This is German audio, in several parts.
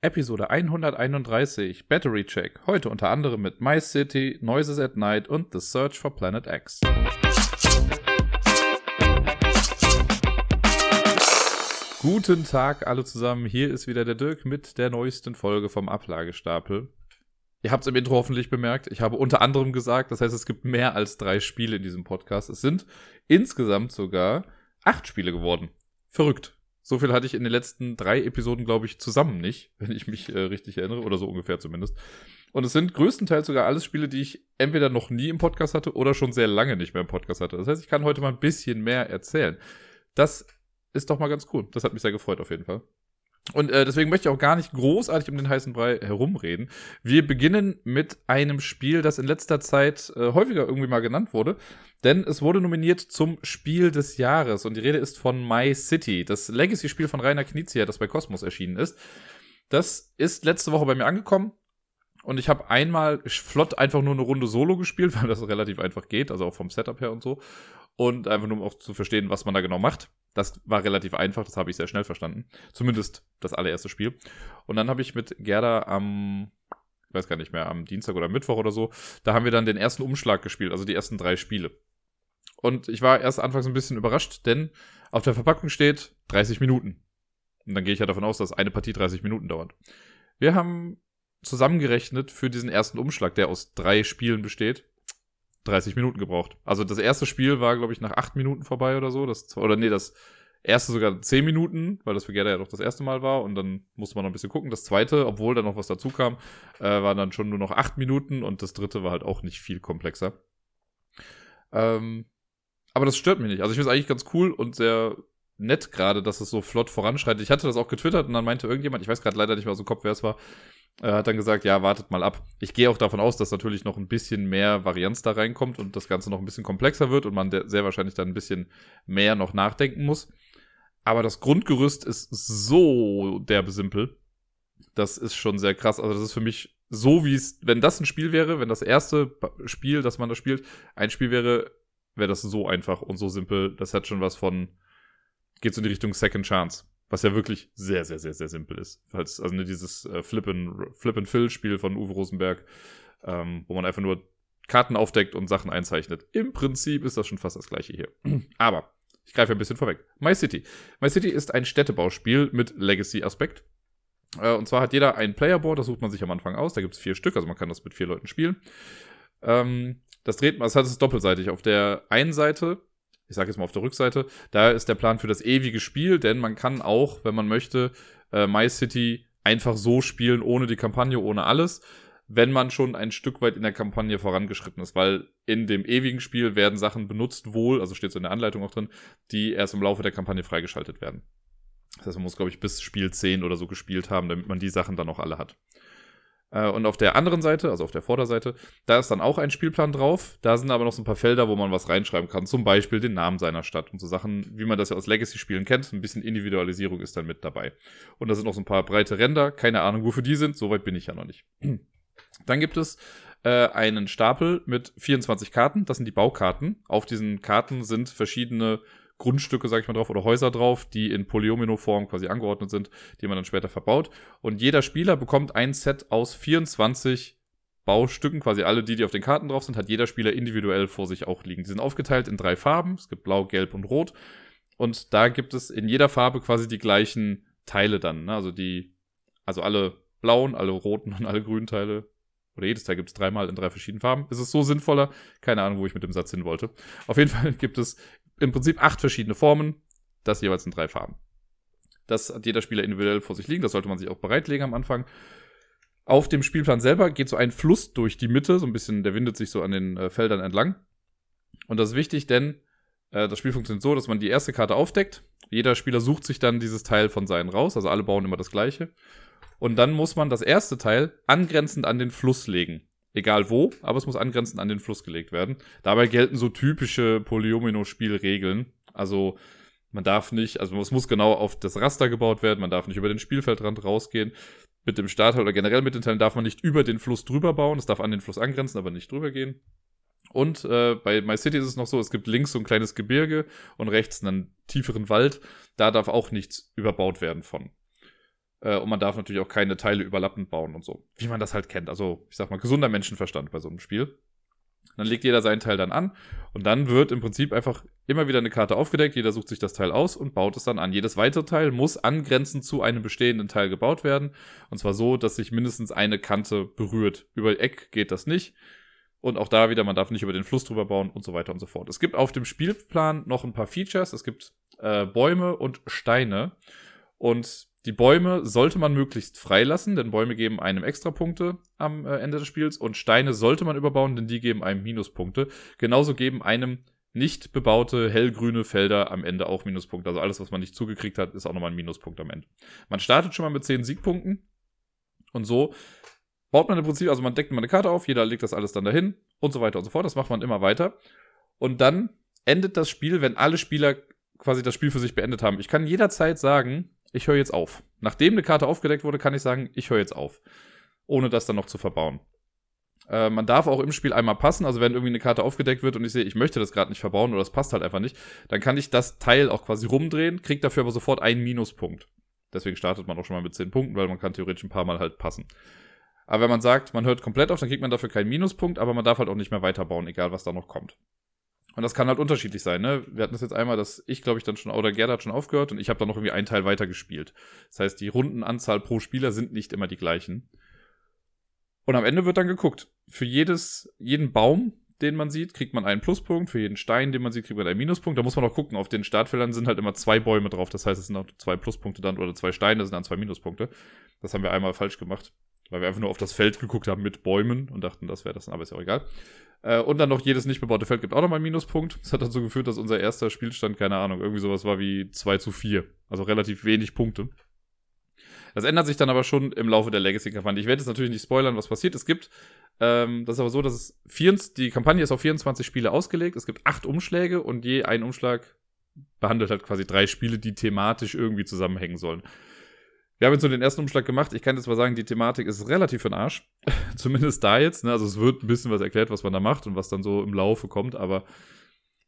Episode 131 Battery Check. Heute unter anderem mit My City, Noises at Night und The Search for Planet X. Guten Tag alle zusammen. Hier ist wieder der Dirk mit der neuesten Folge vom Ablagestapel. Ihr habt es im Intro hoffentlich bemerkt. Ich habe unter anderem gesagt, das heißt, es gibt mehr als drei Spiele in diesem Podcast. Es sind insgesamt sogar acht Spiele geworden. Verrückt. So viel hatte ich in den letzten drei Episoden, glaube ich, zusammen nicht, wenn ich mich äh, richtig erinnere, oder so ungefähr zumindest. Und es sind größtenteils sogar alles Spiele, die ich entweder noch nie im Podcast hatte oder schon sehr lange nicht mehr im Podcast hatte. Das heißt, ich kann heute mal ein bisschen mehr erzählen. Das ist doch mal ganz cool. Das hat mich sehr gefreut auf jeden Fall. Und äh, deswegen möchte ich auch gar nicht großartig um den heißen Brei herumreden. Wir beginnen mit einem Spiel, das in letzter Zeit äh, häufiger irgendwie mal genannt wurde. Denn es wurde nominiert zum Spiel des Jahres. Und die Rede ist von My City, das Legacy-Spiel von Rainer Knizia, das bei Cosmos erschienen ist. Das ist letzte Woche bei mir angekommen. Und ich habe einmal flott einfach nur eine Runde Solo gespielt, weil das relativ einfach geht, also auch vom Setup her und so. Und einfach nur um auch zu verstehen, was man da genau macht. Das war relativ einfach, das habe ich sehr schnell verstanden. Zumindest das allererste Spiel. Und dann habe ich mit Gerda am, ich weiß gar nicht mehr, am Dienstag oder Mittwoch oder so, da haben wir dann den ersten Umschlag gespielt, also die ersten drei Spiele. Und ich war erst anfangs ein bisschen überrascht, denn auf der Verpackung steht 30 Minuten. Und dann gehe ich ja davon aus, dass eine Partie 30 Minuten dauert. Wir haben zusammengerechnet für diesen ersten Umschlag, der aus drei Spielen besteht, 30 Minuten gebraucht. Also das erste Spiel war, glaube ich, nach acht Minuten vorbei oder so. Das, oder nee, das erste sogar zehn Minuten, weil das für Gerda ja doch das erste Mal war. Und dann musste man noch ein bisschen gucken. Das zweite, obwohl da noch was dazu kam, äh, war dann schon nur noch acht Minuten. Und das dritte war halt auch nicht viel komplexer. Ähm, aber das stört mich nicht. Also ich finde es eigentlich ganz cool und sehr nett gerade, dass es so flott voranschreitet. Ich hatte das auch getwittert und dann meinte irgendjemand, ich weiß gerade leider nicht mehr aus dem Kopf, wer es war, er hat dann gesagt, ja, wartet mal ab. Ich gehe auch davon aus, dass natürlich noch ein bisschen mehr Varianz da reinkommt und das Ganze noch ein bisschen komplexer wird und man sehr wahrscheinlich dann ein bisschen mehr noch nachdenken muss. Aber das Grundgerüst ist so derbe simpel. Das ist schon sehr krass. Also das ist für mich so, wie es, wenn das ein Spiel wäre, wenn das erste Spiel, das man da spielt, ein Spiel wäre, wäre das so einfach und so simpel. Das hat schon was von, geht so in die Richtung Second Chance. Was ja wirklich sehr, sehr, sehr, sehr simpel ist. Also ne, dieses äh, Flip-and-Fill-Spiel von Uwe Rosenberg, ähm, wo man einfach nur Karten aufdeckt und Sachen einzeichnet. Im Prinzip ist das schon fast das gleiche hier. Aber ich greife ein bisschen vorweg. My City. My City ist ein Städtebauspiel mit Legacy-Aspekt. Äh, und zwar hat jeder ein Playerboard, das sucht man sich am Anfang aus. Da gibt es vier Stück, also man kann das mit vier Leuten spielen. Ähm, das dreht man, das hat es doppelseitig. Auf der einen Seite ich sage jetzt mal auf der Rückseite, da ist der Plan für das ewige Spiel, denn man kann auch, wenn man möchte, äh, My City einfach so spielen, ohne die Kampagne, ohne alles, wenn man schon ein Stück weit in der Kampagne vorangeschritten ist, weil in dem ewigen Spiel werden Sachen benutzt wohl, also steht so in der Anleitung auch drin, die erst im Laufe der Kampagne freigeschaltet werden. Das heißt, man muss, glaube ich, bis Spiel 10 oder so gespielt haben, damit man die Sachen dann auch alle hat. Äh, und auf der anderen Seite, also auf der Vorderseite, da ist dann auch ein Spielplan drauf. Da sind aber noch so ein paar Felder, wo man was reinschreiben kann. Zum Beispiel den Namen seiner Stadt und so Sachen, wie man das ja aus Legacy-Spielen kennt. Ein bisschen Individualisierung ist dann mit dabei. Und da sind noch so ein paar breite Ränder. Keine Ahnung, wofür die sind. Soweit bin ich ja noch nicht. Dann gibt es äh, einen Stapel mit 24 Karten. Das sind die Baukarten. Auf diesen Karten sind verschiedene Grundstücke, sag ich mal drauf, oder Häuser drauf, die in Polyomino-Form quasi angeordnet sind, die man dann später verbaut. Und jeder Spieler bekommt ein Set aus 24 Baustücken, quasi alle die, die auf den Karten drauf sind, hat jeder Spieler individuell vor sich auch liegen. Die sind aufgeteilt in drei Farben. Es gibt Blau, Gelb und Rot. Und da gibt es in jeder Farbe quasi die gleichen Teile dann. Ne? Also die, also alle blauen, alle roten und alle grünen Teile. Oder jedes Teil gibt es dreimal in drei verschiedenen Farben. Ist es so sinnvoller? Keine Ahnung, wo ich mit dem Satz hin wollte. Auf jeden Fall gibt es im Prinzip acht verschiedene Formen, das jeweils in drei Farben. Das hat jeder Spieler individuell vor sich liegen, das sollte man sich auch bereitlegen am Anfang. Auf dem Spielplan selber geht so ein Fluss durch die Mitte, so ein bisschen, der windet sich so an den äh, Feldern entlang. Und das ist wichtig, denn äh, das Spiel funktioniert so, dass man die erste Karte aufdeckt. Jeder Spieler sucht sich dann dieses Teil von seinen raus, also alle bauen immer das gleiche. Und dann muss man das erste Teil angrenzend an den Fluss legen. Egal wo, aber es muss angrenzend an den Fluss gelegt werden. Dabei gelten so typische Polyomino-Spielregeln. Also man darf nicht, also es muss genau auf das Raster gebaut werden, man darf nicht über den Spielfeldrand rausgehen. Mit dem Startteil oder generell mit den Teilen darf man nicht über den Fluss drüber bauen. Es darf an den Fluss angrenzen, aber nicht drüber gehen. Und äh, bei My City ist es noch so, es gibt links so ein kleines Gebirge und rechts einen tieferen Wald. Da darf auch nichts überbaut werden von. Äh, und man darf natürlich auch keine Teile überlappend bauen und so. Wie man das halt kennt. Also, ich sag mal, gesunder Menschenverstand bei so einem Spiel. Dann legt jeder seinen Teil dann an und dann wird im Prinzip einfach immer wieder eine Karte aufgedeckt. Jeder sucht sich das Teil aus und baut es dann an. Jedes weitere Teil muss angrenzend zu einem bestehenden Teil gebaut werden. Und zwar so, dass sich mindestens eine Kante berührt. Über Eck geht das nicht. Und auch da wieder, man darf nicht über den Fluss drüber bauen und so weiter und so fort. Es gibt auf dem Spielplan noch ein paar Features. Es gibt äh, Bäume und Steine. Und die Bäume sollte man möglichst freilassen, denn Bäume geben einem Extrapunkte am äh, Ende des Spiels. Und Steine sollte man überbauen, denn die geben einem Minuspunkte. Genauso geben einem nicht bebaute hellgrüne Felder am Ende auch Minuspunkte. Also alles, was man nicht zugekriegt hat, ist auch nochmal ein Minuspunkt am Ende. Man startet schon mal mit 10 Siegpunkten. Und so baut man im Prinzip, also man deckt mal eine Karte auf, jeder legt das alles dann dahin und so weiter und so fort. Das macht man immer weiter. Und dann endet das Spiel, wenn alle Spieler quasi das Spiel für sich beendet haben. Ich kann jederzeit sagen, ich höre jetzt auf. Nachdem eine Karte aufgedeckt wurde, kann ich sagen, ich höre jetzt auf. Ohne das dann noch zu verbauen. Äh, man darf auch im Spiel einmal passen, also wenn irgendwie eine Karte aufgedeckt wird und ich sehe, ich möchte das gerade nicht verbauen oder das passt halt einfach nicht, dann kann ich das Teil auch quasi rumdrehen, kriegt dafür aber sofort einen Minuspunkt. Deswegen startet man auch schon mal mit 10 Punkten, weil man kann theoretisch ein paar Mal halt passen. Aber wenn man sagt, man hört komplett auf, dann kriegt man dafür keinen Minuspunkt, aber man darf halt auch nicht mehr weiterbauen, egal was da noch kommt. Und das kann halt unterschiedlich sein, ne? Wir hatten das jetzt einmal, dass ich, glaube ich, dann schon, oder Gerda hat schon aufgehört und ich habe dann noch irgendwie einen Teil weitergespielt. Das heißt, die Rundenanzahl pro Spieler sind nicht immer die gleichen. Und am Ende wird dann geguckt. Für jedes, jeden Baum, den man sieht, kriegt man einen Pluspunkt. Für jeden Stein, den man sieht, kriegt man einen Minuspunkt. Da muss man auch gucken. Auf den Startfeldern sind halt immer zwei Bäume drauf. Das heißt, es sind auch zwei Pluspunkte dann oder zwei Steine sind dann zwei Minuspunkte. Das haben wir einmal falsch gemacht, weil wir einfach nur auf das Feld geguckt haben mit Bäumen und dachten, das wäre das, aber ist ja auch egal. Äh, und dann noch jedes nicht bebaute Feld gibt auch nochmal einen Minuspunkt. Das hat dazu geführt, dass unser erster Spielstand, keine Ahnung, irgendwie sowas war wie 2 zu 4. Also relativ wenig Punkte. Das ändert sich dann aber schon im Laufe der Legacy-Kampagne. Ich werde jetzt natürlich nicht spoilern, was passiert. Es gibt, ähm, das ist aber so, dass es 24, die Kampagne ist auf 24 Spiele ausgelegt. Es gibt acht Umschläge und je ein Umschlag behandelt halt quasi drei Spiele, die thematisch irgendwie zusammenhängen sollen. Wir haben jetzt so den ersten Umschlag gemacht. Ich kann jetzt mal sagen, die Thematik ist relativ für den Arsch. Zumindest da jetzt. Ne? Also es wird ein bisschen was erklärt, was man da macht und was dann so im Laufe kommt. Aber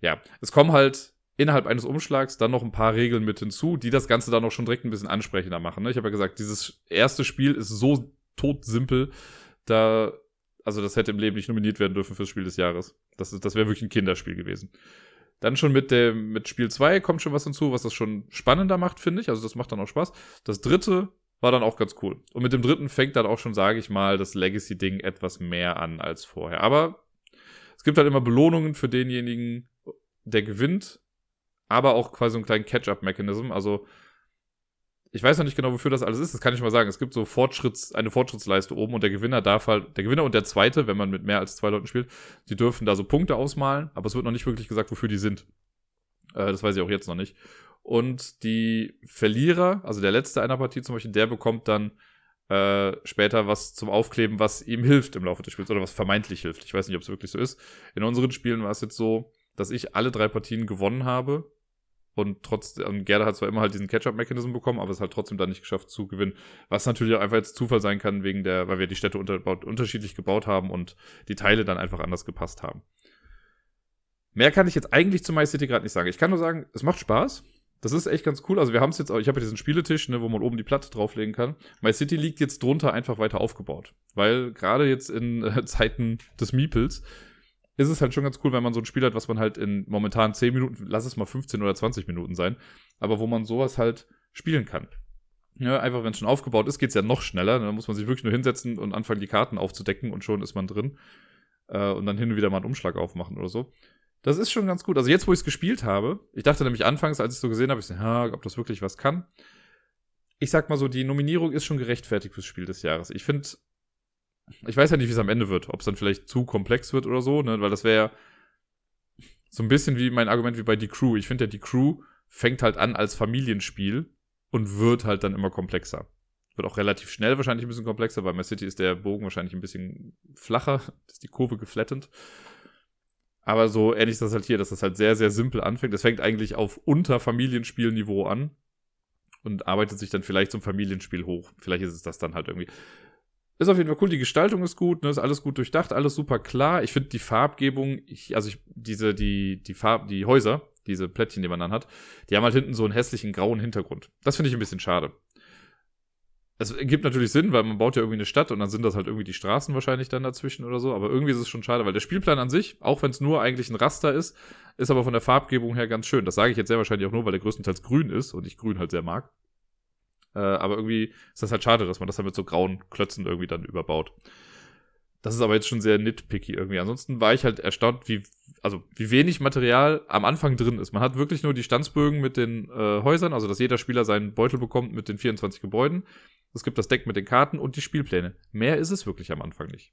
ja, es kommen halt innerhalb eines Umschlags dann noch ein paar Regeln mit hinzu, die das Ganze dann auch schon direkt ein bisschen ansprechender machen. Ne? Ich habe ja gesagt, dieses erste Spiel ist so todsimpel, da, also das hätte im Leben nicht nominiert werden dürfen fürs Spiel des Jahres. Das, das wäre wirklich ein Kinderspiel gewesen. Dann schon mit dem, mit Spiel 2 kommt schon was hinzu, was das schon spannender macht, finde ich. Also das macht dann auch Spaß. Das dritte war dann auch ganz cool. Und mit dem dritten fängt dann auch schon, sage ich mal, das Legacy-Ding etwas mehr an als vorher. Aber es gibt halt immer Belohnungen für denjenigen, der gewinnt, aber auch quasi einen kleinen Catch-up-Mechanism. Also ich weiß noch nicht genau, wofür das alles ist. Das kann ich mal sagen. Es gibt so Fortschritts, eine Fortschrittsleiste oben und der Gewinner darf halt, der Gewinner und der Zweite, wenn man mit mehr als zwei Leuten spielt, die dürfen da so Punkte ausmalen, aber es wird noch nicht wirklich gesagt, wofür die sind. Äh, das weiß ich auch jetzt noch nicht. Und die Verlierer, also der Letzte einer Partie zum Beispiel, der bekommt dann äh, später was zum Aufkleben, was ihm hilft im Laufe des Spiels oder was vermeintlich hilft. Ich weiß nicht, ob es wirklich so ist. In unseren Spielen war es jetzt so, dass ich alle drei Partien gewonnen habe und und Gerda hat zwar immer halt diesen Catch-up-Mechanismus bekommen, aber es hat trotzdem dann nicht geschafft zu gewinnen. Was natürlich auch einfach jetzt Zufall sein kann, wegen der, weil wir die Städte unter, unterschiedlich gebaut haben und die Teile dann einfach anders gepasst haben. Mehr kann ich jetzt eigentlich zu My City gerade nicht sagen. Ich kann nur sagen, es macht Spaß. Das ist echt ganz cool. Also wir haben es jetzt auch, ich habe ja diesen Spieletisch, ne, wo man oben die Platte drauflegen kann. My City liegt jetzt drunter einfach weiter aufgebaut. Weil gerade jetzt in äh, Zeiten des Meeples ist es halt schon ganz cool, wenn man so ein Spiel hat, was man halt in momentan 10 Minuten, lass es mal 15 oder 20 Minuten sein, aber wo man sowas halt spielen kann. Ja, einfach wenn es schon aufgebaut ist, geht es ja noch schneller. Dann muss man sich wirklich nur hinsetzen und anfangen, die Karten aufzudecken und schon ist man drin. Äh, und dann hin und wieder mal einen Umschlag aufmachen oder so. Das ist schon ganz gut. Also jetzt, wo ich es gespielt habe, ich dachte nämlich anfangs, als ich so gesehen habe, ich so, ja, ob das wirklich was kann. Ich sag mal so, die Nominierung ist schon gerechtfertigt fürs Spiel des Jahres. Ich finde, ich weiß ja nicht, wie es am Ende wird. Ob es dann vielleicht zu komplex wird oder so, ne? Weil das wäre ja so ein bisschen wie mein Argument wie bei Die Crew. Ich finde ja, Die Crew fängt halt an als Familienspiel und wird halt dann immer komplexer. Wird auch relativ schnell wahrscheinlich ein bisschen komplexer. Bei My City ist der Bogen wahrscheinlich ein bisschen flacher, ist die Kurve geflattend. Aber so ähnlich ist das halt hier, dass das halt sehr, sehr simpel anfängt. Es fängt eigentlich auf unter Familienspielniveau an und arbeitet sich dann vielleicht zum Familienspiel hoch. Vielleicht ist es das dann halt irgendwie. Ist auf jeden Fall cool, die Gestaltung ist gut, ne, ist alles gut durchdacht, alles super klar. Ich finde die Farbgebung, ich, also ich, diese, die, die Farb, die Häuser, diese Plättchen, die man dann hat, die haben halt hinten so einen hässlichen grauen Hintergrund. Das finde ich ein bisschen schade. es gibt natürlich Sinn, weil man baut ja irgendwie eine Stadt und dann sind das halt irgendwie die Straßen wahrscheinlich dann dazwischen oder so. Aber irgendwie ist es schon schade, weil der Spielplan an sich, auch wenn es nur eigentlich ein Raster ist, ist aber von der Farbgebung her ganz schön. Das sage ich jetzt sehr wahrscheinlich auch nur, weil der größtenteils grün ist und ich grün halt sehr mag. Äh, aber irgendwie ist das halt schade, dass man das dann mit so grauen Klötzen irgendwie dann überbaut. Das ist aber jetzt schon sehr nitpicky irgendwie. Ansonsten war ich halt erstaunt, wie, also wie wenig Material am Anfang drin ist. Man hat wirklich nur die Standsbögen mit den äh, Häusern, also dass jeder Spieler seinen Beutel bekommt mit den 24 Gebäuden. Es gibt das Deck mit den Karten und die Spielpläne. Mehr ist es wirklich am Anfang nicht.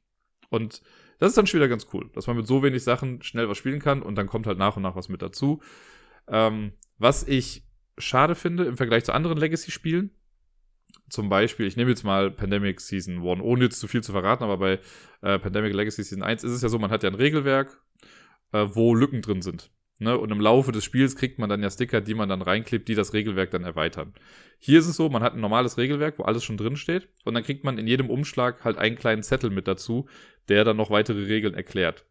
Und das ist dann schon wieder ganz cool, dass man mit so wenig Sachen schnell was spielen kann und dann kommt halt nach und nach was mit dazu. Ähm, was ich schade finde im Vergleich zu anderen Legacy-Spielen, zum Beispiel, ich nehme jetzt mal Pandemic Season 1, ohne jetzt zu viel zu verraten, aber bei äh, Pandemic Legacy Season 1 ist es ja so, man hat ja ein Regelwerk, äh, wo Lücken drin sind. Ne? Und im Laufe des Spiels kriegt man dann ja Sticker, die man dann reinklebt, die das Regelwerk dann erweitern. Hier ist es so, man hat ein normales Regelwerk, wo alles schon drin steht, und dann kriegt man in jedem Umschlag halt einen kleinen Zettel mit dazu, der dann noch weitere Regeln erklärt.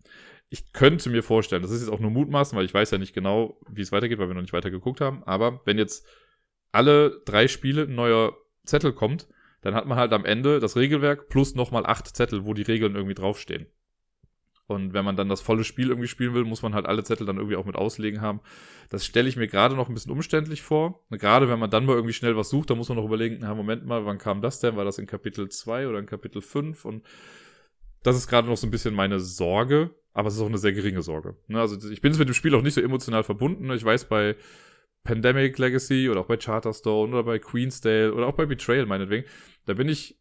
Ich könnte mir vorstellen, das ist jetzt auch nur Mutmaßen, weil ich weiß ja nicht genau, wie es weitergeht, weil wir noch nicht weiter geguckt haben, aber wenn jetzt alle drei Spiele ein neuer Zettel kommt, dann hat man halt am Ende das Regelwerk plus nochmal acht Zettel, wo die Regeln irgendwie draufstehen. Und wenn man dann das volle Spiel irgendwie spielen will, muss man halt alle Zettel dann irgendwie auch mit auslegen haben. Das stelle ich mir gerade noch ein bisschen umständlich vor. Gerade wenn man dann mal irgendwie schnell was sucht, dann muss man noch überlegen, na, Moment mal, wann kam das denn? War das in Kapitel 2 oder in Kapitel 5? Und das ist gerade noch so ein bisschen meine Sorge, aber es ist auch eine sehr geringe Sorge. Ne, also ich bin mit dem Spiel auch nicht so emotional verbunden. Ich weiß, bei Pandemic Legacy oder auch bei Charterstone oder bei Queensdale oder auch bei Betrayal meinetwegen, da bin ich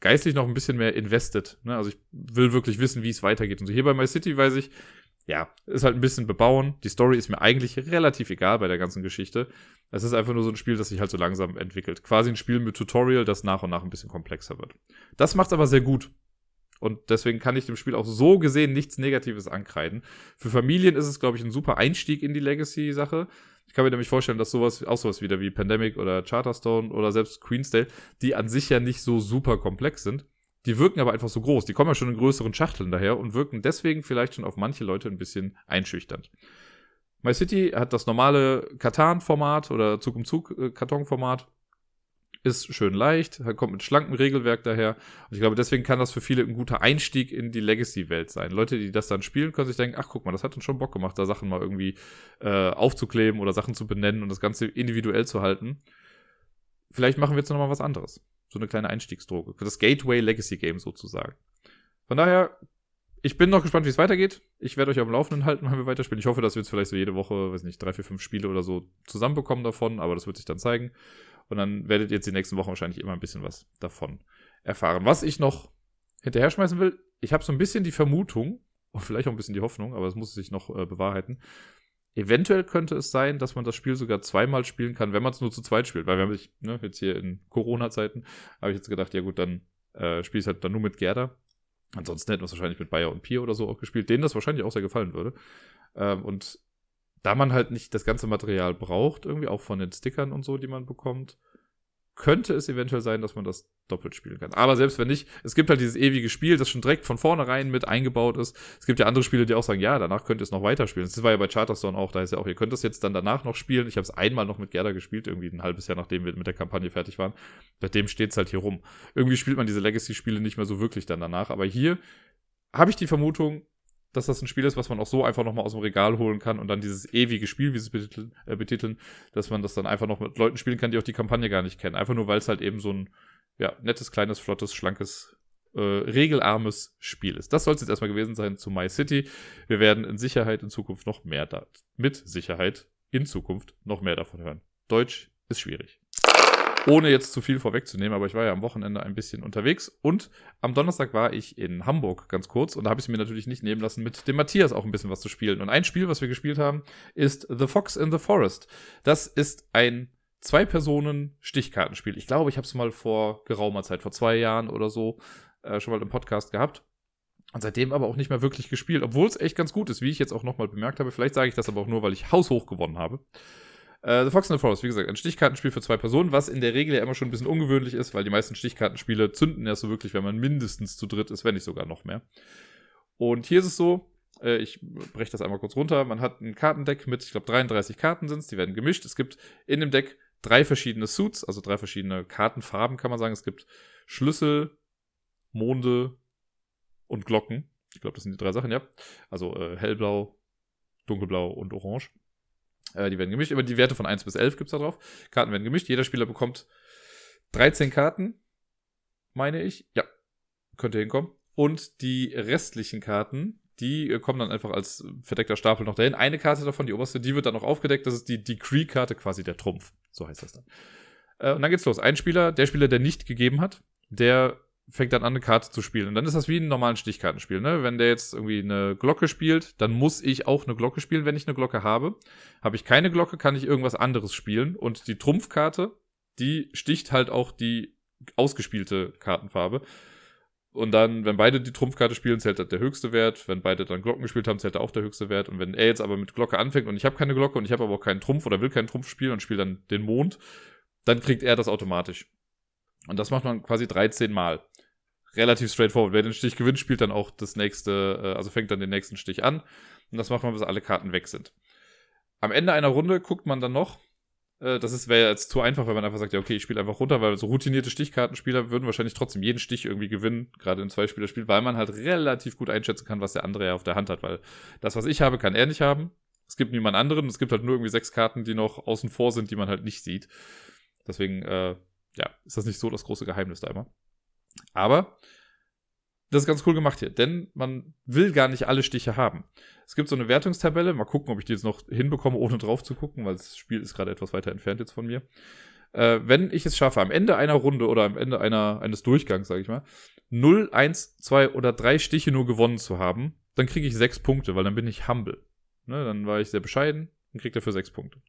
geistlich noch ein bisschen mehr invested. Ne? Also ich will wirklich wissen, wie es weitergeht. Und so hier bei My City weiß ich, ja, ist halt ein bisschen bebauen. Die Story ist mir eigentlich relativ egal bei der ganzen Geschichte. Es ist einfach nur so ein Spiel, das sich halt so langsam entwickelt. Quasi ein Spiel mit Tutorial, das nach und nach ein bisschen komplexer wird. Das macht aber sehr gut. Und deswegen kann ich dem Spiel auch so gesehen nichts Negatives ankreiden. Für Familien ist es, glaube ich, ein super Einstieg in die Legacy-Sache. Ich kann mir nämlich vorstellen, dass sowas, auch sowas wieder wie Pandemic oder Charterstone oder selbst Queensdale, die an sich ja nicht so super komplex sind, die wirken aber einfach so groß. Die kommen ja schon in größeren Schachteln daher und wirken deswegen vielleicht schon auf manche Leute ein bisschen einschüchternd. My City hat das normale Katan-Format oder Zug um Zug-Karton-Format ist schön leicht, kommt mit schlankem Regelwerk daher. Und ich glaube, deswegen kann das für viele ein guter Einstieg in die Legacy-Welt sein. Leute, die das dann spielen, können sich denken, ach guck mal, das hat uns schon Bock gemacht, da Sachen mal irgendwie äh, aufzukleben oder Sachen zu benennen und das Ganze individuell zu halten. Vielleicht machen wir jetzt noch mal was anderes. So eine kleine Einstiegsdroge. Das Gateway Legacy Game sozusagen. Von daher, ich bin noch gespannt, wie es weitergeht. Ich werde euch dem Laufenden halten, wenn wir weiterspielen. Ich hoffe, dass wir jetzt vielleicht so jede Woche, weiß nicht, drei, vier, fünf Spiele oder so zusammenbekommen davon, aber das wird sich dann zeigen. Und dann werdet ihr jetzt die nächsten Wochen wahrscheinlich immer ein bisschen was davon erfahren. Was ich noch hinterher schmeißen will, ich habe so ein bisschen die Vermutung, und vielleicht auch ein bisschen die Hoffnung, aber es muss sich noch äh, bewahrheiten. Eventuell könnte es sein, dass man das Spiel sogar zweimal spielen kann, wenn man es nur zu zweit spielt. Weil wir haben sich, ne, jetzt hier in Corona-Zeiten, habe ich jetzt gedacht, ja gut, dann äh, spiele ich halt dann nur mit Gerda. Ansonsten hätten wir es wahrscheinlich mit Bayer und Pier oder so auch gespielt, denen das wahrscheinlich auch sehr gefallen würde. Ähm, und da man halt nicht das ganze Material braucht, irgendwie auch von den Stickern und so, die man bekommt, könnte es eventuell sein, dass man das doppelt spielen kann. Aber selbst wenn nicht, es gibt halt dieses ewige Spiel, das schon direkt von vornherein mit eingebaut ist. Es gibt ja andere Spiele, die auch sagen, ja, danach könnt ihr es noch weiterspielen. Das war ja bei Charterstone auch, da ist ja auch, ihr könnt das jetzt dann danach noch spielen. Ich habe es einmal noch mit Gerda gespielt, irgendwie ein halbes Jahr, nachdem wir mit der Kampagne fertig waren. Seitdem steht es halt hier rum. Irgendwie spielt man diese Legacy-Spiele nicht mehr so wirklich dann danach. Aber hier habe ich die Vermutung, dass das ein Spiel ist, was man auch so einfach nochmal aus dem Regal holen kann und dann dieses ewige Spiel, wie sie es betiteln, äh, betiteln, dass man das dann einfach noch mit Leuten spielen kann, die auch die Kampagne gar nicht kennen. Einfach nur, weil es halt eben so ein ja, nettes, kleines, flottes, schlankes, äh, regelarmes Spiel ist. Das soll es jetzt erstmal gewesen sein zu My City. Wir werden in Sicherheit in Zukunft noch mehr da, mit Sicherheit in Zukunft noch mehr davon hören. Deutsch ist schwierig ohne jetzt zu viel vorwegzunehmen, aber ich war ja am Wochenende ein bisschen unterwegs und am Donnerstag war ich in Hamburg ganz kurz und da habe ich es mir natürlich nicht nehmen lassen, mit dem Matthias auch ein bisschen was zu spielen. Und ein Spiel, was wir gespielt haben, ist The Fox in the Forest. Das ist ein Zwei-Personen-Stichkartenspiel. Ich glaube, ich habe es mal vor geraumer Zeit, vor zwei Jahren oder so, äh, schon mal im Podcast gehabt. Und seitdem aber auch nicht mehr wirklich gespielt, obwohl es echt ganz gut ist, wie ich jetzt auch nochmal bemerkt habe. Vielleicht sage ich das aber auch nur, weil ich haushoch gewonnen habe. Äh, The Fox in the Forest, wie gesagt, ein Stichkartenspiel für zwei Personen, was in der Regel ja immer schon ein bisschen ungewöhnlich ist, weil die meisten Stichkartenspiele zünden erst so wirklich, wenn man mindestens zu dritt ist, wenn nicht sogar noch mehr. Und hier ist es so, äh, ich breche das einmal kurz runter, man hat ein Kartendeck mit, ich glaube, 33 Karten sind es, die werden gemischt. Es gibt in dem Deck drei verschiedene Suits, also drei verschiedene Kartenfarben, kann man sagen. Es gibt Schlüssel, Monde und Glocken. Ich glaube, das sind die drei Sachen, ja. Also äh, hellblau, dunkelblau und orange. Äh, die werden gemischt. Immer die Werte von 1 bis 11 gibt es da drauf. Karten werden gemischt. Jeder Spieler bekommt 13 Karten, meine ich. Ja, könnte hinkommen. Und die restlichen Karten, die äh, kommen dann einfach als verdeckter Stapel noch dahin. Eine Karte davon, die oberste, die wird dann noch aufgedeckt. Das ist die Decree-Karte, quasi der Trumpf. So heißt das dann. Äh, und dann geht's los. Ein Spieler, der Spieler, der nicht gegeben hat, der fängt dann an, eine Karte zu spielen. Und dann ist das wie ein normalen Stichkartenspiel. Ne? Wenn der jetzt irgendwie eine Glocke spielt, dann muss ich auch eine Glocke spielen, wenn ich eine Glocke habe. Habe ich keine Glocke, kann ich irgendwas anderes spielen. Und die Trumpfkarte, die sticht halt auch die ausgespielte Kartenfarbe. Und dann, wenn beide die Trumpfkarte spielen, zählt halt der höchste Wert. Wenn beide dann Glocken gespielt haben, zählt auch der höchste Wert. Und wenn er jetzt aber mit Glocke anfängt und ich habe keine Glocke und ich habe aber auch keinen Trumpf oder will keinen Trumpf spielen und spiele dann den Mond, dann kriegt er das automatisch. Und das macht man quasi 13 Mal. Relativ straightforward. Wer den Stich gewinnt, spielt dann auch das nächste, äh, also fängt dann den nächsten Stich an. Und das macht man, bis alle Karten weg sind. Am Ende einer Runde guckt man dann noch, äh, das wäre jetzt zu einfach, wenn man einfach sagt, ja, okay, ich spiele einfach runter, weil so routinierte Stichkartenspieler würden wahrscheinlich trotzdem jeden Stich irgendwie gewinnen, gerade im Zweispielerspiel, weil man halt relativ gut einschätzen kann, was der andere ja auf der Hand hat, weil das, was ich habe, kann er nicht haben. Es gibt niemand anderen, es gibt halt nur irgendwie sechs Karten, die noch außen vor sind, die man halt nicht sieht. Deswegen, äh, ja, ist das nicht so das große Geheimnis da immer. Aber das ist ganz cool gemacht hier, denn man will gar nicht alle Stiche haben. Es gibt so eine Wertungstabelle, mal gucken, ob ich die jetzt noch hinbekomme, ohne drauf zu gucken, weil das Spiel ist gerade etwas weiter entfernt jetzt von mir. Äh, wenn ich es schaffe, am Ende einer Runde oder am Ende einer, eines Durchgangs, sage ich mal, 0, 1, 2 oder 3 Stiche nur gewonnen zu haben, dann kriege ich 6 Punkte, weil dann bin ich humble. Ne, dann war ich sehr bescheiden und kriege dafür 6 Punkte.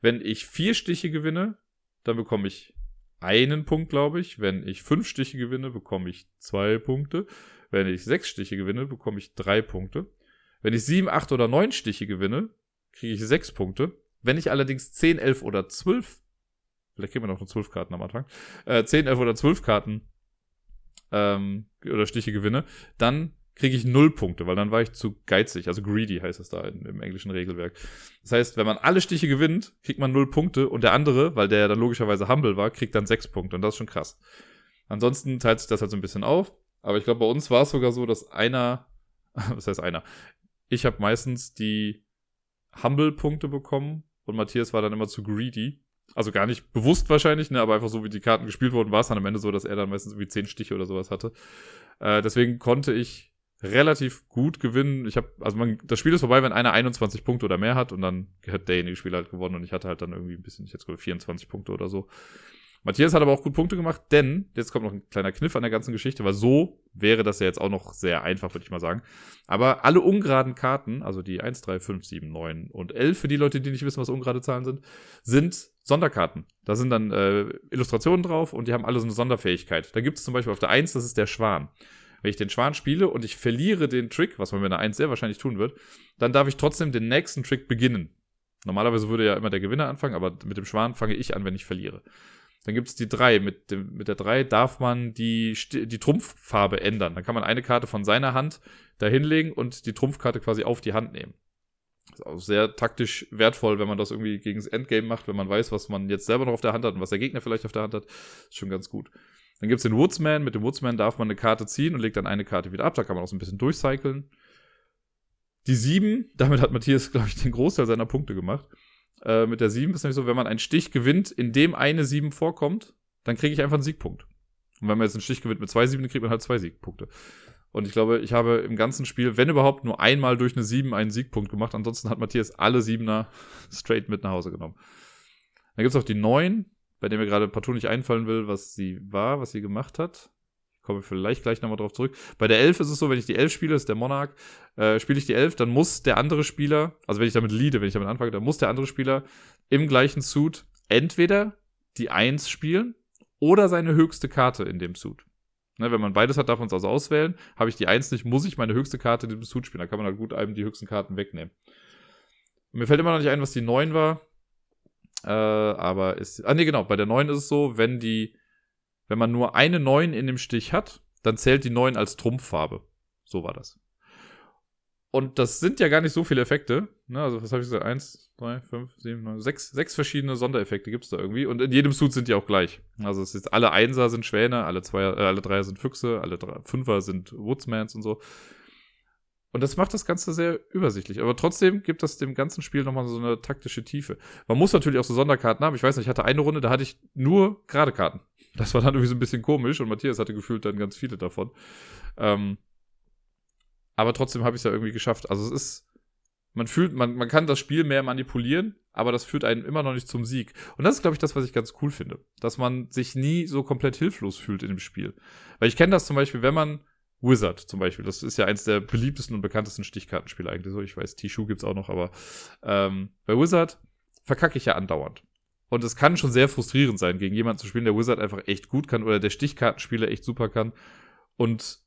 Wenn ich 4 Stiche gewinne, dann bekomme ich einen Punkt, glaube ich. Wenn ich fünf Stiche gewinne, bekomme ich zwei Punkte. Wenn ich sechs Stiche gewinne, bekomme ich drei Punkte. Wenn ich sieben, acht oder neun Stiche gewinne, kriege ich sechs Punkte. Wenn ich allerdings zehn, elf oder zwölf, vielleicht kriegen wir noch nur zwölf Karten am Anfang, äh, zehn, elf oder zwölf Karten ähm, oder Stiche gewinne, dann kriege ich null Punkte, weil dann war ich zu geizig. Also greedy heißt das da in, im englischen Regelwerk. Das heißt, wenn man alle Stiche gewinnt, kriegt man null Punkte und der andere, weil der dann logischerweise humble war, kriegt dann sechs Punkte und das ist schon krass. Ansonsten teilt sich das halt so ein bisschen auf. Aber ich glaube, bei uns war es sogar so, dass einer, was heißt einer? Ich habe meistens die Humble-Punkte bekommen und Matthias war dann immer zu greedy. Also gar nicht bewusst wahrscheinlich, ne, aber einfach so, wie die Karten gespielt wurden, war es dann am Ende so, dass er dann meistens irgendwie zehn Stiche oder sowas hatte. Äh, deswegen konnte ich relativ gut gewinnen. Ich habe, also man, das Spiel ist vorbei, wenn einer 21 Punkte oder mehr hat und dann hat derjenige Spieler halt gewonnen und ich hatte halt dann irgendwie ein bisschen, ich hätte 24 Punkte oder so. Matthias hat aber auch gut Punkte gemacht, denn jetzt kommt noch ein kleiner Kniff an der ganzen Geschichte, weil so wäre das ja jetzt auch noch sehr einfach, würde ich mal sagen. Aber alle ungeraden Karten, also die 1, 3, 5, 7, 9 und 11, für die Leute, die nicht wissen, was ungerade Zahlen sind, sind Sonderkarten. Da sind dann äh, Illustrationen drauf und die haben alle so eine Sonderfähigkeit. Da gibt es zum Beispiel auf der 1, das ist der Schwan. Wenn ich den Schwan spiele und ich verliere den Trick, was man mit einer 1 sehr wahrscheinlich tun wird, dann darf ich trotzdem den nächsten Trick beginnen. Normalerweise würde ja immer der Gewinner anfangen, aber mit dem Schwan fange ich an, wenn ich verliere. Dann gibt es die 3. Mit, dem, mit der 3 darf man die, die Trumpffarbe ändern. Dann kann man eine Karte von seiner Hand da hinlegen und die Trumpfkarte quasi auf die Hand nehmen. Ist auch sehr taktisch wertvoll, wenn man das irgendwie gegen das Endgame macht, wenn man weiß, was man jetzt selber noch auf der Hand hat und was der Gegner vielleicht auf der Hand hat. Ist schon ganz gut. Dann gibt es den Woodsman. Mit dem Woodsman darf man eine Karte ziehen und legt dann eine Karte wieder ab. Da kann man auch so ein bisschen durchcyclen. Die 7, damit hat Matthias, glaube ich, den Großteil seiner Punkte gemacht. Äh, mit der 7 ist nämlich so, wenn man einen Stich gewinnt, in dem eine 7 vorkommt, dann kriege ich einfach einen Siegpunkt. Und wenn man jetzt einen Stich gewinnt mit zwei 7, dann kriegt man halt zwei Siegpunkte. Und ich glaube, ich habe im ganzen Spiel, wenn überhaupt, nur einmal durch eine 7 einen Siegpunkt gemacht. Ansonsten hat Matthias alle 7er straight mit nach Hause genommen. Dann gibt es auch die 9 bei dem mir gerade partout nicht einfallen will, was sie war, was sie gemacht hat. Ich komme vielleicht gleich nochmal drauf zurück. Bei der Elf ist es so, wenn ich die Elf spiele, ist der Monarch, äh, spiele ich die Elf, dann muss der andere Spieler, also wenn ich damit leade, wenn ich damit anfange, dann muss der andere Spieler im gleichen Suit entweder die Eins spielen oder seine höchste Karte in dem Suit. Ne, wenn man beides hat, darf man es also auswählen. Habe ich die Eins nicht, muss ich meine höchste Karte in dem Suit spielen. Da kann man halt gut einem die höchsten Karten wegnehmen. Mir fällt immer noch nicht ein, was die 9 war. Äh, aber ist. Ah, nee, genau. Bei der 9 ist es so, wenn die, wenn man nur eine 9 in dem Stich hat, dann zählt die 9 als Trumpffarbe. So war das. Und das sind ja gar nicht so viele Effekte. Ne? Also, was habe ich gesagt? Eins, drei, fünf, sieben, neun, sechs, sechs verschiedene Sondereffekte gibt's da irgendwie. Und in jedem Suit sind die auch gleich. Also, es ist alle Einser sind Schwäne, alle zwei, äh, alle Dreier sind Füchse, alle drei, Fünfer sind Woodsmans und so. Und das macht das Ganze sehr übersichtlich. Aber trotzdem gibt das dem ganzen Spiel nochmal so eine taktische Tiefe. Man muss natürlich auch so Sonderkarten haben. Ich weiß nicht, ich hatte eine Runde, da hatte ich nur gerade Karten. Das war dann irgendwie so ein bisschen komisch und Matthias hatte gefühlt dann ganz viele davon. Ähm, aber trotzdem habe ich es ja irgendwie geschafft. Also es ist, man fühlt, man, man kann das Spiel mehr manipulieren, aber das führt einen immer noch nicht zum Sieg. Und das ist, glaube ich, das, was ich ganz cool finde. Dass man sich nie so komplett hilflos fühlt in dem Spiel. Weil ich kenne das zum Beispiel, wenn man Wizard zum Beispiel, das ist ja eins der beliebtesten und bekanntesten Stichkartenspiele eigentlich so. Ich weiß, Tishu gibt's auch noch, aber ähm, bei Wizard verkacke ich ja andauernd. Und es kann schon sehr frustrierend sein, gegen jemanden zu spielen, der Wizard einfach echt gut kann oder der Stichkartenspieler echt super kann. Und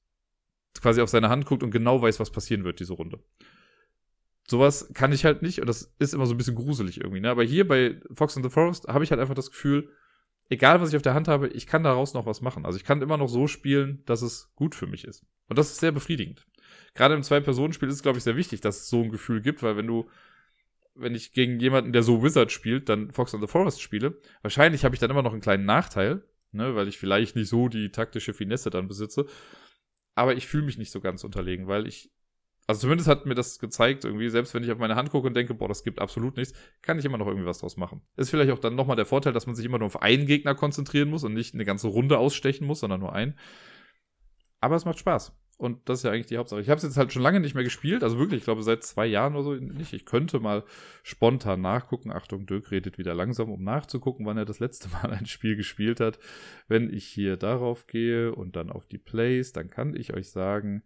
quasi auf seine Hand guckt und genau weiß, was passieren wird, diese Runde. Sowas kann ich halt nicht und das ist immer so ein bisschen gruselig irgendwie. Ne? Aber hier bei Fox in the Forest habe ich halt einfach das Gefühl, egal was ich auf der Hand habe, ich kann daraus noch was machen. Also ich kann immer noch so spielen, dass es gut für mich ist. Und das ist sehr befriedigend. Gerade im Zwei-Personen-Spiel ist es, glaube ich, sehr wichtig, dass es so ein Gefühl gibt, weil wenn du, wenn ich gegen jemanden, der so Wizard spielt, dann Fox in the Forest spiele, wahrscheinlich habe ich dann immer noch einen kleinen Nachteil, ne, weil ich vielleicht nicht so die taktische Finesse dann besitze aber ich fühle mich nicht so ganz unterlegen, weil ich, also zumindest hat mir das gezeigt, irgendwie, selbst wenn ich auf meine Hand gucke und denke, boah, das gibt absolut nichts, kann ich immer noch irgendwie was draus machen. Ist vielleicht auch dann nochmal der Vorteil, dass man sich immer nur auf einen Gegner konzentrieren muss und nicht eine ganze Runde ausstechen muss, sondern nur einen. Aber es macht Spaß. Und das ist ja eigentlich die Hauptsache. Ich habe es jetzt halt schon lange nicht mehr gespielt, also wirklich, ich glaube seit zwei Jahren oder so nicht. Ich könnte mal spontan nachgucken. Achtung, Dirk redet wieder langsam, um nachzugucken, wann er das letzte Mal ein Spiel gespielt hat. Wenn ich hier darauf gehe und dann auf die Plays, dann kann ich euch sagen,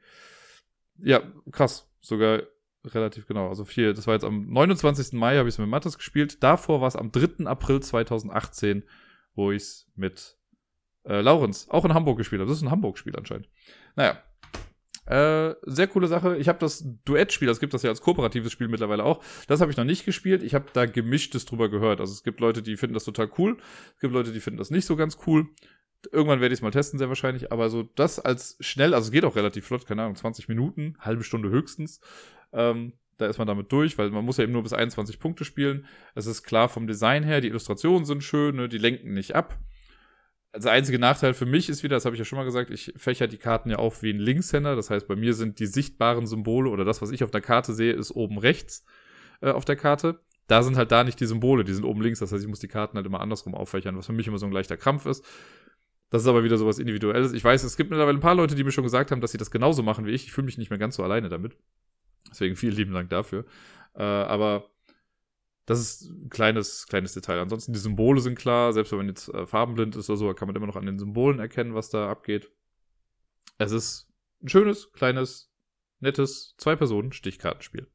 ja, krass, sogar relativ genau. Also vier, das war jetzt am 29. Mai habe ich es mit Mattes gespielt. Davor war es am 3. April 2018, wo ich es mit äh, Laurenz auch in Hamburg gespielt habe. Das ist ein Hamburg-Spiel anscheinend. Naja, äh, sehr coole Sache. Ich habe das Duettspiel, das gibt das ja als kooperatives Spiel mittlerweile auch. Das habe ich noch nicht gespielt. Ich habe da gemischtes drüber gehört. Also es gibt Leute, die finden das total cool. Es gibt Leute, die finden das nicht so ganz cool. Irgendwann werde ich es mal testen, sehr wahrscheinlich. Aber so das als schnell, also es geht auch relativ flott, keine Ahnung, 20 Minuten, halbe Stunde höchstens. Ähm, da ist man damit durch, weil man muss ja eben nur bis 21 Punkte spielen. Es ist klar vom Design her, die Illustrationen sind schön, ne, die lenken nicht ab. Also der einzige Nachteil für mich ist wieder, das habe ich ja schon mal gesagt, ich fächer die Karten ja auf wie ein Linkshänder. Das heißt, bei mir sind die sichtbaren Symbole oder das, was ich auf der Karte sehe, ist oben rechts äh, auf der Karte. Da sind halt da nicht die Symbole, die sind oben links. Das heißt, ich muss die Karten halt immer andersrum auffächern, was für mich immer so ein leichter Krampf ist. Das ist aber wieder sowas Individuelles. Ich weiß, es gibt mittlerweile ein paar Leute, die mir schon gesagt haben, dass sie das genauso machen wie ich. Ich fühle mich nicht mehr ganz so alleine damit. Deswegen vielen lieben Dank dafür. Äh, aber das ist ein kleines, kleines Detail. Ansonsten die Symbole sind klar, selbst wenn man jetzt äh, farbenblind ist oder so, kann man immer noch an den Symbolen erkennen, was da abgeht. Es ist ein schönes, kleines, nettes Zwei-Personen-Stichkartenspiel.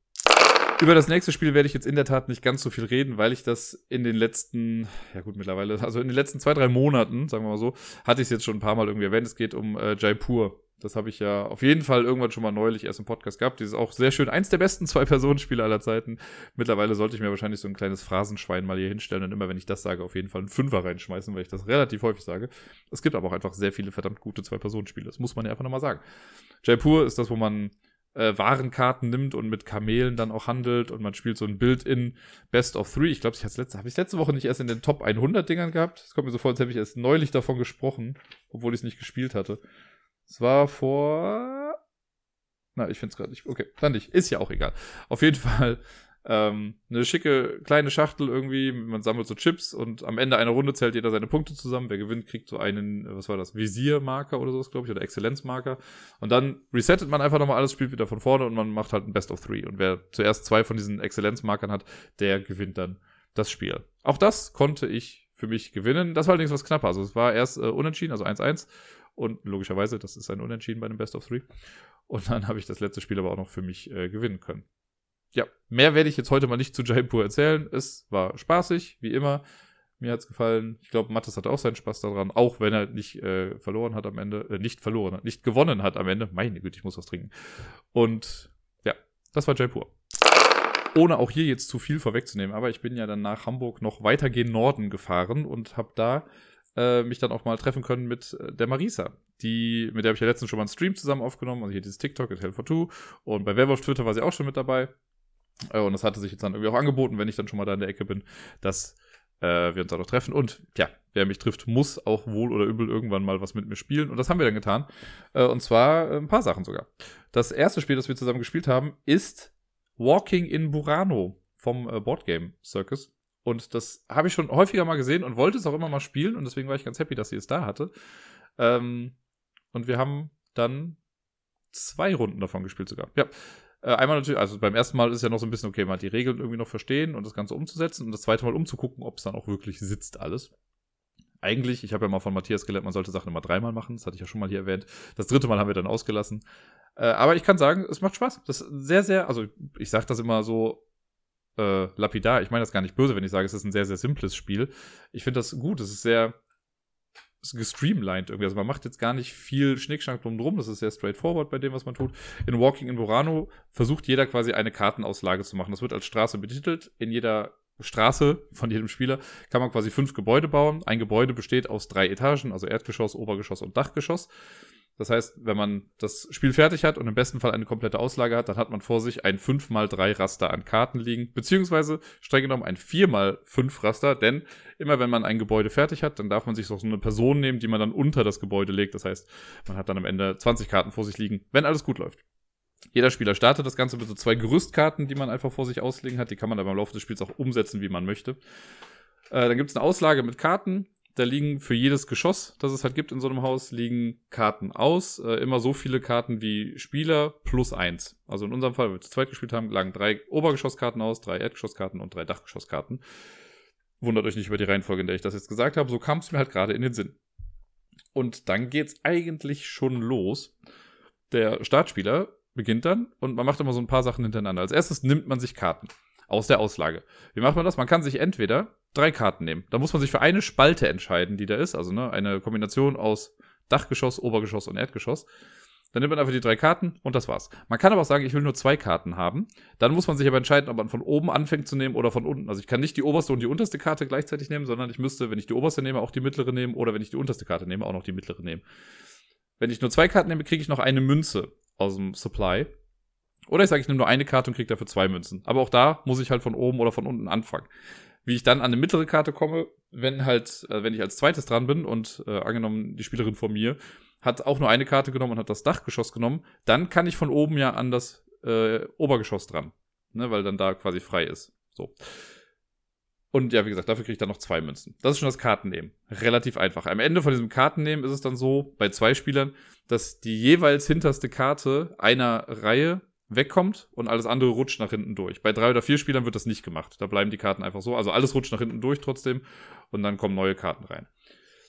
Über das nächste Spiel werde ich jetzt in der Tat nicht ganz so viel reden, weil ich das in den letzten, ja gut, mittlerweile, also in den letzten zwei, drei Monaten, sagen wir mal so, hatte ich es jetzt schon ein paar Mal irgendwie erwähnt. Es geht um äh, Jaipur. Das habe ich ja auf jeden Fall irgendwann schon mal neulich erst im Podcast gehabt. Dieses auch sehr schön, eins der besten Zwei-Personen-Spiele aller Zeiten. Mittlerweile sollte ich mir wahrscheinlich so ein kleines Phrasenschwein mal hier hinstellen und immer, wenn ich das sage, auf jeden Fall einen Fünfer reinschmeißen, weil ich das relativ häufig sage. Es gibt aber auch einfach sehr viele verdammt gute Zwei-Personen-Spiele. Das muss man ja einfach nochmal sagen. Jaipur ist das, wo man äh, Warenkarten nimmt und mit Kamelen dann auch handelt und man spielt so ein Bild in Best of Three. Ich glaube, ich habe es letzte Woche nicht erst in den Top 100 Dingern gehabt. Es kommt mir so vor, als hätte ich erst neulich davon gesprochen, obwohl ich es nicht gespielt hatte. Es war vor. Na, ich finde es gerade nicht. Okay, dann nicht. Ist ja auch egal. Auf jeden Fall ähm, eine schicke kleine Schachtel irgendwie. Man sammelt so Chips und am Ende einer Runde zählt jeder seine Punkte zusammen. Wer gewinnt, kriegt so einen, was war das, Visiermarker oder sowas, glaube ich, oder Exzellenzmarker. Und dann resettet man einfach nochmal alles, spielt wieder von vorne und man macht halt ein Best of Three. Und wer zuerst zwei von diesen Exzellenzmarkern hat, der gewinnt dann das Spiel. Auch das konnte ich für mich gewinnen. Das war allerdings was knapper. Also es war erst äh, unentschieden, also 1-1. Und logischerweise, das ist ein Unentschieden bei dem Best of Three. Und dann habe ich das letzte Spiel aber auch noch für mich äh, gewinnen können. Ja, mehr werde ich jetzt heute mal nicht zu Jaipur erzählen. Es war spaßig, wie immer. Mir hat's gefallen. Ich glaube, Mattes hatte auch seinen Spaß daran, auch wenn er nicht äh, verloren hat am Ende, äh, nicht verloren hat, nicht gewonnen hat am Ende. Meine Güte, ich muss was trinken. Und ja, das war Jaipur. Ohne auch hier jetzt zu viel vorwegzunehmen, aber ich bin ja dann nach Hamburg noch weiter gen Norden gefahren und habe da äh, mich dann auch mal treffen können mit äh, der Marisa. Die, mit der habe ich ja letztens schon mal einen Stream zusammen aufgenommen, also hier dieses TikTok, at Hell for Two. Und bei Werwolf Twitter war sie auch schon mit dabei. Äh, und das hatte sich jetzt dann irgendwie auch angeboten, wenn ich dann schon mal da in der Ecke bin, dass äh, wir uns da noch treffen. Und ja, wer mich trifft, muss auch wohl oder übel irgendwann mal was mit mir spielen. Und das haben wir dann getan. Äh, und zwar äh, ein paar Sachen sogar. Das erste Spiel, das wir zusammen gespielt haben, ist Walking in Burano vom äh, Boardgame Circus. Und das habe ich schon häufiger mal gesehen und wollte es auch immer mal spielen. Und deswegen war ich ganz happy, dass sie es da hatte. Ähm, und wir haben dann zwei Runden davon gespielt sogar. Ja. Äh, einmal natürlich, also beim ersten Mal ist ja noch so ein bisschen, okay, mal die Regeln irgendwie noch verstehen und das Ganze umzusetzen. Und das zweite Mal umzugucken, ob es dann auch wirklich sitzt alles. Eigentlich, ich habe ja mal von Matthias gelernt, man sollte Sachen immer dreimal machen. Das hatte ich ja schon mal hier erwähnt. Das dritte Mal haben wir dann ausgelassen. Äh, aber ich kann sagen, es macht Spaß. Das ist sehr, sehr, also ich sage das immer so äh, lapidar. Ich meine das gar nicht böse, wenn ich sage, es ist ein sehr, sehr simples Spiel. Ich finde das gut. Es ist sehr gestreamlined irgendwie. Also man macht jetzt gar nicht viel Schnickschnack drum Das ist sehr straightforward bei dem, was man tut. In Walking in Burano versucht jeder quasi eine Kartenauslage zu machen. Das wird als Straße betitelt. In jeder Straße von jedem Spieler kann man quasi fünf Gebäude bauen. Ein Gebäude besteht aus drei Etagen, also Erdgeschoss, Obergeschoss und Dachgeschoss. Das heißt, wenn man das Spiel fertig hat und im besten Fall eine komplette Auslage hat, dann hat man vor sich ein 5x3 Raster an Karten liegen, beziehungsweise streng genommen ein 4x5 Raster, denn immer wenn man ein Gebäude fertig hat, dann darf man sich so eine Person nehmen, die man dann unter das Gebäude legt. Das heißt, man hat dann am Ende 20 Karten vor sich liegen, wenn alles gut läuft. Jeder Spieler startet das Ganze mit so zwei Gerüstkarten, die man einfach vor sich auslegen hat. Die kann man aber im Laufe des Spiels auch umsetzen, wie man möchte. Äh, dann gibt es eine Auslage mit Karten da liegen für jedes Geschoss, das es halt gibt in so einem Haus, liegen Karten aus. Äh, immer so viele Karten wie Spieler plus eins. Also in unserem Fall, weil wir zu zweit gespielt haben, lagen drei Obergeschosskarten aus, drei Erdgeschosskarten und drei Dachgeschosskarten. Wundert euch nicht über die Reihenfolge, in der ich das jetzt gesagt habe. So kam es mir halt gerade in den Sinn. Und dann geht's eigentlich schon los. Der Startspieler beginnt dann und man macht immer so ein paar Sachen hintereinander. Als erstes nimmt man sich Karten aus der Auslage. Wie macht man das? Man kann sich entweder drei Karten nehmen. Da muss man sich für eine Spalte entscheiden, die da ist. Also ne, eine Kombination aus Dachgeschoss, Obergeschoss und Erdgeschoss. Dann nimmt man einfach die drei Karten und das war's. Man kann aber auch sagen, ich will nur zwei Karten haben. Dann muss man sich aber entscheiden, ob man von oben anfängt zu nehmen oder von unten. Also ich kann nicht die oberste und die unterste Karte gleichzeitig nehmen, sondern ich müsste, wenn ich die oberste nehme, auch die mittlere nehmen oder wenn ich die unterste Karte nehme, auch noch die mittlere nehmen. Wenn ich nur zwei Karten nehme, kriege ich noch eine Münze aus dem Supply. Oder ich sage, ich nehme nur eine Karte und kriege dafür zwei Münzen. Aber auch da muss ich halt von oben oder von unten anfangen. Wie ich dann an eine mittlere Karte komme, wenn halt, äh, wenn ich als zweites dran bin und äh, angenommen die Spielerin vor mir hat auch nur eine Karte genommen und hat das Dachgeschoss genommen, dann kann ich von oben ja an das äh, Obergeschoss dran. Ne, weil dann da quasi frei ist. So. Und ja, wie gesagt, dafür kriege ich dann noch zwei Münzen. Das ist schon das Kartennehmen. Relativ einfach. Am Ende von diesem Kartennehmen ist es dann so, bei zwei Spielern, dass die jeweils hinterste Karte einer Reihe wegkommt und alles andere rutscht nach hinten durch. Bei drei oder vier Spielern wird das nicht gemacht. Da bleiben die Karten einfach so. Also alles rutscht nach hinten durch trotzdem und dann kommen neue Karten rein.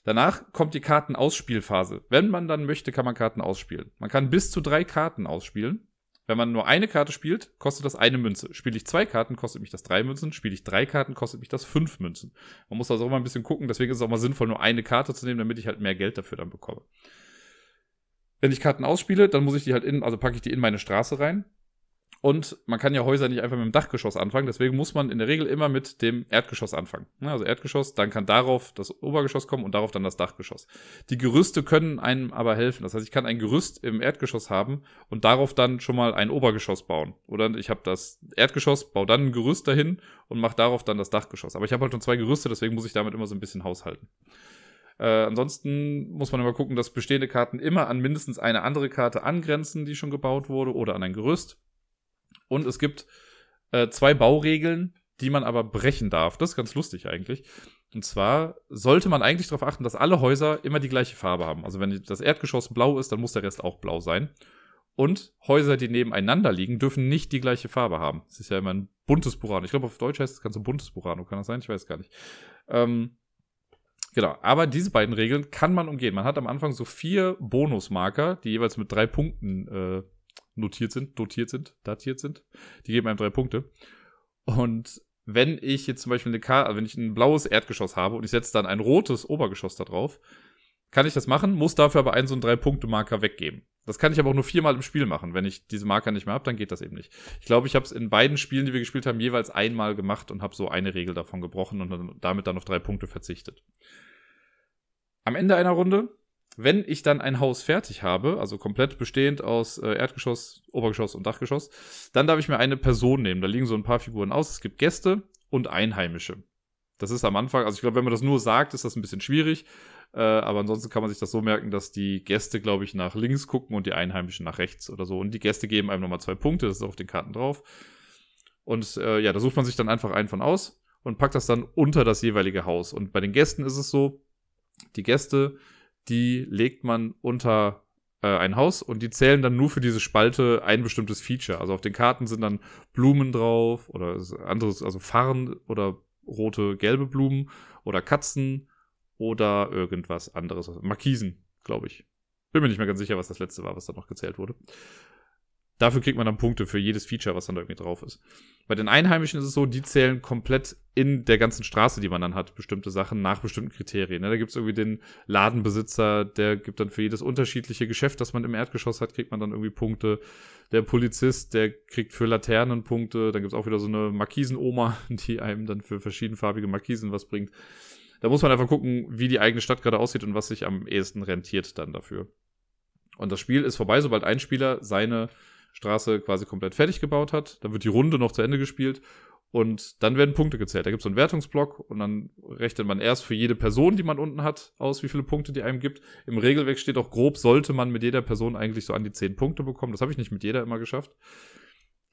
Danach kommt die Kartenausspielphase. Wenn man dann möchte, kann man Karten ausspielen. Man kann bis zu drei Karten ausspielen. Wenn man nur eine Karte spielt, kostet das eine Münze. Spiele ich zwei Karten, kostet mich das drei Münzen. Spiele ich drei Karten, kostet mich das fünf Münzen. Man muss also auch mal ein bisschen gucken. Deswegen ist es auch mal sinnvoll, nur eine Karte zu nehmen, damit ich halt mehr Geld dafür dann bekomme. Wenn ich Karten ausspiele, dann muss ich die halt in, also packe ich die in meine Straße rein. Und man kann ja Häuser nicht einfach mit dem Dachgeschoss anfangen, deswegen muss man in der Regel immer mit dem Erdgeschoss anfangen. Also Erdgeschoss, dann kann darauf das Obergeschoss kommen und darauf dann das Dachgeschoss. Die Gerüste können einem aber helfen. Das heißt, ich kann ein Gerüst im Erdgeschoss haben und darauf dann schon mal ein Obergeschoss bauen. Oder ich habe das Erdgeschoss, baue dann ein Gerüst dahin und mache darauf dann das Dachgeschoss. Aber ich habe halt schon zwei Gerüste, deswegen muss ich damit immer so ein bisschen haushalten. Äh, ansonsten muss man immer gucken, dass bestehende Karten immer an mindestens eine andere Karte angrenzen, die schon gebaut wurde, oder an ein Gerüst. Und es gibt äh, zwei Bauregeln, die man aber brechen darf. Das ist ganz lustig eigentlich. Und zwar sollte man eigentlich darauf achten, dass alle Häuser immer die gleiche Farbe haben. Also wenn das Erdgeschoss blau ist, dann muss der Rest auch blau sein. Und Häuser, die nebeneinander liegen, dürfen nicht die gleiche Farbe haben. Es ist ja immer ein buntes Burano. Ich glaube, auf Deutsch heißt es ganz so buntes Burano. Kann das sein? Ich weiß gar nicht. Ähm, Genau, aber diese beiden Regeln kann man umgehen. Man hat am Anfang so vier Bonusmarker, die jeweils mit drei Punkten äh, notiert sind, dotiert sind, datiert sind. Die geben einem drei Punkte. Und wenn ich jetzt zum Beispiel eine Karte, wenn ich ein blaues Erdgeschoss habe und ich setze dann ein rotes Obergeschoss da drauf, kann ich das machen, muss dafür aber einen so einen Drei-Punkte-Marker weggeben. Das kann ich aber auch nur viermal im Spiel machen. Wenn ich diese Marker nicht mehr habe, dann geht das eben nicht. Ich glaube, ich habe es in beiden Spielen, die wir gespielt haben, jeweils einmal gemacht und habe so eine Regel davon gebrochen und dann, damit dann auf drei Punkte verzichtet. Am Ende einer Runde, wenn ich dann ein Haus fertig habe, also komplett bestehend aus äh, Erdgeschoss, Obergeschoss und Dachgeschoss, dann darf ich mir eine Person nehmen. Da liegen so ein paar Figuren aus. Es gibt Gäste und Einheimische. Das ist am Anfang, also ich glaube, wenn man das nur sagt, ist das ein bisschen schwierig. Äh, aber ansonsten kann man sich das so merken, dass die Gäste, glaube ich, nach links gucken und die Einheimischen nach rechts oder so. Und die Gäste geben einem nochmal zwei Punkte, das ist auf den Karten drauf. Und äh, ja, da sucht man sich dann einfach einen von aus und packt das dann unter das jeweilige Haus. Und bei den Gästen ist es so, die Gäste, die legt man unter äh, ein Haus und die zählen dann nur für diese Spalte ein bestimmtes Feature. Also auf den Karten sind dann Blumen drauf oder anderes, also Farren oder rote, gelbe Blumen oder Katzen oder irgendwas anderes. Markisen, glaube ich. Bin mir nicht mehr ganz sicher, was das letzte war, was da noch gezählt wurde. Dafür kriegt man dann Punkte für jedes Feature, was dann da irgendwie drauf ist. Bei den Einheimischen ist es so, die zählen komplett in der ganzen Straße, die man dann hat, bestimmte Sachen nach bestimmten Kriterien. Ne? Da gibt es irgendwie den Ladenbesitzer, der gibt dann für jedes unterschiedliche Geschäft, das man im Erdgeschoss hat, kriegt man dann irgendwie Punkte. Der Polizist, der kriegt für Laternen Punkte. Dann gibt es auch wieder so eine Markisenoma, die einem dann für verschiedenfarbige Markisen was bringt. Da muss man einfach gucken, wie die eigene Stadt gerade aussieht und was sich am ehesten rentiert dann dafür. Und das Spiel ist vorbei, sobald ein Spieler seine Straße quasi komplett fertig gebaut hat. Dann wird die Runde noch zu Ende gespielt und dann werden Punkte gezählt. Da gibt es so einen Wertungsblock und dann rechnet man erst für jede Person, die man unten hat, aus, wie viele Punkte die einem gibt. Im Regelwerk steht auch grob, sollte man mit jeder Person eigentlich so an die 10 Punkte bekommen. Das habe ich nicht mit jeder immer geschafft.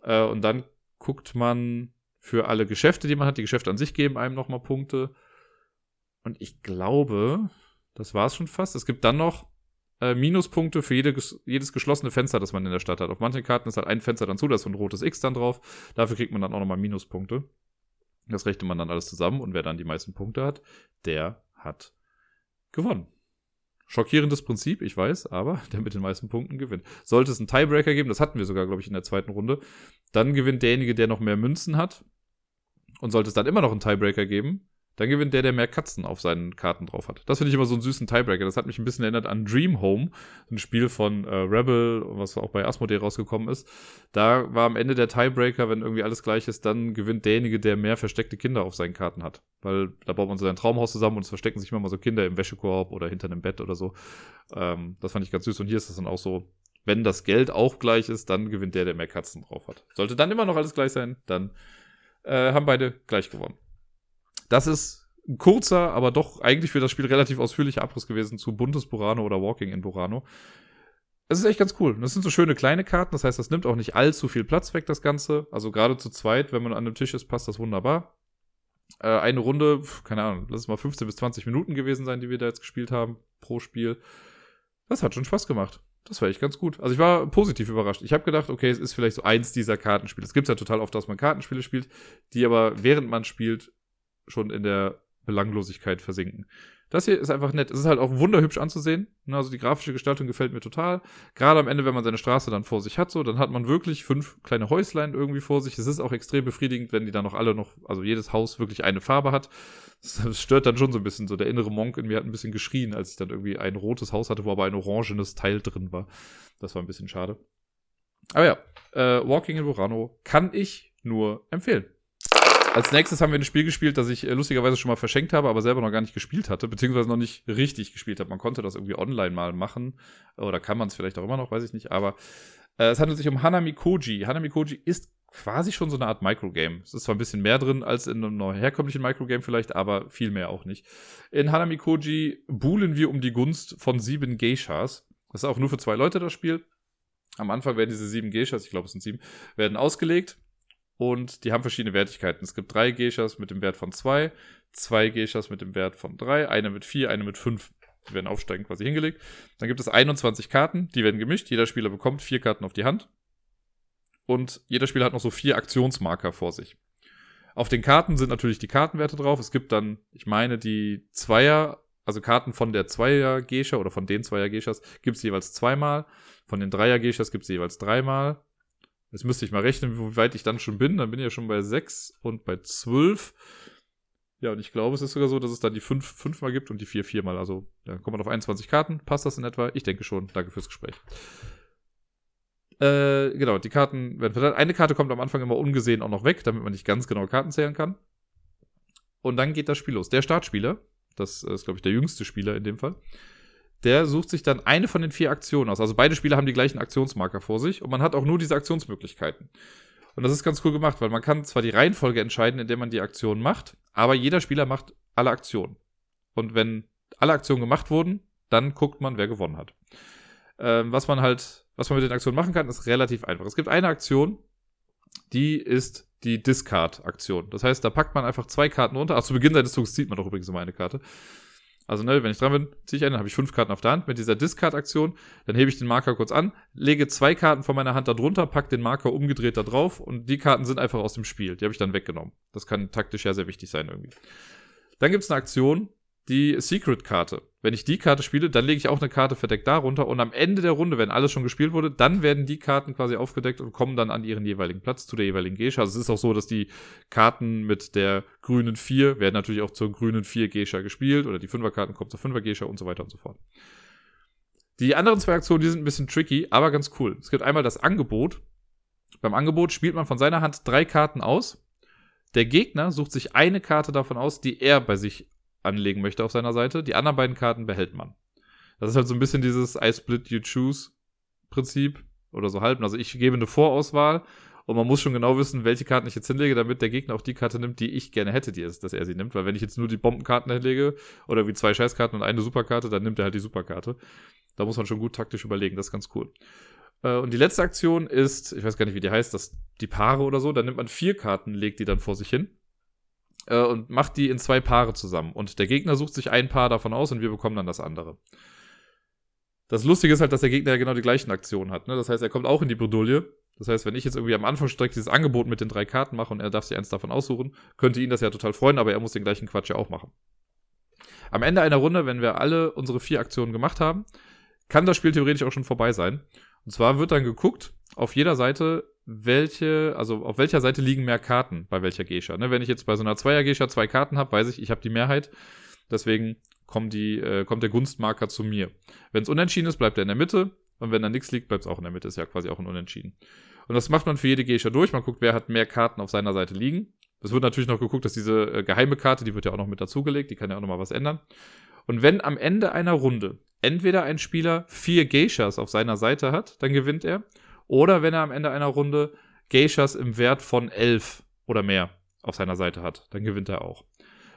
Äh, und dann guckt man für alle Geschäfte, die man hat. Die Geschäfte an sich geben einem nochmal Punkte. Und ich glaube, das war es schon fast. Es gibt dann noch äh, Minuspunkte für jede, jedes geschlossene Fenster, das man in der Stadt hat. Auf manchen Karten ist halt ein Fenster dann zu, da ist so ein rotes X dann drauf. Dafür kriegt man dann auch nochmal Minuspunkte. Das rechnet man dann alles zusammen und wer dann die meisten Punkte hat, der hat gewonnen. Schockierendes Prinzip, ich weiß, aber der mit den meisten Punkten gewinnt. Sollte es einen Tiebreaker geben, das hatten wir sogar, glaube ich, in der zweiten Runde, dann gewinnt derjenige, der noch mehr Münzen hat. Und sollte es dann immer noch einen Tiebreaker geben, dann gewinnt der, der mehr Katzen auf seinen Karten drauf hat. Das finde ich immer so einen süßen Tiebreaker. Das hat mich ein bisschen erinnert an Dream Home, ein Spiel von äh, Rebel, was auch bei Asmodee rausgekommen ist. Da war am Ende der Tiebreaker, wenn irgendwie alles gleich ist, dann gewinnt derjenige, der mehr versteckte Kinder auf seinen Karten hat. Weil da baut man so sein Traumhaus zusammen und es verstecken sich immer mal so Kinder im Wäschekorb oder hinter einem Bett oder so. Ähm, das fand ich ganz süß. Und hier ist das dann auch so, wenn das Geld auch gleich ist, dann gewinnt der, der mehr Katzen drauf hat. Sollte dann immer noch alles gleich sein, dann äh, haben beide gleich gewonnen. Das ist ein kurzer, aber doch eigentlich für das Spiel relativ ausführlicher Abriss gewesen zu Buntes Burano oder Walking in Burano. Es ist echt ganz cool. Das sind so schöne kleine Karten, das heißt, das nimmt auch nicht allzu viel Platz weg, das Ganze. Also gerade zu zweit, wenn man an einem Tisch ist, passt das wunderbar. Äh, eine Runde, keine Ahnung, lass es mal 15 bis 20 Minuten gewesen sein, die wir da jetzt gespielt haben pro Spiel. Das hat schon Spaß gemacht. Das war echt ganz gut. Also ich war positiv überrascht. Ich habe gedacht, okay, es ist vielleicht so eins dieser Kartenspiele. Es gibt ja total oft, dass man Kartenspiele spielt, die aber während man spielt schon in der Belanglosigkeit versinken. Das hier ist einfach nett. Es ist halt auch wunderhübsch anzusehen. Ne, also die grafische Gestaltung gefällt mir total. Gerade am Ende, wenn man seine Straße dann vor sich hat, so, dann hat man wirklich fünf kleine Häuslein irgendwie vor sich. Es ist auch extrem befriedigend, wenn die dann noch alle noch, also jedes Haus wirklich eine Farbe hat. Das stört dann schon so ein bisschen. So der innere Monk in mir hat ein bisschen geschrien, als ich dann irgendwie ein rotes Haus hatte, wo aber ein orangenes Teil drin war. Das war ein bisschen schade. Aber ja, äh, Walking in Burano kann ich nur empfehlen. Als nächstes haben wir ein Spiel gespielt, das ich äh, lustigerweise schon mal verschenkt habe, aber selber noch gar nicht gespielt hatte, beziehungsweise noch nicht richtig gespielt habe. Man konnte das irgendwie online mal machen, oder kann man es vielleicht auch immer noch, weiß ich nicht, aber äh, es handelt sich um Hanami Koji. Hanami Koji ist quasi schon so eine Art Microgame. Es ist zwar ein bisschen mehr drin als in einem herkömmlichen Microgame vielleicht, aber viel mehr auch nicht. In Hanami Koji buhlen wir um die Gunst von sieben Geishas. Das ist auch nur für zwei Leute das Spiel. Am Anfang werden diese sieben Geishas, ich glaube es sind sieben, werden ausgelegt und die haben verschiedene Wertigkeiten. Es gibt drei Geishas mit dem Wert von zwei, zwei Geishas mit dem Wert von drei, eine mit vier, eine mit fünf. Die werden aufsteigend quasi hingelegt. Dann gibt es 21 Karten, die werden gemischt. Jeder Spieler bekommt vier Karten auf die Hand. Und jeder Spieler hat noch so vier Aktionsmarker vor sich. Auf den Karten sind natürlich die Kartenwerte drauf. Es gibt dann, ich meine, die Zweier, also Karten von der Zweier Geisha oder von den Zweier Geishas gibt es jeweils zweimal. Von den Dreier Geishas gibt es jeweils dreimal. Jetzt müsste ich mal rechnen, wie weit ich dann schon bin. Dann bin ich ja schon bei 6 und bei 12. Ja, und ich glaube, es ist sogar so, dass es dann die 5 fünfmal gibt und die 4 viermal. Also, da kommt man auf 21 Karten. Passt das in etwa? Ich denke schon. Danke fürs Gespräch. Äh, genau, die Karten werden verteilt. Eine Karte kommt am Anfang immer ungesehen auch noch weg, damit man nicht ganz genau Karten zählen kann. Und dann geht das Spiel los. Der Startspieler, das ist, glaube ich, der jüngste Spieler in dem Fall, der sucht sich dann eine von den vier Aktionen aus. Also beide Spieler haben die gleichen Aktionsmarker vor sich und man hat auch nur diese Aktionsmöglichkeiten. Und das ist ganz cool gemacht, weil man kann zwar die Reihenfolge entscheiden, indem man die Aktion macht, aber jeder Spieler macht alle Aktionen. Und wenn alle Aktionen gemacht wurden, dann guckt man, wer gewonnen hat. Ähm, was man halt, was man mit den Aktionen machen kann, ist relativ einfach. Es gibt eine Aktion, die ist die Discard-Aktion. Das heißt, da packt man einfach zwei Karten runter. Ach, zu Beginn seines Zugs zieht man doch übrigens immer eine Karte. Also, ne, wenn ich dran bin, ziehe ich eine, habe ich fünf Karten auf der Hand. Mit dieser Discard-Aktion, dann hebe ich den Marker kurz an, lege zwei Karten von meiner Hand da drunter, packe den Marker umgedreht da drauf und die Karten sind einfach aus dem Spiel. Die habe ich dann weggenommen. Das kann taktisch ja sehr wichtig sein irgendwie. Dann gibt es eine Aktion, die Secret-Karte. Wenn ich die Karte spiele, dann lege ich auch eine Karte verdeckt darunter und am Ende der Runde, wenn alles schon gespielt wurde, dann werden die Karten quasi aufgedeckt und kommen dann an ihren jeweiligen Platz zu der jeweiligen Geisha. Also es ist auch so, dass die Karten mit der grünen 4 werden natürlich auch zur grünen 4 Geisha gespielt oder die 5er Karten kommen zur 5er Geisha und so weiter und so fort. Die anderen zwei Aktionen, die sind ein bisschen tricky, aber ganz cool. Es gibt einmal das Angebot. Beim Angebot spielt man von seiner Hand drei Karten aus. Der Gegner sucht sich eine Karte davon aus, die er bei sich anlegen möchte auf seiner Seite. Die anderen beiden Karten behält man. Das ist halt so ein bisschen dieses I split you choose Prinzip oder so halten. Also ich gebe eine Vorauswahl und man muss schon genau wissen, welche Karten ich jetzt hinlege, damit der Gegner auch die Karte nimmt, die ich gerne hätte, die ist, dass er sie nimmt. Weil wenn ich jetzt nur die Bombenkarten hinlege oder wie zwei Scheißkarten und eine Superkarte, dann nimmt er halt die Superkarte. Da muss man schon gut taktisch überlegen. Das ist ganz cool. Äh, und die letzte Aktion ist, ich weiß gar nicht, wie die heißt, das, die Paare oder so. Da nimmt man vier Karten, legt die dann vor sich hin äh, und macht die in zwei Paare zusammen. Und der Gegner sucht sich ein Paar davon aus und wir bekommen dann das andere. Das Lustige ist halt, dass der Gegner ja genau die gleichen Aktionen hat. Ne? Das heißt, er kommt auch in die Bredouille. Das heißt, wenn ich jetzt irgendwie am Anfang direkt dieses Angebot mit den drei Karten mache und er darf sich eins davon aussuchen, könnte ihn das ja total freuen, aber er muss den gleichen Quatsch ja auch machen. Am Ende einer Runde, wenn wir alle unsere vier Aktionen gemacht haben, kann das Spiel theoretisch auch schon vorbei sein. Und zwar wird dann geguckt, auf jeder Seite, welche, also auf welcher Seite liegen mehr Karten bei welcher Geisha. Ne? Wenn ich jetzt bei so einer Zweier-Geisha zwei Karten habe, weiß ich, ich habe die Mehrheit. Deswegen kommt, die, äh, kommt der Gunstmarker zu mir. Wenn es unentschieden ist, bleibt er in der Mitte. Und wenn da nichts liegt, bleibt es auch in der Mitte. Ist ja quasi auch ein Unentschieden. Und das macht man für jede Geisha durch. Man guckt, wer hat mehr Karten auf seiner Seite liegen. Es wird natürlich noch geguckt, dass diese äh, geheime Karte, die wird ja auch noch mit dazugelegt, die kann ja auch noch mal was ändern. Und wenn am Ende einer Runde entweder ein Spieler vier Geishas auf seiner Seite hat, dann gewinnt er. Oder wenn er am Ende einer Runde Geishas im Wert von 11 oder mehr auf seiner Seite hat, dann gewinnt er auch.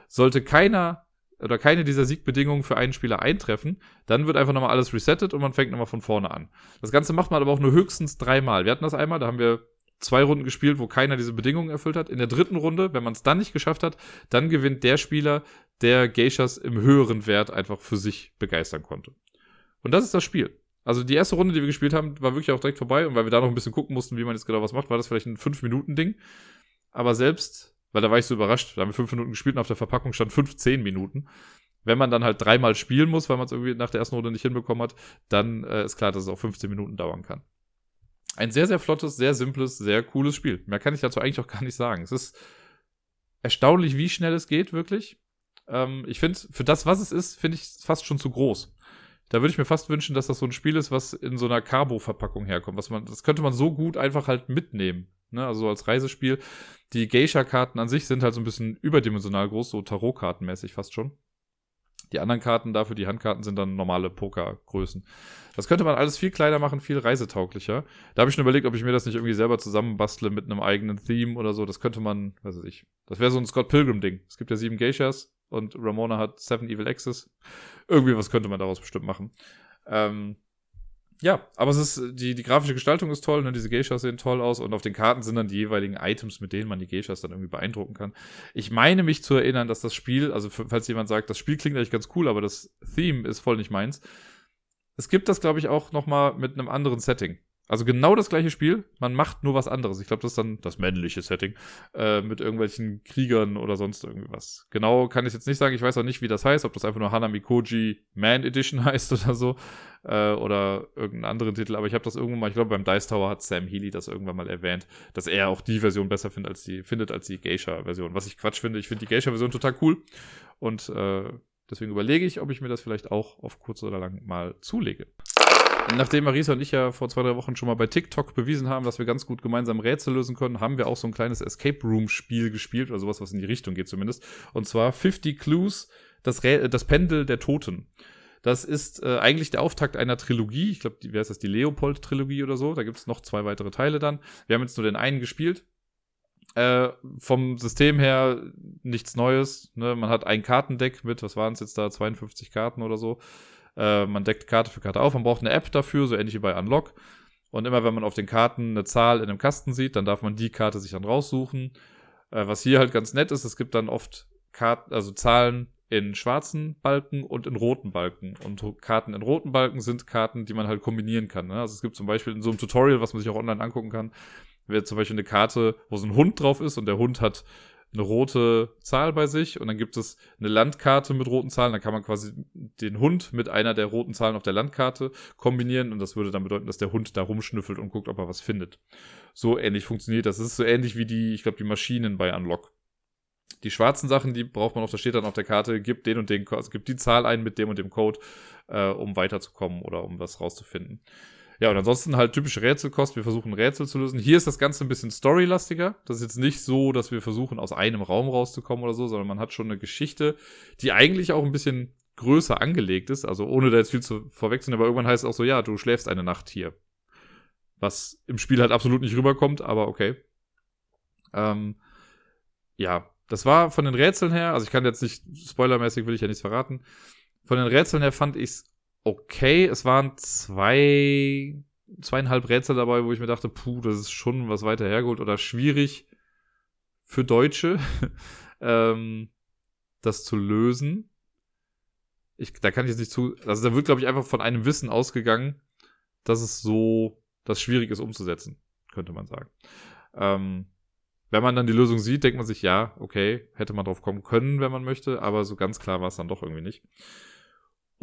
Sollte keiner oder keine dieser Siegbedingungen für einen Spieler eintreffen, dann wird einfach nochmal alles resettet und man fängt nochmal von vorne an. Das Ganze macht man aber auch nur höchstens dreimal. Wir hatten das einmal, da haben wir zwei Runden gespielt, wo keiner diese Bedingungen erfüllt hat. In der dritten Runde, wenn man es dann nicht geschafft hat, dann gewinnt der Spieler, der Geishas im höheren Wert einfach für sich begeistern konnte. Und das ist das Spiel. Also die erste Runde, die wir gespielt haben, war wirklich auch direkt vorbei. Und weil wir da noch ein bisschen gucken mussten, wie man jetzt genau was macht, war das vielleicht ein 5-Minuten-Ding. Aber selbst, weil da war ich so überrascht, da haben wir 5 Minuten gespielt und auf der Verpackung stand 15 Minuten. Wenn man dann halt dreimal spielen muss, weil man es irgendwie nach der ersten Runde nicht hinbekommen hat, dann äh, ist klar, dass es auch 15 Minuten dauern kann. Ein sehr, sehr flottes, sehr simples, sehr cooles Spiel. Mehr kann ich dazu eigentlich auch gar nicht sagen. Es ist erstaunlich, wie schnell es geht, wirklich. Ähm, ich finde, für das, was es ist, finde ich es fast schon zu groß. Da würde ich mir fast wünschen, dass das so ein Spiel ist, was in so einer Carbo-Verpackung herkommt. Was man, das könnte man so gut einfach halt mitnehmen. Ne? Also als Reisespiel. Die Geisha-Karten an sich sind halt so ein bisschen überdimensional groß, so Tarot-Kartenmäßig fast schon. Die anderen Karten dafür, die Handkarten, sind dann normale Pokergrößen. Das könnte man alles viel kleiner machen, viel reisetauglicher. Da habe ich schon überlegt, ob ich mir das nicht irgendwie selber zusammenbastle mit einem eigenen Theme oder so. Das könnte man, weiß ich. Das wäre so ein Scott Pilgrim-Ding. Es gibt ja sieben Geishas und Ramona hat Seven Evil Exes. Irgendwie was könnte man daraus bestimmt machen. Ähm, ja, aber es ist, die, die grafische Gestaltung ist toll, ne? diese Geishas sehen toll aus und auf den Karten sind dann die jeweiligen Items, mit denen man die Geishas dann irgendwie beeindrucken kann. Ich meine mich zu erinnern, dass das Spiel, also falls jemand sagt, das Spiel klingt eigentlich ganz cool, aber das Theme ist voll nicht meins. Es gibt das, glaube ich, auch nochmal mit einem anderen Setting. Also genau das gleiche Spiel, man macht nur was anderes. Ich glaube, das ist dann das männliche Setting äh, mit irgendwelchen Kriegern oder sonst irgendwas. Genau kann ich jetzt nicht sagen. Ich weiß auch nicht, wie das heißt, ob das einfach nur Hanamikoji Man Edition heißt oder so äh, oder irgendeinen anderen Titel. Aber ich habe das irgendwann mal, ich glaube, beim Dice Tower hat Sam Healy das irgendwann mal erwähnt, dass er auch die Version besser findet als die, findet als die Geisha-Version. Was ich Quatsch finde. Ich finde die Geisha-Version total cool und äh, deswegen überlege ich, ob ich mir das vielleicht auch auf kurz oder lang mal zulege. Nachdem Marisa und ich ja vor zwei, drei Wochen schon mal bei TikTok bewiesen haben, dass wir ganz gut gemeinsam Rätsel lösen können, haben wir auch so ein kleines Escape Room Spiel gespielt oder sowas, was in die Richtung geht zumindest. Und zwar 50 Clues das, das Pendel der Toten. Das ist äh, eigentlich der Auftakt einer Trilogie. Ich glaube, wer ist das? Die Leopold-Trilogie oder so. Da gibt es noch zwei weitere Teile dann. Wir haben jetzt nur den einen gespielt. Äh, vom System her nichts Neues. Ne? Man hat ein Kartendeck mit, was waren es jetzt da, 52 Karten oder so. Äh, man deckt Karte für Karte auf. Man braucht eine App dafür, so ähnlich wie bei Unlock. Und immer wenn man auf den Karten eine Zahl in einem Kasten sieht, dann darf man die Karte sich dann raussuchen. Äh, was hier halt ganz nett ist, es gibt dann oft Karten, also Zahlen in schwarzen Balken und in roten Balken. Und Karten in roten Balken sind Karten, die man halt kombinieren kann. Ne? Also es gibt zum Beispiel in so einem Tutorial, was man sich auch online angucken kann, wäre zum Beispiel eine Karte, wo so ein Hund drauf ist und der Hund hat eine rote Zahl bei sich und dann gibt es eine Landkarte mit roten Zahlen. Dann kann man quasi den Hund mit einer der roten Zahlen auf der Landkarte kombinieren und das würde dann bedeuten, dass der Hund da rumschnüffelt und guckt, ob er was findet. So ähnlich funktioniert das. Es ist so ähnlich wie die, ich glaube, die Maschinen bei Unlock. Die schwarzen Sachen, die braucht man auf, da steht dann auf der Karte, gibt den und den, also gibt die Zahl ein mit dem und dem Code, äh, um weiterzukommen oder um was rauszufinden. Ja, und ansonsten halt typische Rätselkost. Wir versuchen Rätsel zu lösen. Hier ist das Ganze ein bisschen storylastiger. Das ist jetzt nicht so, dass wir versuchen, aus einem Raum rauszukommen oder so, sondern man hat schon eine Geschichte, die eigentlich auch ein bisschen größer angelegt ist. Also ohne da jetzt viel zu vorwechseln, aber irgendwann heißt es auch so, ja, du schläfst eine Nacht hier. Was im Spiel halt absolut nicht rüberkommt, aber okay. Ähm, ja, das war von den Rätseln her, also ich kann jetzt nicht, spoilermäßig will ich ja nichts verraten. Von den Rätseln her fand ich es okay. Es waren zwei, zweieinhalb Rätsel dabei, wo ich mir dachte, puh, das ist schon was weiter hergeholt oder schwierig für Deutsche, ähm, das zu lösen. Ich, da kann ich jetzt nicht zu, also da wird, glaube ich, einfach von einem Wissen ausgegangen, dass es so, das schwierig ist umzusetzen, könnte man sagen. Ähm, wenn man dann die Lösung sieht, denkt man sich, ja, okay, hätte man drauf kommen können, wenn man möchte, aber so ganz klar war es dann doch irgendwie nicht.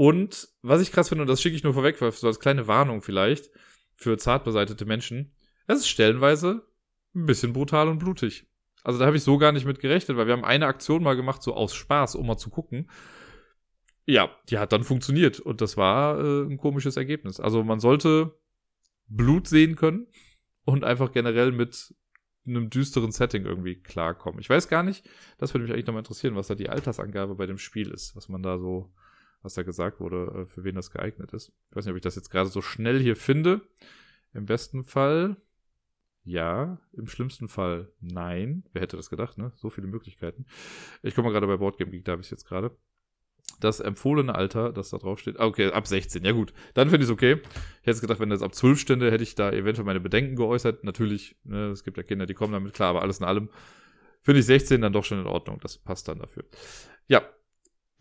Und was ich krass finde, und das schicke ich nur vorweg, so als kleine Warnung vielleicht für zart beseitete Menschen, es ist stellenweise ein bisschen brutal und blutig. Also da habe ich so gar nicht mit gerechnet, weil wir haben eine Aktion mal gemacht, so aus Spaß, um mal zu gucken. Ja, die hat dann funktioniert und das war äh, ein komisches Ergebnis. Also man sollte Blut sehen können und einfach generell mit einem düsteren Setting irgendwie klarkommen. Ich weiß gar nicht, das würde mich eigentlich nochmal interessieren, was da die Altersangabe bei dem Spiel ist, was man da so, was da gesagt wurde, äh, für wen das geeignet ist. Ich weiß nicht, ob ich das jetzt gerade so schnell hier finde. Im besten Fall ja, im schlimmsten Fall nein. Wer hätte das gedacht, ne? So viele Möglichkeiten. Ich komme mal gerade bei Boardgame Geek, da habe ich es jetzt gerade das empfohlene Alter, das da drauf steht. Ah, okay, ab 16. Ja gut, dann finde ich es okay. Ich hätte gedacht, wenn das ab 12 stände, hätte ich da eventuell meine Bedenken geäußert. Natürlich, ne, es gibt ja Kinder, die kommen damit klar, aber alles in allem finde ich 16 dann doch schon in Ordnung. Das passt dann dafür. Ja,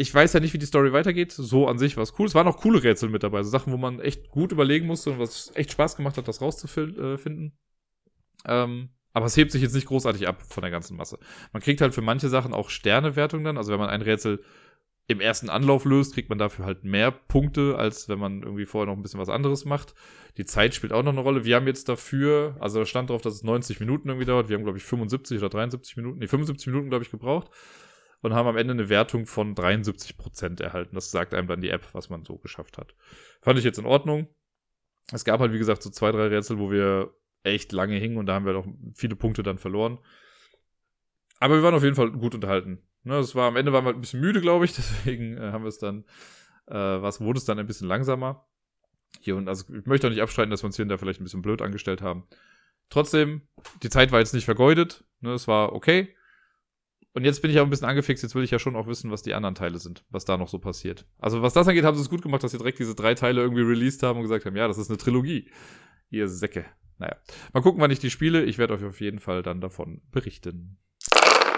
ich weiß ja nicht, wie die Story weitergeht. So an sich war es cool. Es waren auch coole Rätsel mit dabei. So Sachen, wo man echt gut überlegen musste und was echt Spaß gemacht hat, das rauszufinden. Ähm, aber es hebt sich jetzt nicht großartig ab von der ganzen Masse. Man kriegt halt für manche Sachen auch Sternewertung dann. Also wenn man ein Rätsel im ersten Anlauf löst, kriegt man dafür halt mehr Punkte, als wenn man irgendwie vorher noch ein bisschen was anderes macht. Die Zeit spielt auch noch eine Rolle. Wir haben jetzt dafür, also da stand drauf, dass es 90 Minuten irgendwie dauert. Wir haben, glaube ich, 75 oder 73 Minuten, nee, 75 Minuten, glaube ich, gebraucht. Und haben am Ende eine Wertung von 73 Prozent erhalten. Das sagt einem dann die App, was man so geschafft hat. Fand ich jetzt in Ordnung. Es gab halt, wie gesagt, so zwei, drei Rätsel, wo wir echt lange hingen und da haben wir doch viele Punkte dann verloren. Aber wir waren auf jeden Fall gut unterhalten. Ne, das war am Ende waren wir ein bisschen müde, glaube ich, deswegen äh, haben wir es dann, äh, was wurde es dann ein bisschen langsamer. Hier und also ich möchte auch nicht abstreiten, dass wir uns hier und da vielleicht ein bisschen blöd angestellt haben. Trotzdem, die Zeit war jetzt nicht vergeudet, ne, es war okay. Und jetzt bin ich auch ein bisschen angefixt, jetzt will ich ja schon auch wissen, was die anderen Teile sind, was da noch so passiert. Also was das angeht, haben sie es gut gemacht, dass sie direkt diese drei Teile irgendwie released haben und gesagt haben, ja, das ist eine Trilogie. Ihr Säcke. Naja, mal gucken, wann ich die spiele. Ich werde euch auf jeden Fall dann davon berichten.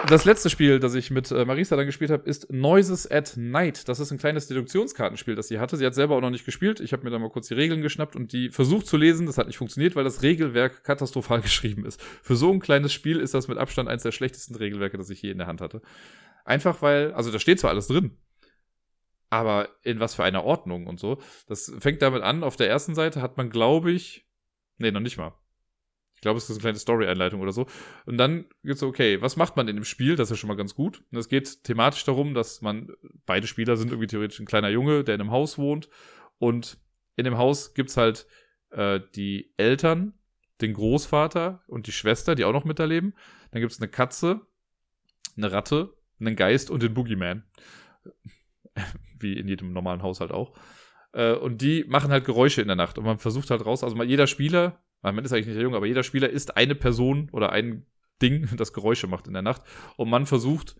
Das letzte Spiel, das ich mit äh, Marisa dann gespielt habe, ist Noises at Night. Das ist ein kleines Deduktionskartenspiel, das sie hatte. Sie hat selber auch noch nicht gespielt. Ich habe mir da mal kurz die Regeln geschnappt und die versucht zu lesen. Das hat nicht funktioniert, weil das Regelwerk katastrophal geschrieben ist. Für so ein kleines Spiel ist das mit Abstand eines der schlechtesten Regelwerke, das ich je in der Hand hatte. Einfach weil, also da steht zwar alles drin, aber in was für einer Ordnung und so. Das fängt damit an, auf der ersten Seite hat man, glaube ich, nee, noch nicht mal glaube, es ist eine kleine Story-Einleitung oder so. Und dann geht's so, okay, was macht man in dem Spiel? Das ist ja schon mal ganz gut. Und es geht thematisch darum, dass man, beide Spieler sind irgendwie theoretisch ein kleiner Junge, der in einem Haus wohnt. Und in dem Haus gibt's halt äh, die Eltern, den Großvater und die Schwester, die auch noch miterleben. Dann gibt's eine Katze, eine Ratte, einen Geist und den Boogeyman. wie in jedem normalen Haushalt auch. Äh, und die machen halt Geräusche in der Nacht. Und man versucht halt raus, also mal jeder Spieler, man ist eigentlich nicht der Junge, aber jeder Spieler ist eine Person oder ein Ding, das Geräusche macht in der Nacht. Und man versucht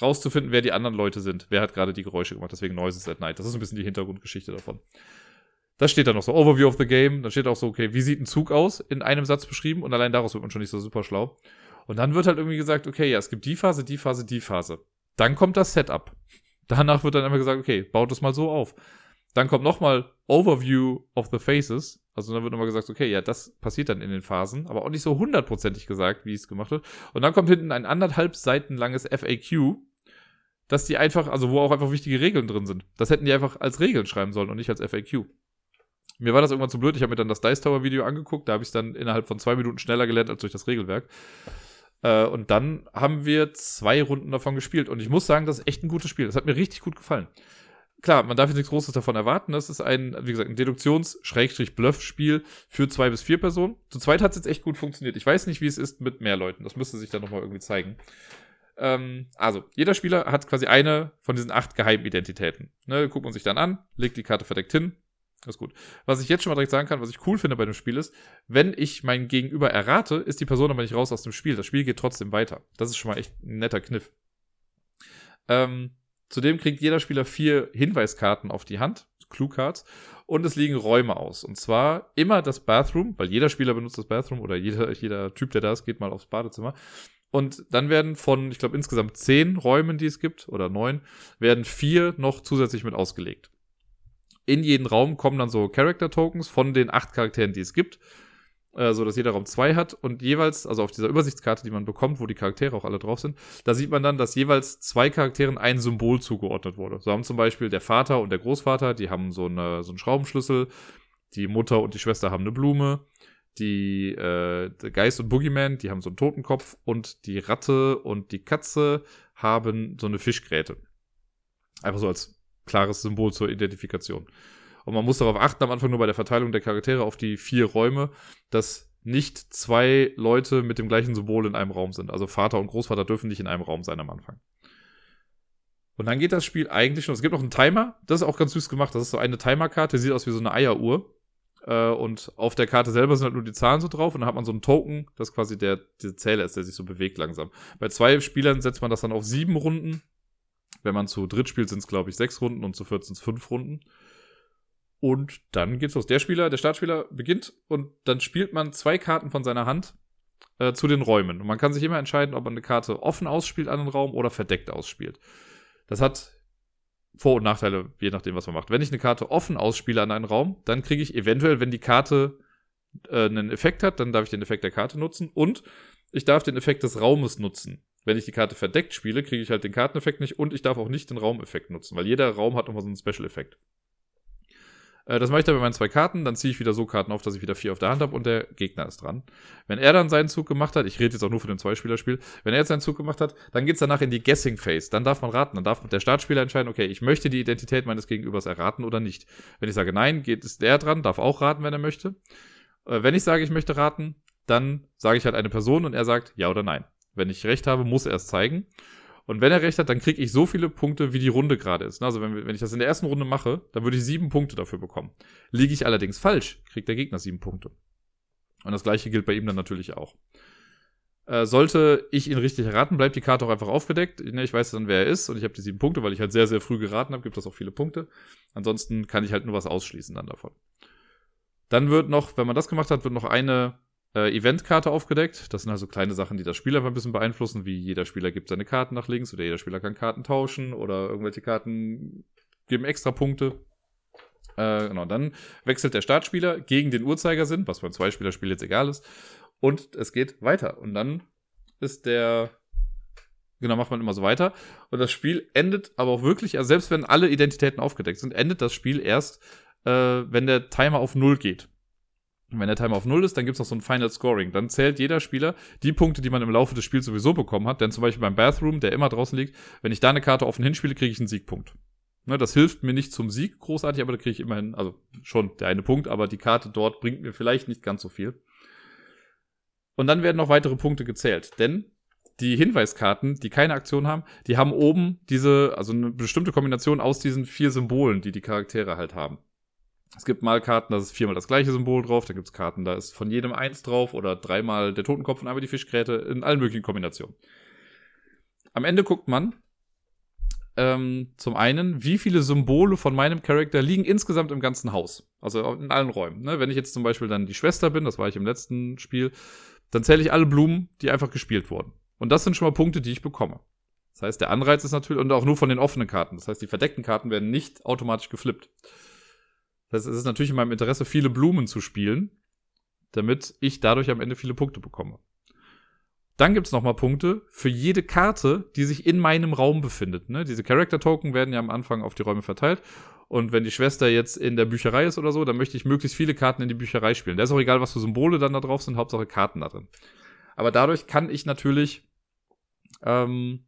rauszufinden, wer die anderen Leute sind. Wer hat gerade die Geräusche gemacht, deswegen Noises at Night. Das ist ein bisschen die Hintergrundgeschichte davon. Das steht dann noch so, Overview of the Game. Dann steht auch so, okay, wie sieht ein Zug aus? In einem Satz beschrieben. Und allein daraus wird man schon nicht so super schlau. Und dann wird halt irgendwie gesagt, okay, ja, es gibt die Phase, die Phase, die Phase. Dann kommt das Setup. Danach wird dann immer gesagt, okay, baut es mal so auf. Dann kommt nochmal Overview of the Phases. Also dann wird nochmal gesagt, okay, ja, das passiert dann in den Phasen, aber auch nicht so hundertprozentig gesagt, wie es gemacht wird. Und dann kommt hinten ein anderthalb Seiten langes FAQ, dass die einfach, also wo auch einfach wichtige Regeln drin sind. Das hätten die einfach als Regeln schreiben sollen und nicht als FAQ. Mir war das irgendwann zu blöd. Ich habe mir dann das Dice Tower Video angeguckt. Da habe ich es dann innerhalb von zwei Minuten schneller gelernt als durch das Regelwerk. Äh, und dann haben wir zwei Runden davon gespielt. Und ich muss sagen, das ist echt ein gutes Spiel. Das hat mir richtig gut gefallen klar, man darf jetzt nichts Großes davon erwarten. Das ist ein, wie gesagt, ein Deduktions-Bluff-Spiel für zwei bis vier Personen. Zu zweit hat es jetzt echt gut funktioniert. Ich weiß nicht, wie es ist mit mehr Leuten. Das müsste sich dann nochmal irgendwie zeigen. Ähm, also, jeder Spieler hat quasi eine von diesen acht Geheimidentitäten. Ne, guckt man sich dann an, legt die Karte verdeckt hin. Das ist gut. Was ich jetzt schon mal direkt sagen kann, was ich cool finde bei dem Spiel ist, wenn ich mein Gegenüber errate, ist die Person aber nicht raus aus dem Spiel. Das Spiel geht trotzdem weiter. Das ist schon mal echt ein netter Kniff. Ähm, Zudem kriegt jeder Spieler vier Hinweiskarten auf die Hand, Clue Cards, und es liegen Räume aus. Und zwar immer das Bathroom, weil jeder Spieler benutzt das Bathroom oder jeder, jeder Typ, der da ist, geht mal aufs Badezimmer. Und dann werden von, ich glaube, insgesamt zehn Räumen, die es gibt, oder neun, werden vier noch zusätzlich mit ausgelegt. In jeden Raum kommen dann so Character Tokens von den acht Charakteren, die es gibt äh, so dass jeder Raum zwei hat und jeweils, also auf dieser Übersichtskarte, die man bekommt, wo die Charaktere auch alle drauf sind, da sieht man dann, dass jeweils zwei Charakteren ein Symbol zugeordnet wurde. So haben zum Beispiel der Vater und der Großvater, die haben so, eine, so einen Schraubenschlüssel, die Mutter und die Schwester haben eine Blume, die äh, Geist und Boogeyman, die haben so einen Totenkopf und die Ratte und die Katze haben so eine Fischgräte. Einfach so als klares Symbol zur Identifikation. Und man muss darauf achten, am Anfang nur bei der Verteilung der Charaktere auf die vier Räume, dass nicht zwei Leute mit dem gleichen Symbol in einem Raum sind. Also Vater und Großvater dürfen nicht in einem Raum sein am Anfang. Und dann geht das Spiel eigentlich schon. Es gibt noch einen Timer, das ist auch ganz süß gemacht. Das ist so eine Timerkarte, die sieht aus wie so eine Eieruhr. Äh, und auf der Karte selber sind halt nur die Zahlen so drauf und dann hat man so einen Token, das quasi der, der Zähler ist, der sich so bewegt langsam. Bei zwei Spielern setzt man das dann auf sieben Runden. Wenn man zu dritt spielt, sind es, glaube ich, sechs Runden und zu viert sind es fünf Runden. Und dann geht's los. Der Spieler, der Startspieler beginnt und dann spielt man zwei Karten von seiner Hand äh, zu den Räumen. Und man kann sich immer entscheiden, ob man eine Karte offen ausspielt an den Raum oder verdeckt ausspielt. Das hat Vor- und Nachteile, je nachdem, was man macht. Wenn ich eine Karte offen ausspiele an einen Raum, dann kriege ich eventuell, wenn die Karte äh, einen Effekt hat, dann darf ich den Effekt der Karte nutzen und ich darf den Effekt des Raumes nutzen. Wenn ich die Karte verdeckt spiele, kriege ich halt den Karteneffekt nicht und ich darf auch nicht den Raumeffekt nutzen, weil jeder Raum hat nochmal so einen Special-Effekt. Äh, das mache ich dann mit meinen zwei Karten, dann ziehe ich wieder so Karten auf, dass ich wieder vier auf der Hand habe und der Gegner ist dran. Wenn er dann seinen Zug gemacht hat, ich rede jetzt auch nur von dem Zweispielerspiel, wenn er jetzt seinen Zug gemacht hat, dann geht's danach in die Guessing Phase. Dann darf man raten, dann darf der Startspieler entscheiden, okay, ich möchte die Identität meines Gegenübers erraten oder nicht. Wenn ich sage nein, geht es der dran, darf auch raten, wenn er möchte. Äh, wenn ich sage, ich möchte raten, dann sage ich halt eine Person und er sagt ja oder nein. Wenn ich recht habe, muss er es zeigen. Und wenn er recht hat, dann kriege ich so viele Punkte, wie die Runde gerade ist. Also wenn, wenn ich das in der ersten Runde mache, dann würde ich sieben Punkte dafür bekommen. Liege ich allerdings falsch, kriegt der Gegner sieben Punkte. Und das gleiche gilt bei ihm dann natürlich auch. Äh, sollte ich ihn richtig erraten, bleibt die Karte auch einfach aufgedeckt. Ne, ich weiß dann, wer er ist und ich habe die sieben Punkte, weil ich halt sehr, sehr früh geraten habe, gibt das auch viele Punkte. Ansonsten kann ich halt nur was ausschließen dann davon. Dann wird noch, wenn man das gemacht hat, wird noch eine äh, Eventkarte aufgedeckt. Das sind also kleine Sachen, die das Spiel einfach ein bisschen beeinflussen, wie jeder Spieler gibt seine Karten nach links oder jeder Spieler kann Karten tauschen oder irgendwelche Karten geben extra Punkte. Äh, genau, dann wechselt der Startspieler gegen den Uhrzeigersinn, was beim Zweispielerspiel jetzt egal ist. Und es geht weiter. Und dann ist der Genau, macht man immer so weiter. Und das Spiel endet aber auch wirklich, also selbst wenn alle Identitäten aufgedeckt sind, endet das Spiel erst, äh, wenn der Timer auf Null geht. Und wenn der Timer auf Null ist, dann gibt es noch so ein Final Scoring. Dann zählt jeder Spieler die Punkte, die man im Laufe des Spiels sowieso bekommen hat. Denn zum Beispiel beim Bathroom, der immer draußen liegt, wenn ich da eine Karte offen hinspiele, kriege ich einen Siegpunkt. Ne, das hilft mir nicht zum Sieg großartig, aber da kriege ich immerhin, also schon der eine Punkt, aber die Karte dort bringt mir vielleicht nicht ganz so viel. Und dann werden noch weitere Punkte gezählt. Denn die Hinweiskarten, die keine Aktion haben, die haben oben diese, also eine bestimmte Kombination aus diesen vier Symbolen, die die Charaktere halt haben. Es gibt mal Karten, da ist viermal das gleiche Symbol drauf, da gibt's Karten, da ist von jedem eins drauf oder dreimal der Totenkopf und einmal die Fischgräte in allen möglichen Kombinationen. Am Ende guckt man ähm, zum einen, wie viele Symbole von meinem Charakter liegen insgesamt im ganzen Haus. Also in allen Räumen. Ne? Wenn ich jetzt zum Beispiel dann die Schwester bin, das war ich im letzten Spiel, dann zähle ich alle Blumen, die einfach gespielt wurden. Und das sind schon mal Punkte, die ich bekomme. Das heißt, der Anreiz ist natürlich, und auch nur von den offenen Karten. Das heißt, die verdeckten Karten werden nicht automatisch geflippt. Das heißt, es ist natürlich in meinem Interesse, viele Blumen zu spielen, damit ich dadurch am Ende viele Punkte bekomme. Dann gibt's noch mal Punkte für jede Karte, die sich in meinem Raum befindet. Ne? Diese Character-Token werden ja am Anfang auf die Räume verteilt. Und wenn die Schwester jetzt in der Bücherei ist oder so, dann möchte ich möglichst viele Karten in die Bücherei spielen. Da ist auch egal, was für Symbole dann da drauf sind, Hauptsache Karten da drin. Aber dadurch kann ich natürlich ähm,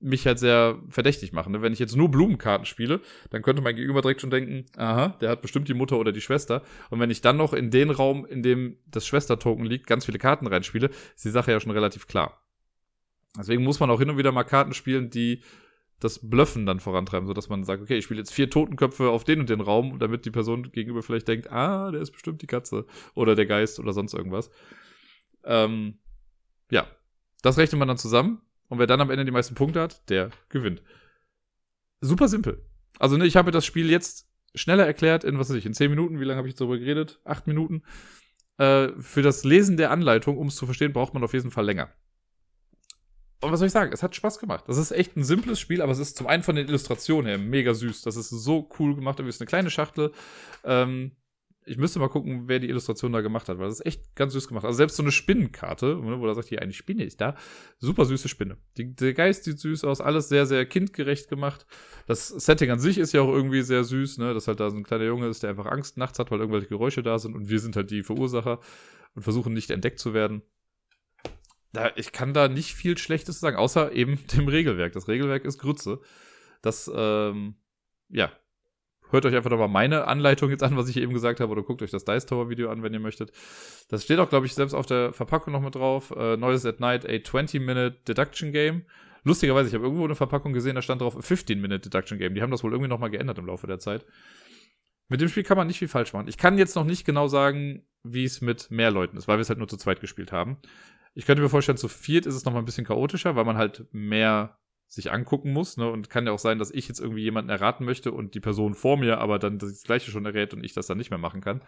mich halt sehr verdächtig machen. Ne? Wenn ich jetzt nur Blumenkarten spiele, dann könnte mein Gegenüber direkt schon denken, aha, der hat bestimmt die Mutter oder die Schwester. Und wenn ich dann noch in den Raum, in dem das Schwestertoken liegt, ganz viele Karten reinspiele, ist die Sache ja schon relativ klar. Deswegen muss man auch hin und wieder mal Karten spielen, die das Blöffen dann vorantreiben, so dass man sagt, okay, ich spiele jetzt vier Totenköpfe auf den und den Raum, damit die Person gegenüber vielleicht denkt, ah, der ist bestimmt die Katze oder der Geist oder sonst irgendwas. Ähm, ja, das rechnet man dann zusammen und wer dann am Ende die meisten Punkte hat, der gewinnt. Super simpel. Also, ne, ich habe das Spiel jetzt schneller erklärt in, was weiß ich, in 10 Minuten. Wie lange habe ich darüber geredet? 8 Minuten. Äh, für das Lesen der Anleitung, um es zu verstehen, braucht man auf jeden Fall länger. Und was soll ich sagen? Es hat Spaß gemacht. Das ist echt ein simples Spiel, aber es ist zum einen von den Illustrationen her mega süß. Das ist so cool gemacht. Es ist eine kleine Schachtel. Ähm, ich müsste mal gucken, wer die Illustration da gemacht hat, weil das ist echt ganz süß gemacht. Also selbst so eine Spinnenkarte, ne, wo er sagt, hier eine Spinne ist da, super süße Spinne. Die, der Geist sieht süß aus, alles sehr, sehr kindgerecht gemacht. Das Setting an sich ist ja auch irgendwie sehr süß, ne, dass halt da so ein kleiner Junge ist, der einfach Angst nachts hat, weil irgendwelche Geräusche da sind und wir sind halt die Verursacher und versuchen nicht entdeckt zu werden. Da, ich kann da nicht viel Schlechtes sagen, außer eben dem Regelwerk. Das Regelwerk ist Grütze. Das, ähm, ja, hört euch einfach nochmal meine Anleitung jetzt an, was ich eben gesagt habe, oder guckt euch das Dice Tower Video an, wenn ihr möchtet. Das steht auch, glaube ich, selbst auf der Verpackung noch mit drauf. Äh, Neues at Night, a 20-Minute Deduction Game. Lustigerweise, ich habe irgendwo eine Verpackung gesehen, da stand drauf 15-Minute Deduction Game. Die haben das wohl irgendwie nochmal geändert im Laufe der Zeit. Mit dem Spiel kann man nicht viel falsch machen. Ich kann jetzt noch nicht genau sagen, wie es mit mehr Leuten ist, weil wir es halt nur zu zweit gespielt haben. Ich könnte mir vorstellen, zu viert ist es nochmal ein bisschen chaotischer, weil man halt mehr sich angucken muss. Ne? Und kann ja auch sein, dass ich jetzt irgendwie jemanden erraten möchte und die Person vor mir aber dann das gleiche schon errät und ich das dann nicht mehr machen kann.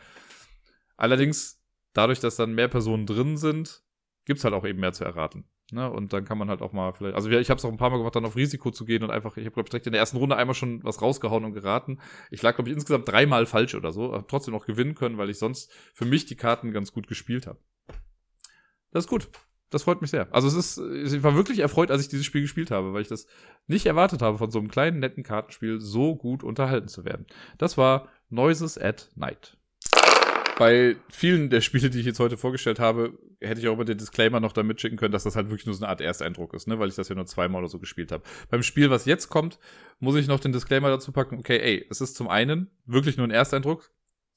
Allerdings, dadurch, dass dann mehr Personen drin sind, gibt's halt auch eben mehr zu erraten. Ne? Und dann kann man halt auch mal vielleicht, also ich habe es auch ein paar Mal gemacht, dann auf Risiko zu gehen und einfach, ich habe glaube ich direkt in der ersten Runde einmal schon was rausgehauen und geraten. Ich lag glaube ich insgesamt dreimal falsch oder so, habe trotzdem noch gewinnen können, weil ich sonst für mich die Karten ganz gut gespielt habe. Das ist gut das freut mich sehr. Also es ist, ich war wirklich erfreut, als ich dieses Spiel gespielt habe, weil ich das nicht erwartet habe, von so einem kleinen, netten Kartenspiel so gut unterhalten zu werden. Das war Noises at Night. Bei vielen der Spiele, die ich jetzt heute vorgestellt habe, hätte ich auch immer den Disclaimer noch damit schicken können, dass das halt wirklich nur so eine Art Ersteindruck ist, ne, weil ich das ja nur zweimal oder so gespielt habe. Beim Spiel, was jetzt kommt, muss ich noch den Disclaimer dazu packen, okay, ey, es ist zum einen wirklich nur ein Ersteindruck,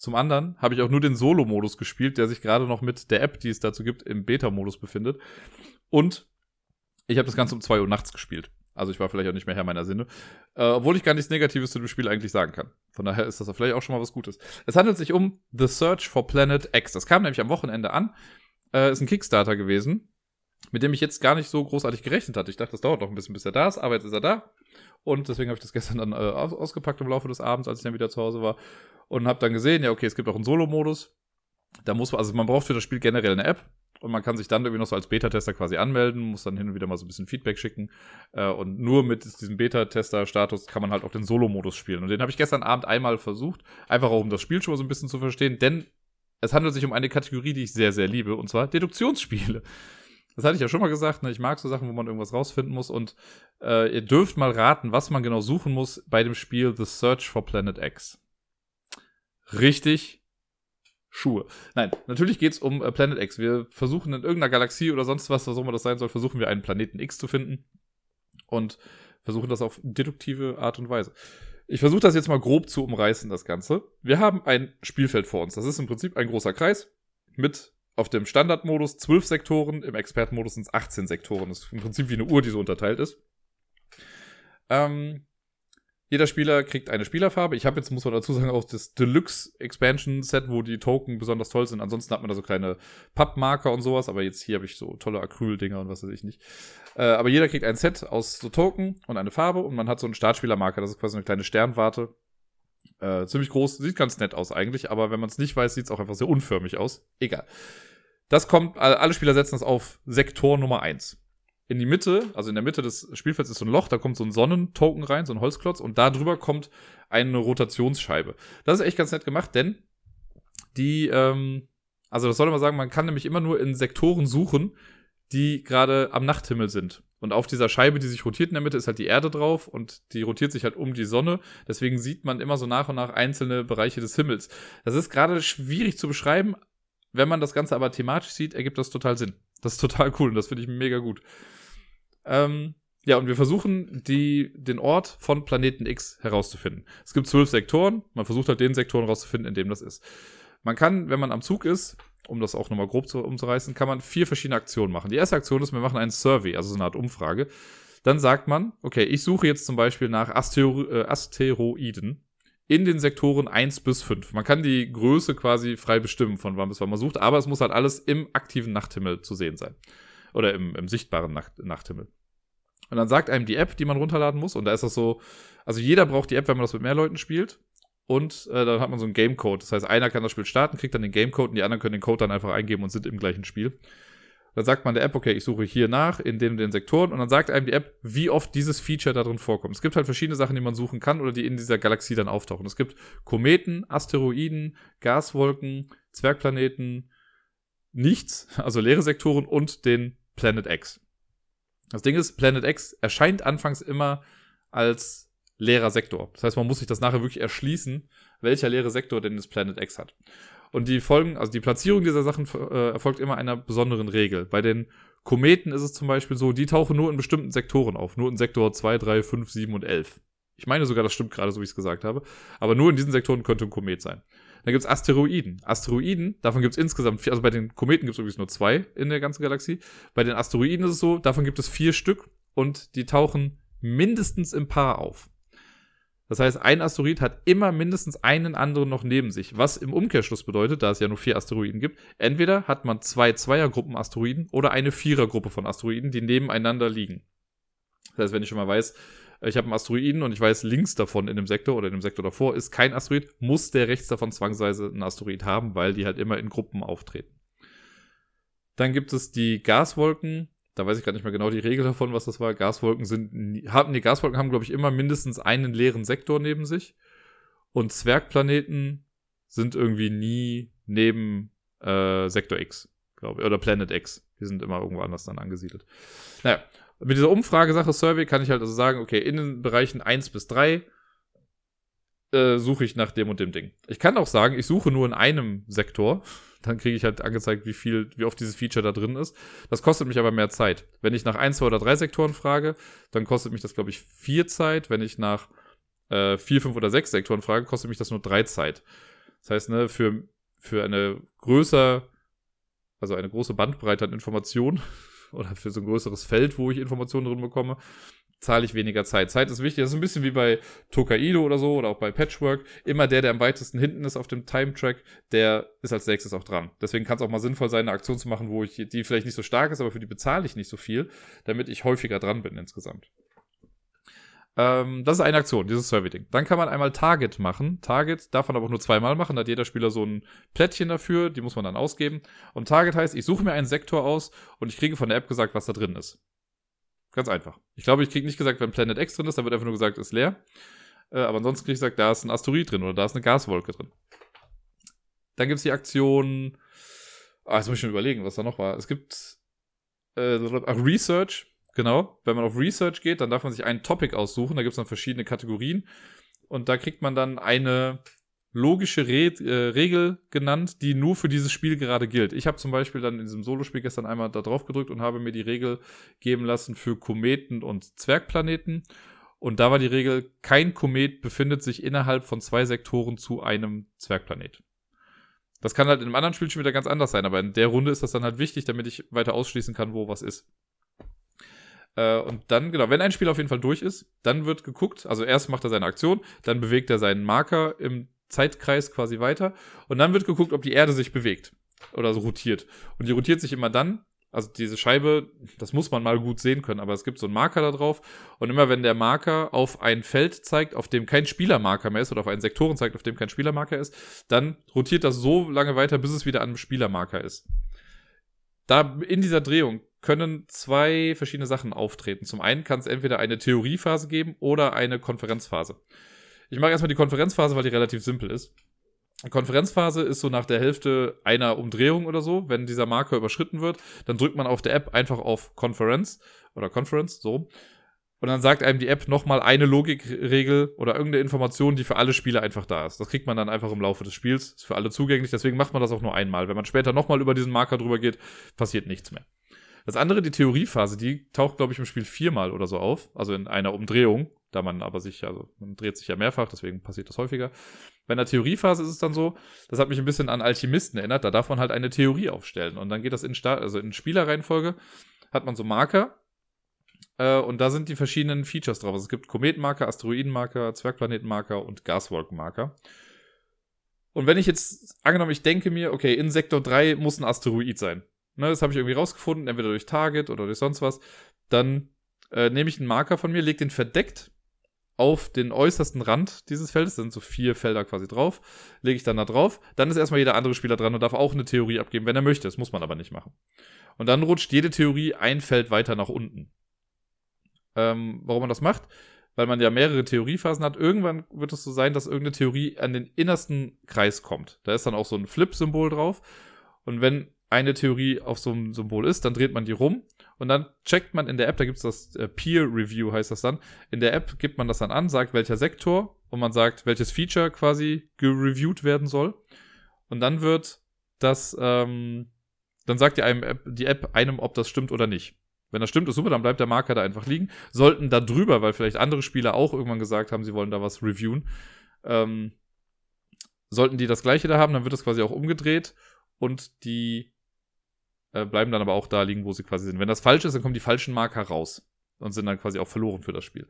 zum anderen habe ich auch nur den Solo-Modus gespielt, der sich gerade noch mit der App, die es dazu gibt, im Beta-Modus befindet. Und ich habe das Ganze um 2 Uhr nachts gespielt. Also ich war vielleicht auch nicht mehr Herr meiner Sinne. Äh, obwohl ich gar nichts Negatives zu dem Spiel eigentlich sagen kann. Von daher ist das vielleicht auch schon mal was Gutes. Es handelt sich um The Search for Planet X. Das kam nämlich am Wochenende an. Äh, ist ein Kickstarter gewesen, mit dem ich jetzt gar nicht so großartig gerechnet hatte. Ich dachte, das dauert noch ein bisschen, bis er da ist, aber jetzt ist er da. Und deswegen habe ich das gestern dann äh, ausgepackt im Laufe des Abends, als ich dann wieder zu Hause war und habe dann gesehen, ja, okay, es gibt auch einen Solo-Modus. Da muss man, also man braucht für das Spiel generell eine App und man kann sich dann irgendwie noch so als Beta-Tester quasi anmelden, muss dann hin und wieder mal so ein bisschen Feedback schicken. Äh, und nur mit diesem Beta-Tester-Status kann man halt auch den Solo-Modus spielen. Und den habe ich gestern Abend einmal versucht, einfach auch um das Spiel schon mal so ein bisschen zu verstehen, denn es handelt sich um eine Kategorie, die ich sehr, sehr liebe, und zwar Deduktionsspiele. Das hatte ich ja schon mal gesagt, ne? ich mag so Sachen, wo man irgendwas rausfinden muss und äh, ihr dürft mal raten, was man genau suchen muss bei dem Spiel The Search for Planet X richtig Schuhe. Nein, natürlich geht's um äh, Planet X. Wir versuchen in irgendeiner Galaxie oder sonst was, was auch immer das sein soll, versuchen wir einen Planeten X zu finden und versuchen das auf deduktive Art und Weise. Ich versuche das jetzt mal grob zu umreißen, das Ganze. Wir haben ein Spielfeld vor uns. Das ist im Prinzip ein großer Kreis mit auf dem Standardmodus 12 Sektoren, im Expertenmodus sind es 18 Sektoren. Das ist im Prinzip wie eine Uhr, die so unterteilt ist. Ähm, jeder Spieler kriegt eine Spielerfarbe. Ich habe jetzt, muss man dazu sagen, auch das Deluxe Expansion Set, wo die Token besonders toll sind. Ansonsten hat man da so kleine Pappmarker und sowas, aber jetzt hier habe ich so tolle Acryl-Dinger und was weiß ich nicht. Äh, aber jeder kriegt ein Set aus so Token und eine Farbe und man hat so einen Startspielermarker. Das ist quasi eine kleine Sternwarte. Äh, ziemlich groß, sieht ganz nett aus eigentlich, aber wenn man es nicht weiß, sieht es auch einfach sehr unförmig aus. Egal. Das kommt, alle Spieler setzen das auf Sektor Nummer 1 in die Mitte, also in der Mitte des Spielfelds ist so ein Loch, da kommt so ein Sonnentoken rein, so ein Holzklotz, und da drüber kommt eine Rotationsscheibe. Das ist echt ganz nett gemacht, denn die, ähm, also das soll man sagen, man kann nämlich immer nur in Sektoren suchen, die gerade am Nachthimmel sind. Und auf dieser Scheibe, die sich rotiert in der Mitte, ist halt die Erde drauf und die rotiert sich halt um die Sonne. Deswegen sieht man immer so nach und nach einzelne Bereiche des Himmels. Das ist gerade schwierig zu beschreiben. Wenn man das Ganze aber thematisch sieht, ergibt das total Sinn. Das ist total cool und das finde ich mega gut. Ähm, ja, und wir versuchen, die, den Ort von Planeten X herauszufinden. Es gibt zwölf Sektoren. Man versucht halt den Sektoren herauszufinden, in dem das ist. Man kann, wenn man am Zug ist, um das auch nochmal grob zu, umzureißen, kann man vier verschiedene Aktionen machen. Die erste Aktion ist, wir machen einen Survey, also so eine Art Umfrage. Dann sagt man, okay, ich suche jetzt zum Beispiel nach Astero äh, Asteroiden in den Sektoren 1 bis 5. Man kann die Größe quasi frei bestimmen, von wann bis wann man sucht, aber es muss halt alles im aktiven Nachthimmel zu sehen sein. Oder im, im sichtbaren Nacht, Nachthimmel. Und dann sagt einem die App, die man runterladen muss. Und da ist das so, also jeder braucht die App, wenn man das mit mehr Leuten spielt. Und äh, dann hat man so einen Gamecode. Das heißt, einer kann das Spiel starten, kriegt dann den Gamecode und die anderen können den Code dann einfach eingeben und sind im gleichen Spiel. Dann sagt man der App, okay, ich suche hier nach in den, den Sektoren und dann sagt einem die App, wie oft dieses Feature da drin vorkommt. Es gibt halt verschiedene Sachen, die man suchen kann oder die in dieser Galaxie dann auftauchen. Es gibt Kometen, Asteroiden, Gaswolken, Zwergplaneten, nichts, also leere Sektoren und den Planet X. Das Ding ist, Planet X erscheint anfangs immer als leerer Sektor. Das heißt, man muss sich das nachher wirklich erschließen, welcher leere Sektor denn das Planet X hat. Und die Folgen, also die Platzierung dieser Sachen äh, erfolgt immer einer besonderen Regel. Bei den Kometen ist es zum Beispiel so, die tauchen nur in bestimmten Sektoren auf. Nur in Sektor 2, 3, 5, 7 und 11. Ich meine sogar, das stimmt gerade, so wie ich es gesagt habe. Aber nur in diesen Sektoren könnte ein Komet sein. Dann gibt's Asteroiden. Asteroiden, davon gibt's insgesamt vier, also bei den Kometen gibt's übrigens nur zwei in der ganzen Galaxie. Bei den Asteroiden ist es so, davon gibt es vier Stück und die tauchen mindestens im Paar auf. Das heißt, ein Asteroid hat immer mindestens einen anderen noch neben sich, was im Umkehrschluss bedeutet, da es ja nur vier Asteroiden gibt, entweder hat man zwei Zweiergruppen Asteroiden oder eine Vierergruppe von Asteroiden, die nebeneinander liegen. Das heißt, wenn ich schon mal weiß, ich habe einen Asteroiden und ich weiß, links davon in dem Sektor oder in dem Sektor davor ist kein Asteroid, muss der rechts davon zwangsweise einen Asteroid haben, weil die halt immer in Gruppen auftreten. Dann gibt es die Gaswolken. Da weiß ich gar nicht mehr genau die Regel davon, was das war. Gaswolken sind, haben, die Gaswolken haben, glaube ich, immer mindestens einen leeren Sektor neben sich. Und Zwergplaneten sind irgendwie nie neben äh, Sektor X, glaube ich. Oder Planet X. Die sind immer irgendwo anders dann angesiedelt. Naja, mit dieser Umfragesache Survey kann ich halt also sagen, okay, in den Bereichen 1 bis 3 äh, suche ich nach dem und dem Ding. Ich kann auch sagen, ich suche nur in einem Sektor. Dann kriege ich halt angezeigt, wie viel, wie oft dieses Feature da drin ist. Das kostet mich aber mehr Zeit. Wenn ich nach 1, 2 oder 3 Sektoren frage, dann kostet mich das, glaube ich, 4 Zeit. Wenn ich nach äh, 4, 5 oder 6 Sektoren frage, kostet mich das nur 3 Zeit. Das heißt, ne, für, für eine größer, also eine große Bandbreite an Informationen oder für so ein größeres Feld, wo ich Informationen drin bekomme, zahle ich weniger Zeit. Zeit ist wichtig. Das ist ein bisschen wie bei Tokaido oder so oder auch bei Patchwork. Immer der, der am weitesten hinten ist auf dem Time-Track, der ist als nächstes auch dran. Deswegen kann es auch mal sinnvoll sein, eine Aktion zu machen, wo ich die vielleicht nicht so stark ist, aber für die bezahle ich nicht so viel, damit ich häufiger dran bin insgesamt. Ähm, das ist eine Aktion, dieses Survey-Ding. Dann kann man einmal Target machen. Target darf man aber auch nur zweimal machen. Da hat jeder Spieler so ein Plättchen dafür, die muss man dann ausgeben. Und Target heißt, ich suche mir einen Sektor aus und ich kriege von der App gesagt, was da drin ist. Ganz einfach. Ich glaube, ich kriege nicht gesagt, wenn Planet X drin ist, da wird einfach nur gesagt, ist leer. Äh, aber ansonsten kriege ich gesagt, da ist ein Asteroid drin oder da ist eine Gaswolke drin. Dann gibt es die Aktion. Ah, jetzt muss ich schon überlegen, was da noch war. Es gibt äh, Research Genau, wenn man auf Research geht, dann darf man sich ein Topic aussuchen. Da gibt es dann verschiedene Kategorien. Und da kriegt man dann eine logische Re äh, Regel genannt, die nur für dieses Spiel gerade gilt. Ich habe zum Beispiel dann in diesem Solospiel gestern einmal da drauf gedrückt und habe mir die Regel geben lassen für Kometen und Zwergplaneten. Und da war die Regel, kein Komet befindet sich innerhalb von zwei Sektoren zu einem Zwergplanet. Das kann halt in einem anderen Spiel schon wieder ganz anders sein, aber in der Runde ist das dann halt wichtig, damit ich weiter ausschließen kann, wo was ist. Äh, und dann, genau, wenn ein Spiel auf jeden Fall durch ist, dann wird geguckt, also erst macht er seine Aktion, dann bewegt er seinen Marker im Zeitkreis quasi weiter und dann wird geguckt, ob die Erde sich bewegt oder so rotiert. Und die rotiert sich immer dann, also diese Scheibe, das muss man mal gut sehen können, aber es gibt so einen Marker da drauf. Und immer wenn der Marker auf ein Feld zeigt, auf dem kein Spielermarker mehr ist, oder auf einen Sektoren zeigt, auf dem kein Spielermarker ist, dann rotiert das so lange weiter, bis es wieder an einem Spielermarker ist. Da in dieser Drehung können zwei verschiedene Sachen auftreten. Zum einen kann es entweder eine Theoriephase geben oder eine Konferenzphase. Ich mache erstmal die Konferenzphase, weil die relativ simpel ist. Konferenzphase ist so nach der Hälfte einer Umdrehung oder so. Wenn dieser Marker überschritten wird, dann drückt man auf der App einfach auf Conference oder Conference, so. Und dann sagt einem die App nochmal eine Logikregel oder irgendeine Information, die für alle Spieler einfach da ist. Das kriegt man dann einfach im Laufe des Spiels. Ist für alle zugänglich. Deswegen macht man das auch nur einmal. Wenn man später nochmal über diesen Marker drüber geht, passiert nichts mehr. Das andere, die Theoriephase, die taucht, glaube ich, im Spiel viermal oder so auf. Also in einer Umdrehung da man aber sich, also man dreht sich ja mehrfach, deswegen passiert das häufiger. Bei einer Theoriephase ist es dann so, das hat mich ein bisschen an Alchemisten erinnert, da darf man halt eine Theorie aufstellen und dann geht das in, Sta also in Spielerreihenfolge, hat man so Marker äh, und da sind die verschiedenen Features drauf. Also es gibt Kometenmarker, Asteroidenmarker, Zwergplanetenmarker und Gaswolkenmarker. Und wenn ich jetzt, angenommen, ich denke mir, okay, in Sektor 3 muss ein Asteroid sein. Ne, das habe ich irgendwie rausgefunden, entweder durch Target oder durch sonst was. Dann äh, nehme ich einen Marker von mir, lege den verdeckt auf den äußersten Rand dieses Feldes, sind so vier Felder quasi drauf, lege ich dann da drauf. Dann ist erstmal jeder andere Spieler dran und darf auch eine Theorie abgeben, wenn er möchte. Das muss man aber nicht machen. Und dann rutscht jede Theorie ein Feld weiter nach unten. Ähm, warum man das macht? Weil man ja mehrere Theoriephasen hat. Irgendwann wird es so sein, dass irgendeine Theorie an den innersten Kreis kommt. Da ist dann auch so ein Flip-Symbol drauf. Und wenn eine Theorie auf so einem Symbol ist, dann dreht man die rum und dann checkt man in der App, da gibt es das äh, Peer Review, heißt das dann. In der App gibt man das dann an, sagt welcher Sektor und man sagt, welches Feature quasi gereviewt werden soll. Und dann wird das, ähm, dann sagt die, einem App, die App einem, ob das stimmt oder nicht. Wenn das stimmt, ist super, dann bleibt der Marker da einfach liegen. Sollten da drüber, weil vielleicht andere Spieler auch irgendwann gesagt haben, sie wollen da was reviewen, ähm, sollten die das gleiche da haben, dann wird das quasi auch umgedreht und die äh, bleiben dann aber auch da liegen, wo sie quasi sind. Wenn das falsch ist, dann kommen die falschen Marker raus und sind dann quasi auch verloren für das Spiel.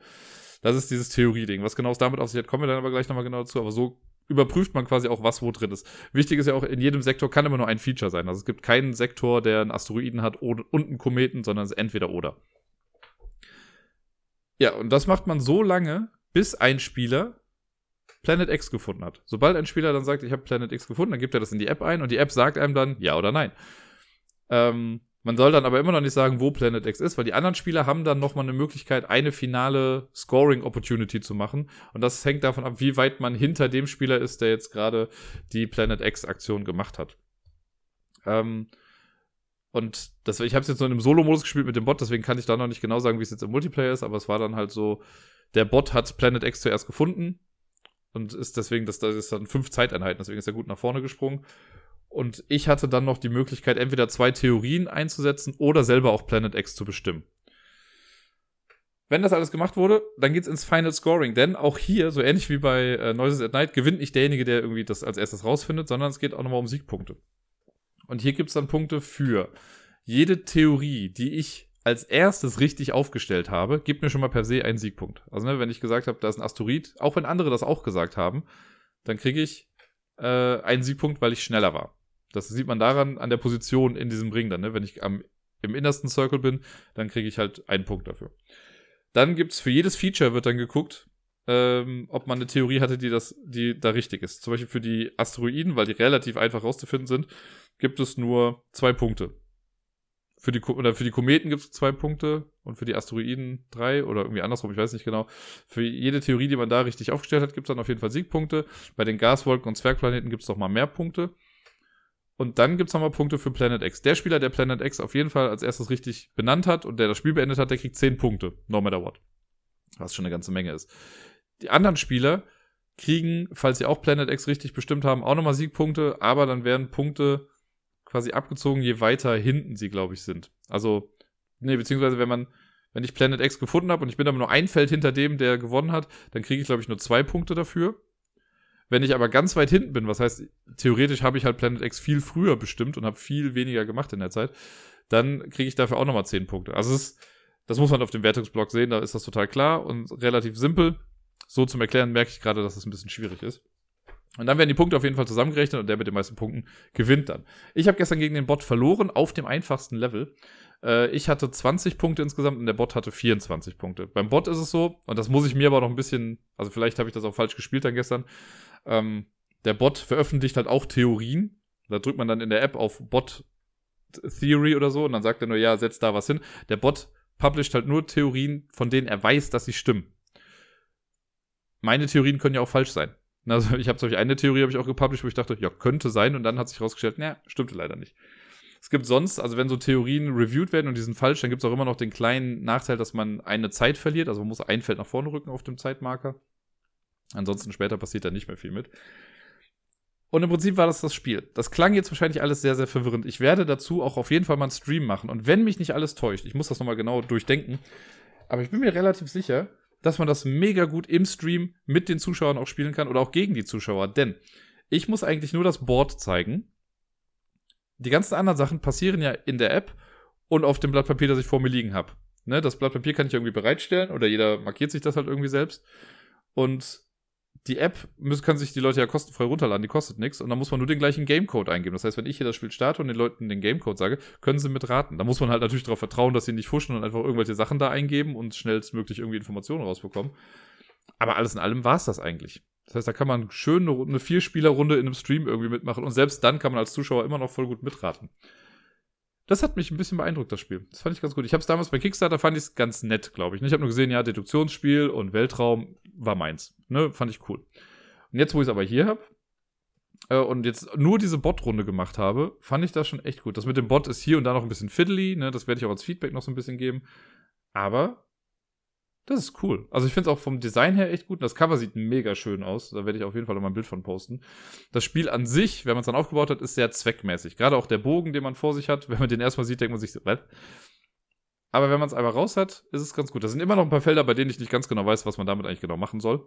Das ist dieses Theorie-Ding. Was genau es damit auf sich hat, kommen wir dann aber gleich nochmal genau dazu. Aber so überprüft man quasi auch, was wo drin ist. Wichtig ist ja auch, in jedem Sektor kann immer nur ein Feature sein. Also es gibt keinen Sektor, der einen Asteroiden hat und einen Kometen, sondern es ist entweder oder. Ja, und das macht man so lange, bis ein Spieler Planet X gefunden hat. Sobald ein Spieler dann sagt, ich habe Planet X gefunden, dann gibt er das in die App ein und die App sagt einem dann ja oder nein. Ähm, man soll dann aber immer noch nicht sagen, wo Planet X ist, weil die anderen Spieler haben dann nochmal eine Möglichkeit, eine finale Scoring-Opportunity zu machen. Und das hängt davon ab, wie weit man hinter dem Spieler ist, der jetzt gerade die Planet X-Aktion gemacht hat. Ähm, und das, ich habe es jetzt nur in einem Solo-Modus gespielt mit dem Bot, deswegen kann ich da noch nicht genau sagen, wie es jetzt im Multiplayer ist, aber es war dann halt so, der Bot hat Planet X zuerst gefunden und ist deswegen, das, das ist dann fünf Zeiteinheiten, deswegen ist er gut nach vorne gesprungen. Und ich hatte dann noch die Möglichkeit, entweder zwei Theorien einzusetzen oder selber auch Planet X zu bestimmen. Wenn das alles gemacht wurde, dann geht's ins Final Scoring, denn auch hier, so ähnlich wie bei äh, Noises at Night, gewinnt nicht derjenige, der irgendwie das als erstes rausfindet, sondern es geht auch nochmal um Siegpunkte. Und hier gibt's dann Punkte für jede Theorie, die ich als erstes richtig aufgestellt habe, gibt mir schon mal per se einen Siegpunkt. Also ne, wenn ich gesagt habe, da ist ein Asteroid, auch wenn andere das auch gesagt haben, dann kriege ich äh, einen Siegpunkt, weil ich schneller war. Das sieht man daran an der Position in diesem Ring dann. Ne? Wenn ich am, im innersten Circle bin, dann kriege ich halt einen Punkt dafür. Dann gibt's für jedes Feature wird dann geguckt, ähm, ob man eine Theorie hatte, die das, die da richtig ist. Zum Beispiel für die Asteroiden, weil die relativ einfach rauszufinden sind, gibt es nur zwei Punkte. Für die, oder für die Kometen gibt es zwei Punkte und für die Asteroiden drei oder irgendwie andersrum, ich weiß nicht genau. Für jede Theorie, die man da richtig aufgestellt hat, gibt es dann auf jeden Fall Siegpunkte. Bei den Gaswolken und Zwergplaneten gibt es noch mal mehr Punkte. Und dann gibt es nochmal Punkte für Planet X. Der Spieler, der Planet X auf jeden Fall als erstes richtig benannt hat und der das Spiel beendet hat, der kriegt 10 Punkte, no matter what. Was schon eine ganze Menge ist. Die anderen Spieler kriegen, falls sie auch Planet X richtig bestimmt haben, auch nochmal Siegpunkte, aber dann werden Punkte quasi abgezogen, je weiter hinten sie, glaube ich, sind. Also, nee, beziehungsweise wenn man, wenn ich Planet X gefunden habe und ich bin aber nur ein Feld hinter dem, der gewonnen hat, dann kriege ich, glaube ich, nur zwei Punkte dafür. Wenn ich aber ganz weit hinten bin, was heißt, theoretisch habe ich halt Planet X viel früher bestimmt und habe viel weniger gemacht in der Zeit, dann kriege ich dafür auch nochmal 10 Punkte. Also ist, das muss man auf dem Wertungsblock sehen, da ist das total klar und relativ simpel. So zum Erklären merke ich gerade, dass es ein bisschen schwierig ist. Und dann werden die Punkte auf jeden Fall zusammengerechnet und der mit den meisten Punkten gewinnt dann. Ich habe gestern gegen den Bot verloren auf dem einfachsten Level. Äh, ich hatte 20 Punkte insgesamt und der Bot hatte 24 Punkte. Beim Bot ist es so, und das muss ich mir aber noch ein bisschen, also vielleicht habe ich das auch falsch gespielt dann gestern. Ähm, der Bot veröffentlicht halt auch Theorien. Da drückt man dann in der App auf Bot Theory oder so und dann sagt er nur, ja, setz da was hin. Der Bot publisht halt nur Theorien, von denen er weiß, dass sie stimmen. Meine Theorien können ja auch falsch sein. Also ich habe Beispiel eine Theorie habe ich auch gepublished, wo ich dachte, ja, könnte sein und dann hat sich rausgestellt, naja, stimmte leider nicht. Es gibt sonst, also wenn so Theorien reviewed werden und die sind falsch, dann gibt es auch immer noch den kleinen Nachteil, dass man eine Zeit verliert. Also man muss ein Feld nach vorne rücken auf dem Zeitmarker. Ansonsten später passiert da nicht mehr viel mit. Und im Prinzip war das das Spiel. Das klang jetzt wahrscheinlich alles sehr, sehr verwirrend. Ich werde dazu auch auf jeden Fall mal einen Stream machen. Und wenn mich nicht alles täuscht, ich muss das nochmal genau durchdenken, aber ich bin mir relativ sicher, dass man das mega gut im Stream mit den Zuschauern auch spielen kann oder auch gegen die Zuschauer. Denn ich muss eigentlich nur das Board zeigen. Die ganzen anderen Sachen passieren ja in der App und auf dem Blatt Papier, das ich vor mir liegen habe. Ne, das Blatt Papier kann ich irgendwie bereitstellen oder jeder markiert sich das halt irgendwie selbst. Und die App müssen, können sich die Leute ja kostenfrei runterladen, die kostet nichts und dann muss man nur den gleichen Gamecode eingeben. Das heißt, wenn ich hier das Spiel starte und den Leuten den Gamecode sage, können sie mitraten. Da muss man halt natürlich darauf vertrauen, dass sie nicht fuschen und einfach irgendwelche Sachen da eingeben und schnellstmöglich irgendwie Informationen rausbekommen. Aber alles in allem war es das eigentlich. Das heißt, da kann man schön eine, eine Vierspielerrunde in einem Stream irgendwie mitmachen und selbst dann kann man als Zuschauer immer noch voll gut mitraten. Das hat mich ein bisschen beeindruckt, das Spiel. Das fand ich ganz gut. Ich habe es damals bei Kickstarter, fand ich es ganz nett, glaube ich. Ich habe nur gesehen, ja, Deduktionsspiel und Weltraum war meins. Ne, fand ich cool. Und jetzt, wo ich es aber hier habe äh, und jetzt nur diese Bot-Runde gemacht habe, fand ich das schon echt gut. Das mit dem Bot ist hier und da noch ein bisschen fiddly, ne, das werde ich auch als Feedback noch so ein bisschen geben. Aber das ist cool. Also ich finde es auch vom Design her echt gut. Das Cover sieht mega schön aus. Da werde ich auf jeden Fall noch mal ein Bild von posten. Das Spiel an sich, wenn man es dann aufgebaut hat, ist sehr zweckmäßig. Gerade auch der Bogen, den man vor sich hat. Wenn man den erstmal sieht, denkt man sich so, was? Aber wenn man es einmal raus hat, ist es ganz gut. Da sind immer noch ein paar Felder, bei denen ich nicht ganz genau weiß, was man damit eigentlich genau machen soll.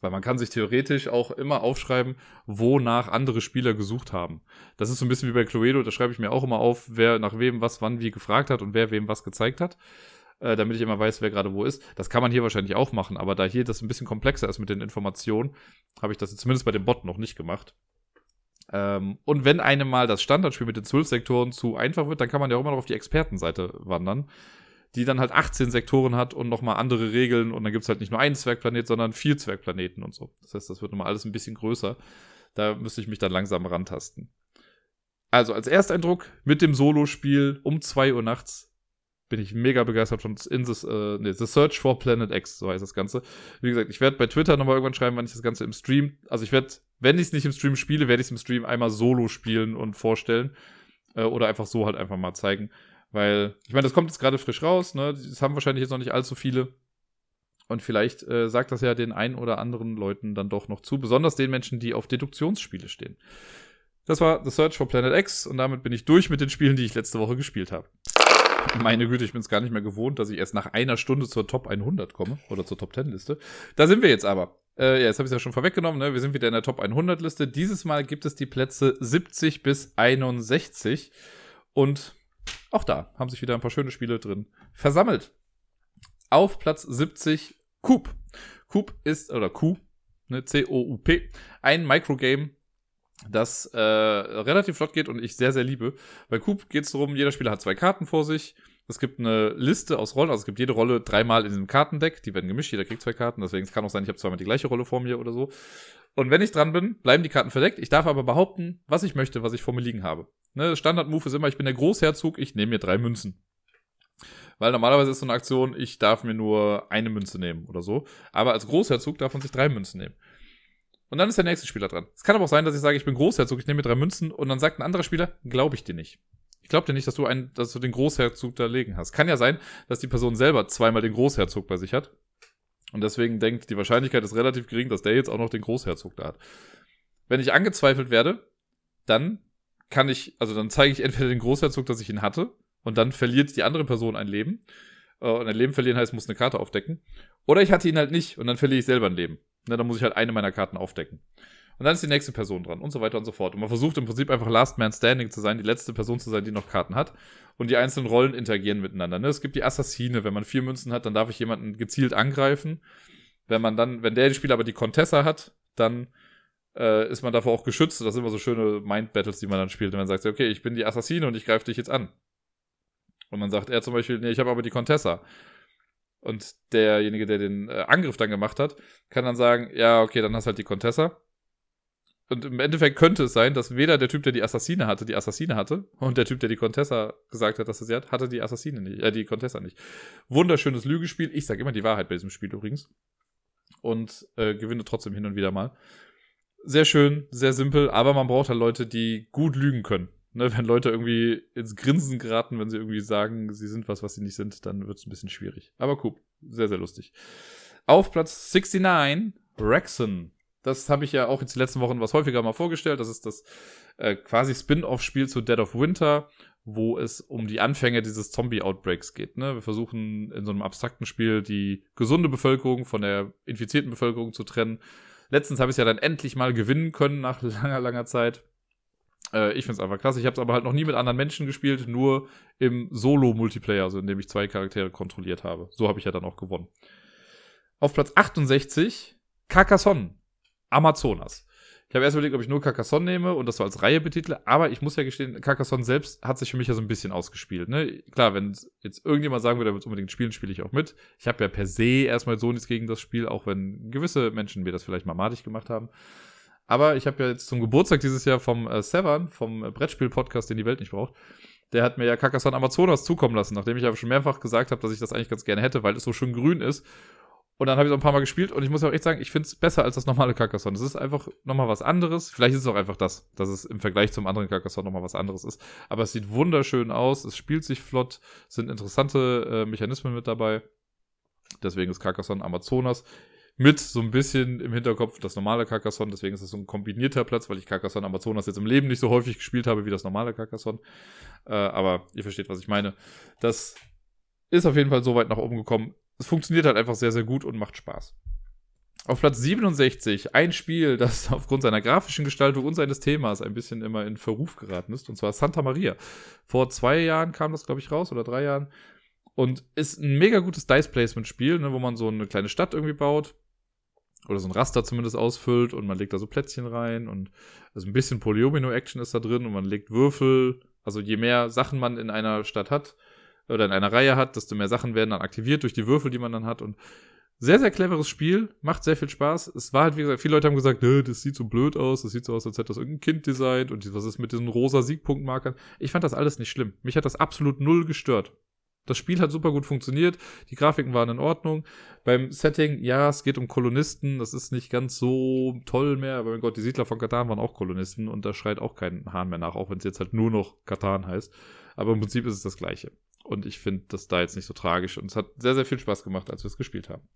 Weil man kann sich theoretisch auch immer aufschreiben, wonach andere Spieler gesucht haben. Das ist so ein bisschen wie bei Cluedo, da schreibe ich mir auch immer auf, wer nach wem was wann wie gefragt hat und wer wem was gezeigt hat äh, damit ich immer weiß, wer gerade wo ist. Das kann man hier wahrscheinlich auch machen, aber da hier das ein bisschen komplexer ist mit den Informationen, habe ich das zumindest bei dem Bot noch nicht gemacht. Ähm, und wenn einem mal das Standardspiel mit den zwölf Sektoren zu einfach wird, dann kann man ja auch immer noch auf die Expertenseite wandern, die dann halt 18 Sektoren hat und nochmal andere Regeln und dann gibt es halt nicht nur einen Zwergplanet, sondern vier Zwergplaneten und so. Das heißt, das wird nochmal alles ein bisschen größer. Da müsste ich mich dann langsam rantasten. Also als Ersteindruck mit dem Solo-Spiel um 2 Uhr nachts bin ich mega begeistert von in this, äh, nee, The Search for Planet X, so heißt das Ganze. Wie gesagt, ich werde bei Twitter nochmal irgendwann schreiben, wann ich das Ganze im Stream, also ich werde, wenn ich es nicht im Stream spiele, werde ich es im Stream einmal solo spielen und vorstellen. Äh, oder einfach so halt einfach mal zeigen. Weil, ich meine, das kommt jetzt gerade frisch raus, ne? Das haben wahrscheinlich jetzt noch nicht allzu viele. Und vielleicht äh, sagt das ja den ein oder anderen Leuten dann doch noch zu, besonders den Menschen, die auf Deduktionsspiele stehen. Das war The Search for Planet X und damit bin ich durch mit den Spielen, die ich letzte Woche gespielt habe. Meine Güte, ich bin es gar nicht mehr gewohnt, dass ich erst nach einer Stunde zur Top 100 komme oder zur Top 10 Liste. Da sind wir jetzt aber. Äh, ja, jetzt habe ich es ja schon vorweggenommen, ne? Wir sind wieder in der Top 100 Liste. Dieses Mal gibt es die Plätze 70 bis 61 und auch da haben sich wieder ein paar schöne Spiele drin versammelt. Auf Platz 70 Coop. Coop ist, oder Q, ne, C-O-U-P, ein Microgame, das äh, relativ flott geht und ich sehr, sehr liebe. Bei Coop geht es darum, jeder Spieler hat zwei Karten vor sich. Es gibt eine Liste aus Rollen, also es gibt jede Rolle dreimal in diesem Kartendeck. Die werden gemischt, jeder kriegt zwei Karten. Deswegen kann auch sein, ich habe zweimal die gleiche Rolle vor mir oder so. Und wenn ich dran bin, bleiben die Karten verdeckt. Ich darf aber behaupten, was ich möchte, was ich vor mir liegen habe. Ne, Standard-Move ist immer, ich bin der Großherzog, ich nehme mir drei Münzen. Weil normalerweise ist so eine Aktion, ich darf mir nur eine Münze nehmen oder so. Aber als Großherzog darf man sich drei Münzen nehmen. Und dann ist der nächste Spieler dran. Es kann aber auch sein, dass ich sage, ich bin Großherzog, ich nehme mir drei Münzen und dann sagt ein anderer Spieler, glaube ich dir nicht. Ich glaube dir nicht, dass du, einen, dass du den Großherzog da legen hast. Kann ja sein, dass die Person selber zweimal den Großherzog bei sich hat. Und deswegen denkt, die Wahrscheinlichkeit ist relativ gering, dass der jetzt auch noch den Großherzog da hat. Wenn ich angezweifelt werde, dann kann ich, also dann zeige ich entweder den Großherzog, dass ich ihn hatte, und dann verliert die andere Person ein Leben. Äh, und ein Leben verlieren heißt, muss eine Karte aufdecken. Oder ich hatte ihn halt nicht und dann verliere ich selber ein Leben. Na, dann muss ich halt eine meiner Karten aufdecken. Und dann ist die nächste Person dran und so weiter und so fort. Und man versucht im Prinzip einfach Last Man Standing zu sein, die letzte Person zu sein, die noch Karten hat. Und die einzelnen Rollen interagieren miteinander. Ne? Es gibt die Assassine. Wenn man vier Münzen hat, dann darf ich jemanden gezielt angreifen. Wenn man dann, wenn der Spieler aber die Contessa hat, dann äh, ist man davor auch geschützt. Das sind immer so schöne Mind-Battles, die man dann spielt. Und man sagt, okay, ich bin die Assassine und ich greife dich jetzt an. Und dann sagt er zum Beispiel, nee, ich habe aber die Contessa. Und derjenige, der den äh, Angriff dann gemacht hat, kann dann sagen, ja, okay, dann hast halt die Contessa. Und im Endeffekt könnte es sein, dass weder der Typ, der die Assassine hatte, die Assassine hatte, und der Typ, der die Contessa gesagt hat, dass er sie hat, hatte die Assassine nicht, äh, die Contessa nicht. Wunderschönes Lügespiel. Ich sage immer die Wahrheit bei diesem Spiel übrigens. Und äh, gewinne trotzdem hin und wieder mal. Sehr schön, sehr simpel, aber man braucht halt Leute, die gut lügen können. Ne, wenn Leute irgendwie ins Grinsen geraten, wenn sie irgendwie sagen, sie sind was, was sie nicht sind, dann wird es ein bisschen schwierig. Aber cool, sehr, sehr lustig. Auf Platz 69, Rexon. Das habe ich ja auch jetzt die letzten Wochen was häufiger mal vorgestellt. Das ist das äh, quasi Spin-off-Spiel zu Dead of Winter, wo es um die Anfänge dieses Zombie-Outbreaks geht. Ne? Wir versuchen in so einem abstrakten Spiel die gesunde Bevölkerung von der infizierten Bevölkerung zu trennen. Letztens habe ich es ja dann endlich mal gewinnen können nach langer, langer Zeit. Äh, ich finde es einfach krass. Ich habe es aber halt noch nie mit anderen Menschen gespielt, nur im Solo-Multiplayer, also indem ich zwei Charaktere kontrolliert habe. So habe ich ja dann auch gewonnen. Auf Platz 68 Carcassonne. Amazonas. Ich habe erst überlegt, ob ich nur Carcassonne nehme und das so als Reihe betitle, aber ich muss ja gestehen, Carcassonne selbst hat sich für mich ja so ein bisschen ausgespielt. Ne? Klar, wenn jetzt irgendjemand sagen würde, er will es unbedingt spielen, spiele ich auch mit. Ich habe ja per se erstmal so nichts gegen das Spiel, auch wenn gewisse Menschen mir das vielleicht mal madig gemacht haben. Aber ich habe ja jetzt zum Geburtstag dieses Jahr vom äh, Severn, vom äh, Brettspiel-Podcast, den die Welt nicht braucht, der hat mir ja Carcassonne Amazonas zukommen lassen, nachdem ich aber schon mehrfach gesagt habe, dass ich das eigentlich ganz gerne hätte, weil es so schön grün ist. Und dann habe ich es ein paar Mal gespielt und ich muss auch echt sagen, ich finde es besser als das normale Carcassonne. Es ist einfach nochmal was anderes. Vielleicht ist es auch einfach das, dass es im Vergleich zum anderen Carcassonne nochmal was anderes ist. Aber es sieht wunderschön aus, es spielt sich flott, sind interessante äh, Mechanismen mit dabei. Deswegen ist Carcassonne Amazonas mit so ein bisschen im Hinterkopf das normale Carcassonne. Deswegen ist es so ein kombinierter Platz, weil ich Carcassonne Amazonas jetzt im Leben nicht so häufig gespielt habe wie das normale Carcassonne. Äh, aber ihr versteht, was ich meine. Das ist auf jeden Fall so weit nach oben gekommen es funktioniert halt einfach sehr, sehr gut und macht Spaß. Auf Platz 67 ein Spiel, das aufgrund seiner grafischen Gestaltung und seines Themas ein bisschen immer in Verruf geraten ist, und zwar Santa Maria. Vor zwei Jahren kam das, glaube ich, raus oder drei Jahren. Und ist ein mega gutes Dice-Placement-Spiel, ne, wo man so eine kleine Stadt irgendwie baut. Oder so ein Raster zumindest ausfüllt und man legt da so Plätzchen rein und also ein bisschen Polyomino-Action ist da drin und man legt Würfel. Also je mehr Sachen man in einer Stadt hat, oder in einer Reihe hat, desto mehr Sachen werden dann aktiviert durch die Würfel, die man dann hat. Und sehr, sehr cleveres Spiel, macht sehr viel Spaß. Es war halt, wie gesagt, viele Leute haben gesagt, das sieht so blöd aus, das sieht so aus, als hätte das irgendein Kind designt und was ist mit diesen rosa Siegpunktmarkern. Ich fand das alles nicht schlimm. Mich hat das absolut null gestört. Das Spiel hat super gut funktioniert, die Grafiken waren in Ordnung. Beim Setting, ja, es geht um Kolonisten, das ist nicht ganz so toll mehr, aber mein Gott, die Siedler von Katan waren auch Kolonisten und da schreit auch kein Hahn mehr nach, auch wenn es jetzt halt nur noch Katan heißt. Aber im Prinzip ist es das Gleiche. Und ich finde das da jetzt nicht so tragisch. Und es hat sehr, sehr viel Spaß gemacht, als wir es gespielt haben.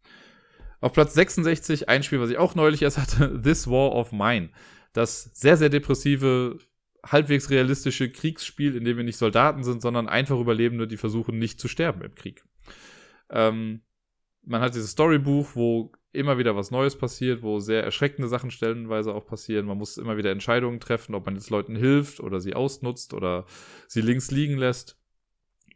Auf Platz 66 ein Spiel, was ich auch neulich erst hatte, This War of Mine. Das sehr, sehr depressive, halbwegs realistische Kriegsspiel, in dem wir nicht Soldaten sind, sondern einfach Überlebende, die versuchen, nicht zu sterben im Krieg. Ähm, man hat dieses Storybuch, wo immer wieder was Neues passiert, wo sehr erschreckende Sachen stellenweise auch passieren. Man muss immer wieder Entscheidungen treffen, ob man jetzt Leuten hilft oder sie ausnutzt oder sie links liegen lässt.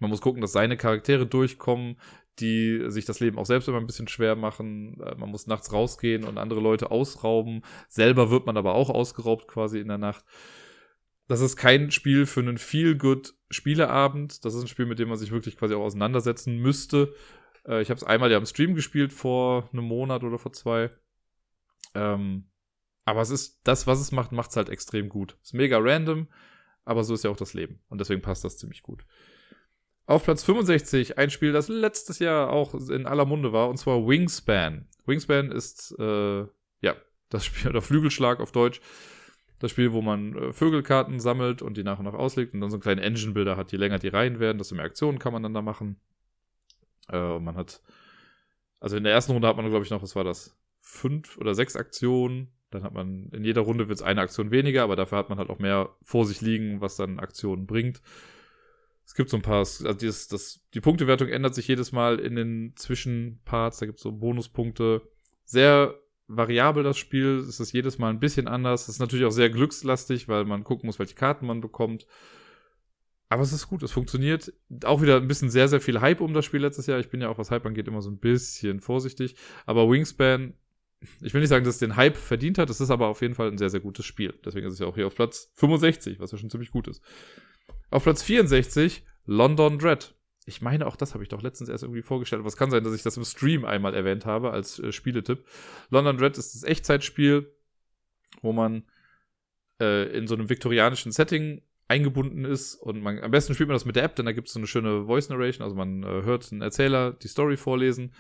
Man muss gucken, dass seine Charaktere durchkommen, die sich das Leben auch selbst immer ein bisschen schwer machen. Äh, man muss nachts rausgehen und andere Leute ausrauben. Selber wird man aber auch ausgeraubt quasi in der Nacht. Das ist kein Spiel für einen Feel-Good-Spieleabend. Das ist ein Spiel, mit dem man sich wirklich quasi auch auseinandersetzen müsste. Äh, ich habe es einmal ja im Stream gespielt vor einem Monat oder vor zwei. Ähm, aber es ist das, was es macht, macht es halt extrem gut. Ist mega random, aber so ist ja auch das Leben. Und deswegen passt das ziemlich gut. Auf Platz 65 ein Spiel, das letztes Jahr auch in aller Munde war, und zwar Wingspan. Wingspan ist, äh, ja, das Spiel, oder Flügelschlag auf Deutsch. Das Spiel, wo man äh, Vögelkarten sammelt und die nach und nach auslegt und dann so einen kleinen Engine-Builder hat. Je länger die Reihen werden, desto mehr Aktionen kann man dann da machen. Äh, man hat, also in der ersten Runde hat man, glaube ich, noch, was war das? Fünf oder sechs Aktionen. Dann hat man, in jeder Runde wird es eine Aktion weniger, aber dafür hat man halt auch mehr vor sich liegen, was dann Aktionen bringt. Es gibt so ein paar, also dieses, das, die Punktewertung ändert sich jedes Mal in den Zwischenparts, da gibt es so Bonuspunkte. Sehr variabel, das Spiel. Es ist jedes Mal ein bisschen anders. Es ist natürlich auch sehr glückslastig, weil man gucken muss, welche Karten man bekommt. Aber es ist gut, es funktioniert. Auch wieder ein bisschen sehr, sehr viel Hype um das Spiel letztes Jahr. Ich bin ja auch, was Hype angeht, immer so ein bisschen vorsichtig. Aber Wingspan, ich will nicht sagen, dass es den Hype verdient hat. Es ist aber auf jeden Fall ein sehr, sehr gutes Spiel. Deswegen ist es ja auch hier auf Platz 65, was ja schon ziemlich gut ist. Auf Platz 64, London Dread. Ich meine, auch das habe ich doch letztens erst irgendwie vorgestellt. Aber es kann sein, dass ich das im Stream einmal erwähnt habe als äh, Spieletipp. London Dread ist das Echtzeitspiel, wo man äh, in so einem viktorianischen Setting eingebunden ist und man am besten spielt man das mit der App, denn da gibt es so eine schöne Voice Narration, also man äh, hört einen Erzähler die Story vorlesen.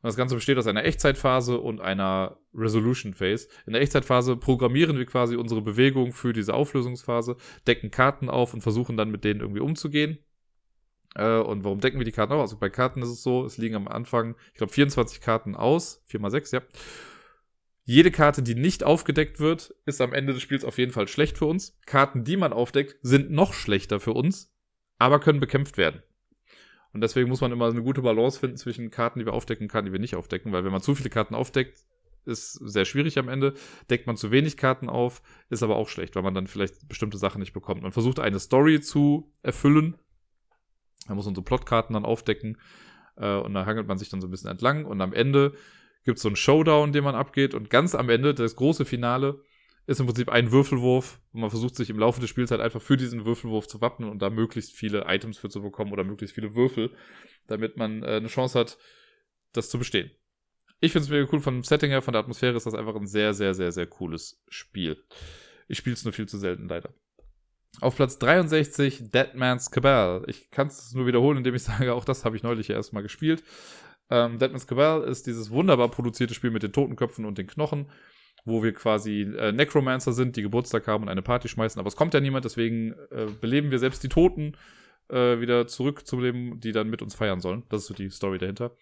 Und das Ganze besteht aus einer Echtzeitphase und einer Resolution Phase. In der Echtzeitphase programmieren wir quasi unsere Bewegung für diese Auflösungsphase, decken Karten auf und versuchen dann mit denen irgendwie umzugehen. Äh, und warum decken wir die Karten auf? Also bei Karten ist es so, es liegen am Anfang, ich glaube, 24 Karten aus, 4 mal 6, ja. Jede Karte, die nicht aufgedeckt wird, ist am Ende des Spiels auf jeden Fall schlecht für uns. Karten, die man aufdeckt, sind noch schlechter für uns, aber können bekämpft werden. Und deswegen muss man immer eine gute Balance finden zwischen Karten, die wir aufdecken und Karten, die wir nicht aufdecken, weil wenn man zu viele Karten aufdeckt, ist sehr schwierig am Ende. Deckt man zu wenig Karten auf, ist aber auch schlecht, weil man dann vielleicht bestimmte Sachen nicht bekommt. Man versucht eine Story zu erfüllen. Man muss unsere Plotkarten dann aufdecken äh, und da hangelt man sich dann so ein bisschen entlang und am Ende gibt es so einen Showdown, den man abgeht und ganz am Ende, das große Finale, ist im Prinzip ein Würfelwurf und man versucht sich im Laufe des Spiels halt einfach für diesen Würfelwurf zu wappnen und da möglichst viele Items für zu bekommen oder möglichst viele Würfel, damit man äh, eine Chance hat, das zu bestehen. Ich finde es mega cool von dem Setting her, von der Atmosphäre ist das einfach ein sehr, sehr, sehr, sehr cooles Spiel. Ich spiele es nur viel zu selten, leider. Auf Platz 63 Dead Man's Cabal. Ich kann es nur wiederholen, indem ich sage, auch das habe ich neulich ja erstmal gespielt. Ähm, Deadman's Cabal ist dieses wunderbar produzierte Spiel mit den Totenköpfen und den Knochen, wo wir quasi äh, Necromancer sind, die Geburtstag haben und eine Party schmeißen. Aber es kommt ja niemand, deswegen äh, beleben wir selbst die Toten äh, wieder zurück zum Leben, die dann mit uns feiern sollen. Das ist so die Story dahinter.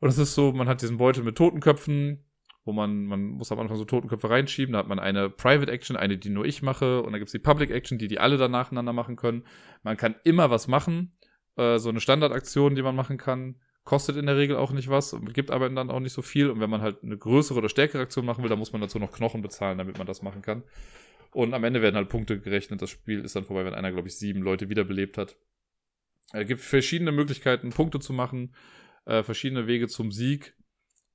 Und es ist so, man hat diesen Beutel mit Totenköpfen, wo man, man muss am Anfang so Totenköpfe reinschieben. Da hat man eine Private Action, eine, die nur ich mache. Und dann gibt es die Public Action, die die alle dann nacheinander machen können. Man kann immer was machen. Äh, so eine Standardaktion, die man machen kann kostet in der Regel auch nicht was und gibt aber dann auch nicht so viel. Und wenn man halt eine größere oder stärkere Aktion machen will, dann muss man dazu noch Knochen bezahlen, damit man das machen kann. Und am Ende werden halt Punkte gerechnet. Das Spiel ist dann vorbei, wenn einer, glaube ich, sieben Leute wiederbelebt hat. Es gibt verschiedene Möglichkeiten, Punkte zu machen, äh, verschiedene Wege zum Sieg.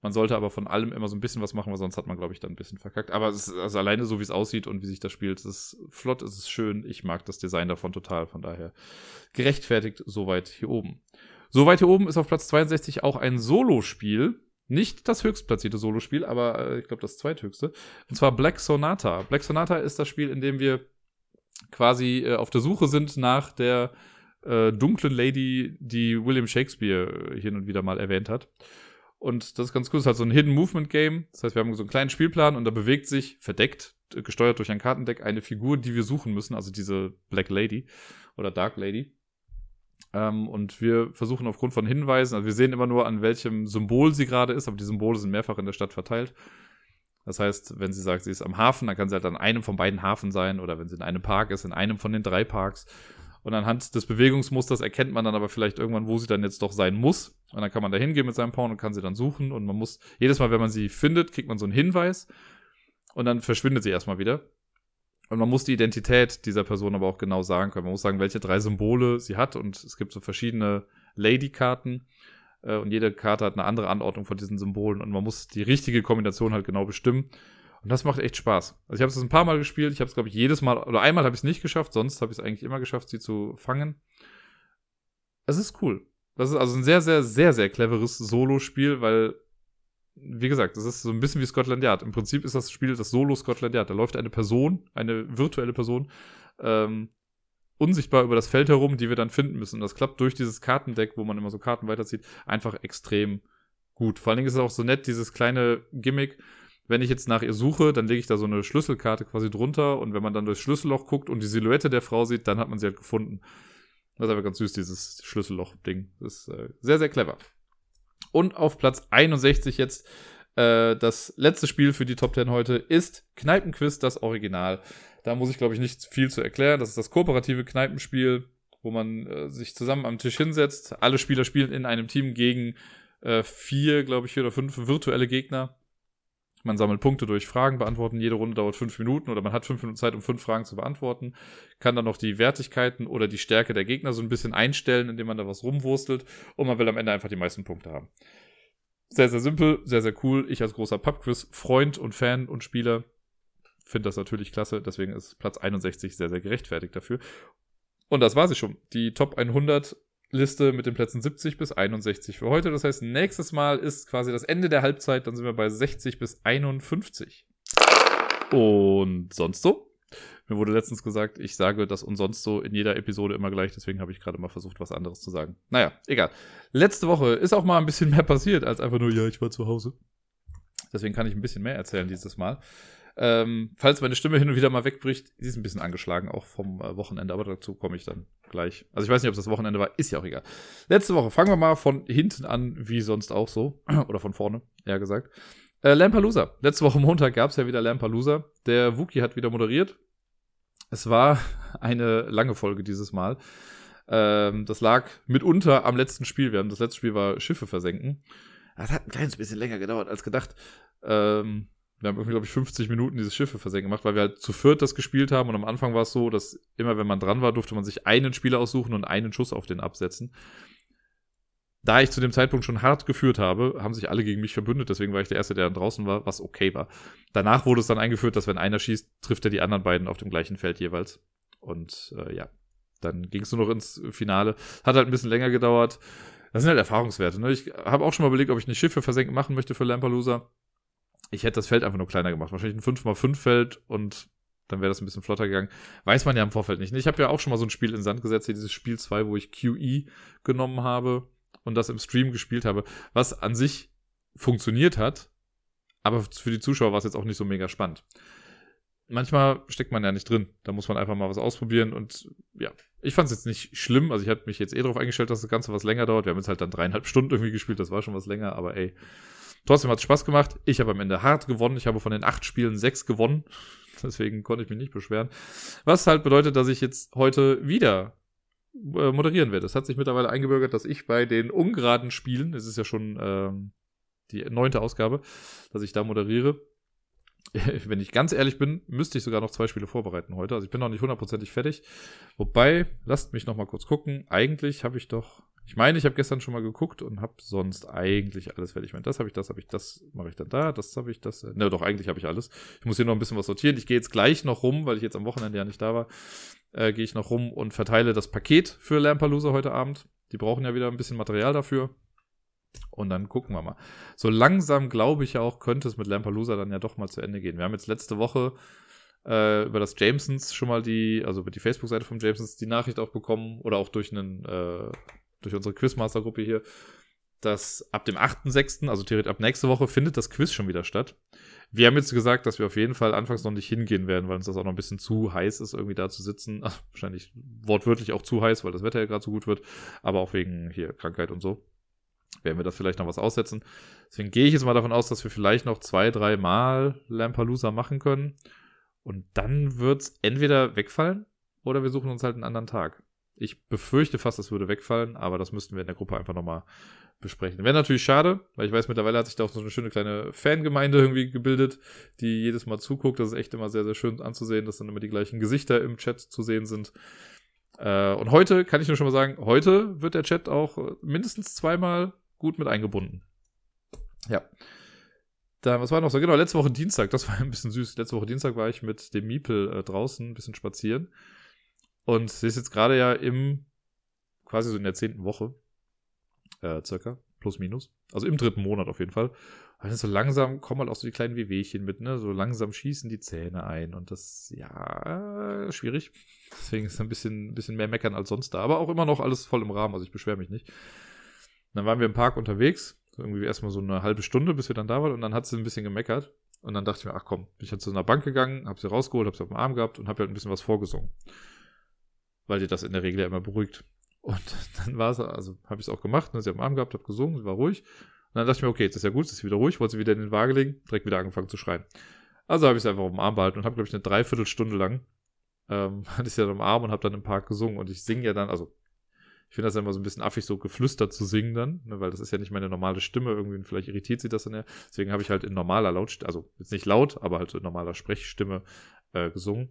Man sollte aber von allem immer so ein bisschen was machen, weil sonst hat man, glaube ich, dann ein bisschen verkackt. Aber es ist also alleine so, wie es aussieht und wie sich das spielt, es ist flott, es ist schön. Ich mag das Design davon total. Von daher gerechtfertigt soweit hier oben. So weit hier oben ist auf Platz 62 auch ein Solospiel. Nicht das höchstplatzierte Solospiel, aber äh, ich glaube das zweithöchste. Und zwar Black Sonata. Black Sonata ist das Spiel, in dem wir quasi äh, auf der Suche sind nach der äh, dunklen Lady, die William Shakespeare äh, hin und wieder mal erwähnt hat. Und das ist ganz cool. Es ist halt so ein Hidden Movement Game. Das heißt, wir haben so einen kleinen Spielplan und da bewegt sich verdeckt, gesteuert durch ein Kartendeck, eine Figur, die wir suchen müssen. Also diese Black Lady oder Dark Lady. Ähm, und wir versuchen aufgrund von Hinweisen, also wir sehen immer nur, an welchem Symbol sie gerade ist, aber die Symbole sind mehrfach in der Stadt verteilt. Das heißt, wenn sie sagt, sie ist am Hafen, dann kann sie halt an einem von beiden Hafen sein oder wenn sie in einem Park ist, in einem von den drei Parks. Und anhand des Bewegungsmusters erkennt man dann aber vielleicht irgendwann, wo sie dann jetzt doch sein muss. Und dann kann man da hingehen mit seinem Pawn und kann sie dann suchen. Und man muss, jedes Mal, wenn man sie findet, kriegt man so einen Hinweis. Und dann verschwindet sie erstmal wieder. Und man muss die Identität dieser Person aber auch genau sagen können. Man muss sagen, welche drei Symbole sie hat. Und es gibt so verschiedene Lady-Karten. Äh, und jede Karte hat eine andere Anordnung von diesen Symbolen. Und man muss die richtige Kombination halt genau bestimmen. Und das macht echt Spaß. Also ich habe es ein paar Mal gespielt. Ich habe es, glaube ich, jedes Mal, oder einmal habe ich es nicht geschafft. Sonst habe ich es eigentlich immer geschafft, sie zu fangen. Es ist cool. Das ist also ein sehr, sehr, sehr, sehr cleveres Solo-Spiel, weil wie gesagt, das ist so ein bisschen wie Scotland Yard. Im Prinzip ist das Spiel das Solo Scotland Yard. Da läuft eine Person, eine virtuelle Person, ähm, unsichtbar über das Feld herum, die wir dann finden müssen. Und das klappt durch dieses Kartendeck, wo man immer so Karten weiterzieht, einfach extrem gut. Vor allen Dingen ist es auch so nett, dieses kleine Gimmick. Wenn ich jetzt nach ihr suche, dann lege ich da so eine Schlüsselkarte quasi drunter und wenn man dann durchs Schlüsselloch guckt und die Silhouette der Frau sieht, dann hat man sie halt gefunden. Das ist aber ganz süß, dieses Schlüsselloch-Ding. Das ist äh, sehr, sehr clever. Und auf Platz 61 jetzt äh, das letzte Spiel für die Top 10 heute ist Kneipenquiz, das Original. Da muss ich, glaube ich, nicht viel zu erklären. Das ist das kooperative Kneipenspiel, wo man äh, sich zusammen am Tisch hinsetzt. Alle Spieler spielen in einem Team gegen äh, vier, glaube ich, vier oder fünf virtuelle Gegner. Man sammelt Punkte durch Fragen beantworten. Jede Runde dauert fünf Minuten oder man hat fünf Minuten Zeit, um fünf Fragen zu beantworten. Kann dann noch die Wertigkeiten oder die Stärke der Gegner so ein bisschen einstellen, indem man da was rumwurstelt. Und man will am Ende einfach die meisten Punkte haben. Sehr, sehr simpel, sehr, sehr cool. Ich als großer Pubquiz-Freund und Fan und Spieler finde das natürlich klasse. Deswegen ist Platz 61 sehr, sehr gerechtfertigt dafür. Und das war sie schon. Die Top 100 Liste mit den Plätzen 70 bis 61 für heute. Das heißt, nächstes Mal ist quasi das Ende der Halbzeit. Dann sind wir bei 60 bis 51. Und sonst so? Mir wurde letztens gesagt, ich sage das und sonst so in jeder Episode immer gleich, deswegen habe ich gerade mal versucht, was anderes zu sagen. Naja, egal. Letzte Woche ist auch mal ein bisschen mehr passiert, als einfach nur, ja, ich war zu Hause. Deswegen kann ich ein bisschen mehr erzählen dieses Mal. Ähm, falls meine Stimme hin und wieder mal wegbricht, die ist ein bisschen angeschlagen, auch vom äh, Wochenende, aber dazu komme ich dann gleich. Also ich weiß nicht, ob das Wochenende war, ist ja auch egal. Letzte Woche, fangen wir mal von hinten an, wie sonst auch so. Oder von vorne, eher gesagt. Äh, Lampalooza. Letzte Woche Montag gab es ja wieder Lampalooza. Der Wookie hat wieder moderiert. Es war eine lange Folge dieses Mal. Ähm, das lag mitunter am letzten Spiel. Wir haben das letzte Spiel war Schiffe versenken. Das hat ein kleines bisschen länger gedauert als gedacht. Ähm, wir haben irgendwie, glaube ich, 50 Minuten dieses Schiffe versenken gemacht, weil wir halt zu viert das gespielt haben und am Anfang war es so, dass immer wenn man dran war, durfte man sich einen Spieler aussuchen und einen Schuss auf den absetzen. Da ich zu dem Zeitpunkt schon hart geführt habe, haben sich alle gegen mich verbündet, deswegen war ich der Erste, der dann draußen war, was okay war. Danach wurde es dann eingeführt, dass wenn einer schießt, trifft er die anderen beiden auf dem gleichen Feld jeweils. Und äh, ja, dann ging es nur noch ins Finale. Hat halt ein bisschen länger gedauert. Das sind halt Erfahrungswerte. Ne? Ich habe auch schon mal überlegt, ob ich eine Schiffe versenken machen möchte für Lampalooza ich hätte das Feld einfach nur kleiner gemacht. Wahrscheinlich ein 5x5-Feld und dann wäre das ein bisschen flotter gegangen. Weiß man ja im Vorfeld nicht. Ich habe ja auch schon mal so ein Spiel in Sand gesetzt, hier dieses Spiel 2, wo ich QE genommen habe und das im Stream gespielt habe, was an sich funktioniert hat, aber für die Zuschauer war es jetzt auch nicht so mega spannend. Manchmal steckt man ja nicht drin. Da muss man einfach mal was ausprobieren und ja, ich fand es jetzt nicht schlimm. Also ich hatte mich jetzt eh darauf eingestellt, dass das Ganze was länger dauert. Wir haben jetzt halt dann dreieinhalb Stunden irgendwie gespielt, das war schon was länger, aber ey, Trotzdem hat es Spaß gemacht. Ich habe am Ende hart gewonnen. Ich habe von den acht Spielen sechs gewonnen. Deswegen konnte ich mich nicht beschweren. Was halt bedeutet, dass ich jetzt heute wieder äh, moderieren werde. Es hat sich mittlerweile eingebürgert, dass ich bei den ungeraden Spielen, es ist ja schon ähm, die neunte Ausgabe, dass ich da moderiere. Wenn ich ganz ehrlich bin, müsste ich sogar noch zwei Spiele vorbereiten heute. Also ich bin noch nicht hundertprozentig fertig. Wobei, lasst mich noch mal kurz gucken. Eigentlich habe ich doch ich meine, ich habe gestern schon mal geguckt und habe sonst eigentlich alles fertig. Ich meine, das habe ich, das habe ich, das mache ich dann da, das habe ich, das. Ne, doch, eigentlich habe ich alles. Ich muss hier noch ein bisschen was sortieren. Ich gehe jetzt gleich noch rum, weil ich jetzt am Wochenende ja nicht da war. Äh, gehe ich noch rum und verteile das Paket für Lampalooza heute Abend. Die brauchen ja wieder ein bisschen Material dafür. Und dann gucken wir mal. So langsam glaube ich ja auch, könnte es mit Lampalooza dann ja doch mal zu Ende gehen. Wir haben jetzt letzte Woche äh, über das Jamesons schon mal die, also über die Facebook-Seite von Jamesons die Nachricht auch bekommen oder auch durch einen äh, durch unsere Quizmaster-Gruppe hier, dass ab dem 8.6., also theoretisch ab nächste Woche, findet das Quiz schon wieder statt. Wir haben jetzt gesagt, dass wir auf jeden Fall anfangs noch nicht hingehen werden, weil uns das auch noch ein bisschen zu heiß ist, irgendwie da zu sitzen. Ach, wahrscheinlich wortwörtlich auch zu heiß, weil das Wetter ja gerade so gut wird, aber auch wegen hier Krankheit und so. Werden wir das vielleicht noch was aussetzen. Deswegen gehe ich jetzt mal davon aus, dass wir vielleicht noch zwei, drei Mal Lampalooza machen können. Und dann wird es entweder wegfallen oder wir suchen uns halt einen anderen Tag. Ich befürchte fast, das würde wegfallen, aber das müssten wir in der Gruppe einfach nochmal besprechen. Wäre natürlich schade, weil ich weiß, mittlerweile hat sich da auch so eine schöne kleine Fangemeinde irgendwie gebildet, die jedes Mal zuguckt. Das ist echt immer sehr, sehr schön anzusehen, dass dann immer die gleichen Gesichter im Chat zu sehen sind. Äh, und heute kann ich nur schon mal sagen, heute wird der Chat auch mindestens zweimal gut mit eingebunden. Ja. Da, was war noch so? Genau, letzte Woche Dienstag, das war ein bisschen süß. Letzte Woche Dienstag war ich mit dem Miepel äh, draußen ein bisschen spazieren. Und sie ist jetzt gerade ja im, quasi so in der zehnten Woche, äh, circa, plus minus. Also im dritten Monat auf jeden Fall. Und so langsam kommen halt auch so die kleinen Wehwehchen mit, ne? So langsam schießen die Zähne ein. Und das, ja, schwierig. Deswegen ist ein bisschen, bisschen mehr meckern als sonst da. Aber auch immer noch alles voll im Rahmen. Also ich beschwere mich nicht. Und dann waren wir im Park unterwegs. Irgendwie erstmal so eine halbe Stunde, bis wir dann da waren. Und dann hat sie ein bisschen gemeckert. Und dann dachte ich mir, ach komm, bin ich halt zu einer Bank gegangen, hab sie rausgeholt, hab sie auf dem Arm gehabt und hab halt ein bisschen was vorgesungen weil die das in der Regel ja immer beruhigt. Und dann war es, also habe ich es auch gemacht, ne, sie am Arm gehabt, habe gesungen, sie war ruhig. Und dann dachte ich mir, okay, jetzt ist ja gut, jetzt ist wieder ruhig, wollte sie wieder in den Waage legen, direkt wieder angefangen zu schreien. Also habe ich es einfach auf dem Arm behalten und habe, glaube ich, eine Dreiviertelstunde lang ähm, hatte ich sie dann am Arm und habe dann im Park gesungen. Und ich singe ja dann, also Ich finde das ja immer so ein bisschen affig, so geflüstert zu singen dann, ne, weil das ist ja nicht meine normale Stimme. Irgendwie, vielleicht irritiert sie das dann ja. Deswegen habe ich halt in normaler Lautstimme, also jetzt nicht laut, aber halt in normaler Sprechstimme äh, gesungen.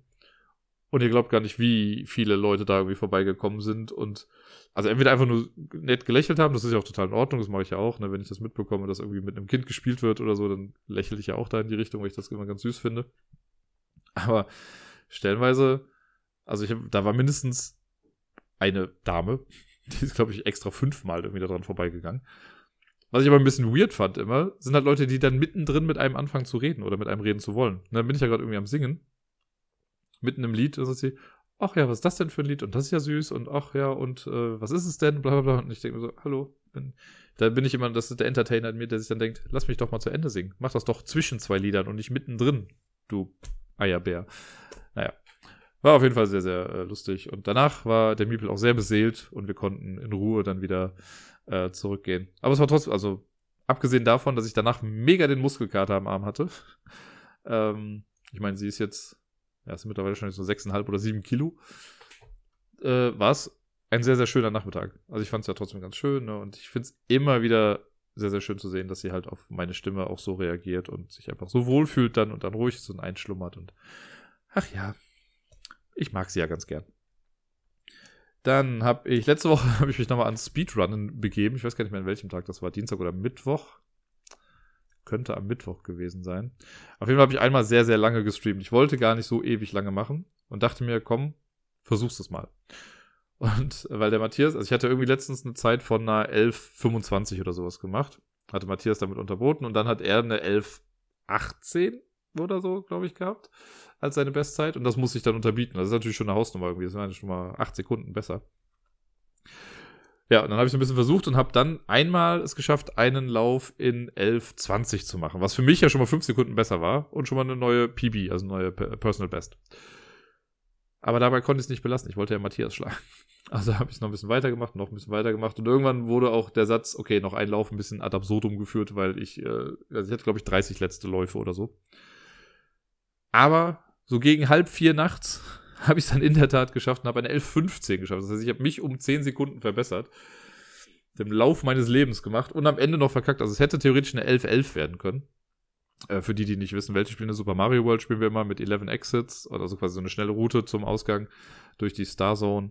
Und ihr glaubt gar nicht, wie viele Leute da irgendwie vorbeigekommen sind und also entweder einfach nur nett gelächelt haben, das ist ja auch total in Ordnung, das mache ich ja auch, ne? wenn ich das mitbekomme, dass irgendwie mit einem Kind gespielt wird oder so, dann lächle ich ja auch da in die Richtung, weil ich das immer ganz süß finde. Aber stellenweise, also ich hab, da war mindestens eine Dame, die ist, glaube ich, extra fünfmal irgendwie da dran vorbeigegangen. Was ich aber ein bisschen weird fand immer, sind halt Leute, die dann mittendrin mit einem anfangen zu reden oder mit einem reden zu wollen. Und dann bin ich ja gerade irgendwie am Singen, mitten im Lied, sagt sie, ach ja, was ist das denn für ein Lied? Und das ist ja süß und ach ja, und äh, was ist es denn? Bla bla bla. Und ich denke mir so, hallo. Bin, da bin ich immer, das ist der Entertainer in mir, der sich dann denkt, lass mich doch mal zu Ende singen. Mach das doch zwischen zwei Liedern und nicht mittendrin, du Eierbär. Naja. War auf jeden Fall sehr, sehr äh, lustig. Und danach war der Miepel auch sehr beseelt und wir konnten in Ruhe dann wieder äh, zurückgehen. Aber es war trotzdem, also abgesehen davon, dass ich danach mega den Muskelkater am Arm hatte. ähm, ich meine, sie ist jetzt ja, ist mittlerweile schon so 6,5 oder 7 Kilo, äh, war es ein sehr, sehr schöner Nachmittag. Also ich fand es ja trotzdem ganz schön ne? und ich finde es immer wieder sehr, sehr schön zu sehen, dass sie halt auf meine Stimme auch so reagiert und sich einfach so wohlfühlt dann und dann ruhig ist und einschlummert und ach ja, ich mag sie ja ganz gern. Dann habe ich, letzte Woche habe ich mich nochmal ans Speedrunnen begeben. Ich weiß gar nicht mehr, an welchem Tag das war. Dienstag oder Mittwoch. Könnte am Mittwoch gewesen sein. Auf jeden Fall habe ich einmal sehr, sehr lange gestreamt. Ich wollte gar nicht so ewig lange machen und dachte mir, komm, versuch's es mal. Und weil der Matthias, also ich hatte irgendwie letztens eine Zeit von einer 11,25 oder sowas gemacht. Hatte Matthias damit unterboten und dann hat er eine 11,18 oder so, glaube ich, gehabt als seine Bestzeit und das muss ich dann unterbieten. Das ist natürlich schon eine Hausnummer irgendwie. Das waren schon mal acht Sekunden besser. Ja, und dann habe ich es ein bisschen versucht und habe dann einmal es geschafft, einen Lauf in 11,20 zu machen, was für mich ja schon mal fünf Sekunden besser war und schon mal eine neue PB, also eine neue Personal Best. Aber dabei konnte ich es nicht belassen. Ich wollte ja Matthias schlagen. Also habe ich noch ein bisschen weitergemacht, noch ein bisschen weitergemacht. Und irgendwann wurde auch der Satz, okay, noch ein Lauf ein bisschen ad absurdum geführt, weil ich, äh, also ich hatte, glaube ich, 30 letzte Läufe oder so. Aber so gegen halb vier nachts habe ich es dann in der Tat geschafft und habe eine 11.15 geschafft. Das heißt, ich habe mich um 10 Sekunden verbessert. Dem Lauf meines Lebens gemacht und am Ende noch verkackt. Also es hätte theoretisch eine 11.11 werden können. Äh, für die, die nicht wissen, welche Spiele Super Mario World spielen wir immer mit 11 Exits, also quasi so eine schnelle Route zum Ausgang durch die Star Zone.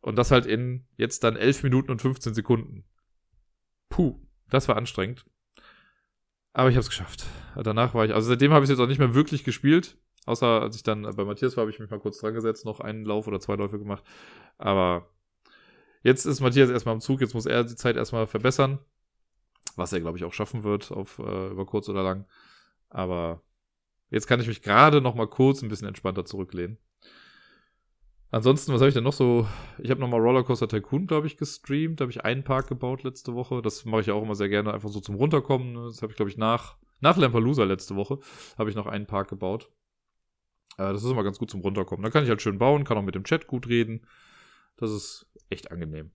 Und das halt in jetzt dann 11 Minuten und 15 Sekunden. Puh, das war anstrengend. Aber ich habe es geschafft. Danach war ich, also seitdem habe ich es jetzt auch nicht mehr wirklich gespielt. Außer als ich dann bei Matthias war, habe ich mich mal kurz dran gesetzt, noch einen Lauf oder zwei Läufe gemacht. Aber jetzt ist Matthias erstmal am Zug, jetzt muss er die Zeit erstmal verbessern. Was er, glaube ich, auch schaffen wird, auf, äh, über kurz oder lang. Aber jetzt kann ich mich gerade noch mal kurz ein bisschen entspannter zurücklehnen. Ansonsten, was habe ich denn noch so? Ich habe nochmal Rollercoaster Tycoon, glaube ich, gestreamt. Da habe ich einen Park gebaut letzte Woche. Das mache ich ja auch immer sehr gerne, einfach so zum Runterkommen. Das habe ich, glaube ich, nach, nach Lampalooza letzte Woche habe ich noch einen Park gebaut. Äh, das ist immer ganz gut zum Runterkommen. Da kann ich halt schön bauen, kann auch mit dem Chat gut reden. Das ist echt angenehm.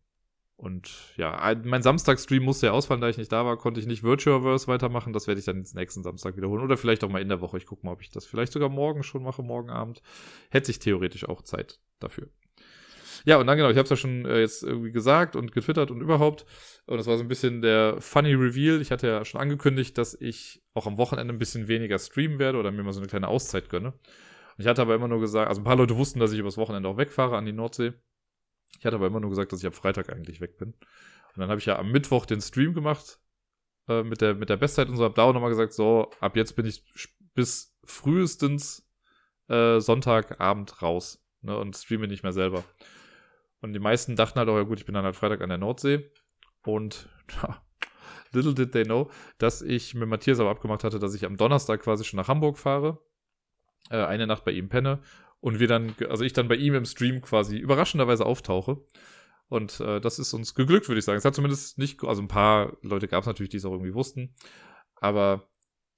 Und ja, mein Samstag-Stream musste ja ausfallen, da ich nicht da war, konnte ich nicht Virtuaverse weitermachen. Das werde ich dann jetzt nächsten Samstag wiederholen. Oder vielleicht auch mal in der Woche. Ich gucke mal, ob ich das vielleicht sogar morgen schon mache, morgen Abend. Hätte ich theoretisch auch Zeit dafür. Ja, und dann genau, ich habe es ja schon äh, jetzt irgendwie gesagt und getwittert und überhaupt. Und das war so ein bisschen der funny Reveal. Ich hatte ja schon angekündigt, dass ich auch am Wochenende ein bisschen weniger streamen werde oder mir mal so eine kleine Auszeit gönne. Ich hatte aber immer nur gesagt, also ein paar Leute wussten, dass ich übers Wochenende auch wegfahre an die Nordsee. Ich hatte aber immer nur gesagt, dass ich am Freitag eigentlich weg bin. Und dann habe ich ja am Mittwoch den Stream gemacht äh, mit, der, mit der Bestzeit und so. Hab da auch nochmal gesagt, so, ab jetzt bin ich bis frühestens äh, Sonntagabend raus ne, und streame nicht mehr selber. Und die meisten dachten halt auch, ja gut, ich bin dann halt Freitag an der Nordsee. Und ja, little did they know, dass ich mit Matthias aber abgemacht hatte, dass ich am Donnerstag quasi schon nach Hamburg fahre äh, eine Nacht bei ihm penne und wir dann, also ich dann bei ihm im Stream quasi überraschenderweise auftauche. Und äh, das ist uns geglückt, würde ich sagen. Es hat zumindest nicht, also ein paar Leute gab es natürlich, die es auch irgendwie wussten, aber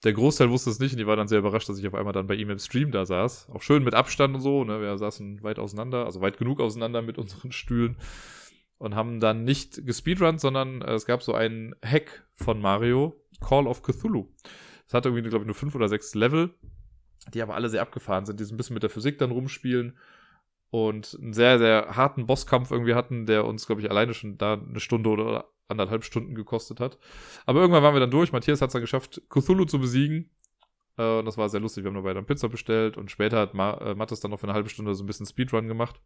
der Großteil wusste es nicht und die war dann sehr überrascht, dass ich auf einmal dann bei ihm im Stream da saß. Auch schön mit Abstand und so, ne? Wir saßen weit auseinander, also weit genug auseinander mit unseren Stühlen und haben dann nicht gespeedrunnt, sondern äh, es gab so einen Hack von Mario, Call of Cthulhu. Es hat irgendwie, glaube ich, nur fünf oder sechs Level die aber alle sehr abgefahren sind, die so ein bisschen mit der Physik dann rumspielen. und einen sehr, sehr harten Bosskampf irgendwie hatten, der uns, glaube ich, alleine schon da eine Stunde oder anderthalb Stunden gekostet hat. Aber irgendwann waren wir dann durch. Matthias hat es dann geschafft, Cthulhu zu besiegen. Äh, und das war sehr lustig. Wir haben dabei dann Pizza bestellt und später hat Ma äh, Mattes dann noch für eine halbe Stunde so ein bisschen Speedrun gemacht.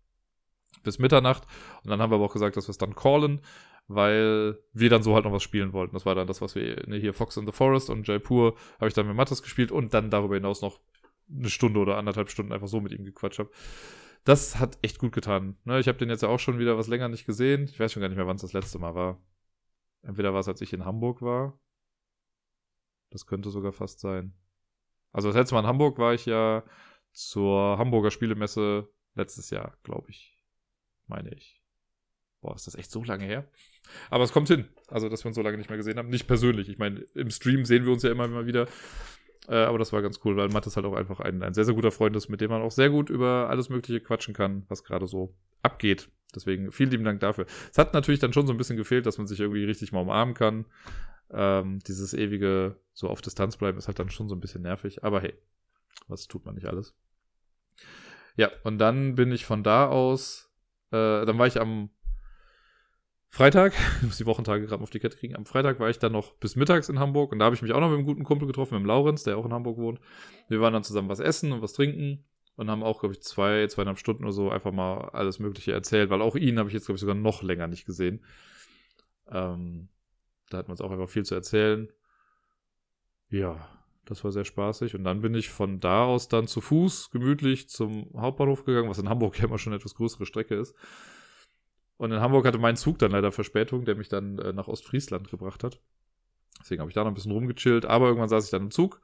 Bis Mitternacht. Und dann haben wir aber auch gesagt, dass wir es dann callen, weil wir dann so halt noch was spielen wollten. Das war dann das, was wir ne, hier Fox in the Forest und Jaipur habe ich dann mit Mattes gespielt und dann darüber hinaus noch eine Stunde oder anderthalb Stunden einfach so mit ihm gequatscht habe. Das hat echt gut getan. Ne, ich habe den jetzt ja auch schon wieder was länger nicht gesehen. Ich weiß schon gar nicht mehr, wann es das letzte Mal war. Entweder war es, als ich in Hamburg war. Das könnte sogar fast sein. Also das letzte Mal in Hamburg war ich ja zur Hamburger Spielemesse letztes Jahr, glaube ich. Meine ich. Boah, ist das echt so lange her? Aber es kommt hin. Also, dass wir uns so lange nicht mehr gesehen haben. Nicht persönlich. Ich meine, im Stream sehen wir uns ja immer, immer wieder. Äh, aber das war ganz cool, weil Matt ist halt auch einfach ein, ein sehr, sehr guter Freund ist, mit dem man auch sehr gut über alles Mögliche quatschen kann, was gerade so abgeht. Deswegen vielen lieben Dank dafür. Es hat natürlich dann schon so ein bisschen gefehlt, dass man sich irgendwie richtig mal umarmen kann. Ähm, dieses ewige so auf Distanz bleiben ist halt dann schon so ein bisschen nervig. Aber hey, was tut man nicht alles? Ja, und dann bin ich von da aus, äh, dann war ich am Freitag, ich muss die Wochentage gerade auf die Kette kriegen, am Freitag war ich dann noch bis mittags in Hamburg und da habe ich mich auch noch mit einem guten Kumpel getroffen, mit dem Laurenz, der auch in Hamburg wohnt. Wir waren dann zusammen was essen und was trinken und haben auch, glaube ich, zwei, zweieinhalb Stunden oder so einfach mal alles Mögliche erzählt, weil auch ihn habe ich jetzt, glaube ich, sogar noch länger nicht gesehen. Ähm, da hatten wir uns auch einfach viel zu erzählen. Ja, das war sehr spaßig. Und dann bin ich von da aus dann zu Fuß gemütlich zum Hauptbahnhof gegangen, was in Hamburg ja immer schon eine etwas größere Strecke ist. Und in Hamburg hatte mein Zug dann leider Verspätung, der mich dann äh, nach Ostfriesland gebracht hat. Deswegen habe ich da noch ein bisschen rumgechillt. Aber irgendwann saß ich dann im Zug,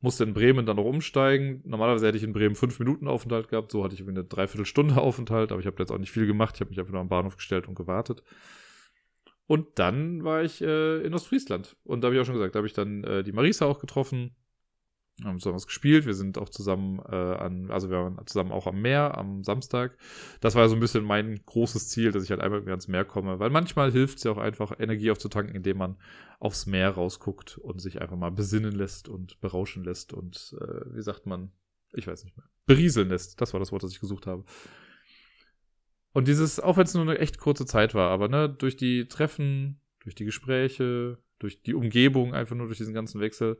musste in Bremen dann noch umsteigen. Normalerweise hätte ich in Bremen fünf Minuten Aufenthalt gehabt. So hatte ich eine Dreiviertelstunde Aufenthalt. Aber ich habe jetzt auch nicht viel gemacht. Ich habe mich einfach nur am Bahnhof gestellt und gewartet. Und dann war ich äh, in Ostfriesland. Und da habe ich auch schon gesagt, da habe ich dann äh, die Marisa auch getroffen. Haben zusammen was gespielt. Wir sind auch zusammen äh, an, also wir waren zusammen auch am Meer am Samstag. Das war so ein bisschen mein großes Ziel, dass ich halt einmal ans Meer komme. Weil manchmal hilft es ja auch einfach, Energie aufzutanken, indem man aufs Meer rausguckt und sich einfach mal besinnen lässt und berauschen lässt und, äh, wie sagt man, ich weiß nicht mehr, berieseln lässt. Das war das Wort, das ich gesucht habe. Und dieses, auch wenn es nur eine echt kurze Zeit war, aber ne, durch die Treffen, durch die Gespräche, durch die Umgebung, einfach nur durch diesen ganzen Wechsel,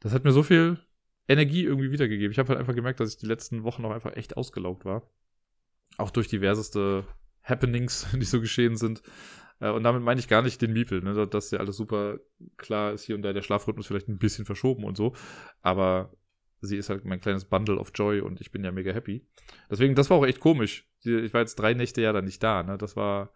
das hat mir so viel Energie irgendwie wiedergegeben. Ich habe halt einfach gemerkt, dass ich die letzten Wochen auch einfach echt ausgelaugt war. Auch durch diverseste Happenings, die so geschehen sind. Äh, und damit meine ich gar nicht den Miepel, ne? dass ja alles super klar ist, hier und da der Schlafrhythmus vielleicht ein bisschen verschoben und so. Aber sie ist halt mein kleines Bundle of Joy und ich bin ja mega happy. Deswegen, das war auch echt komisch. Ich war jetzt drei Nächte ja dann nicht da, ne? Das war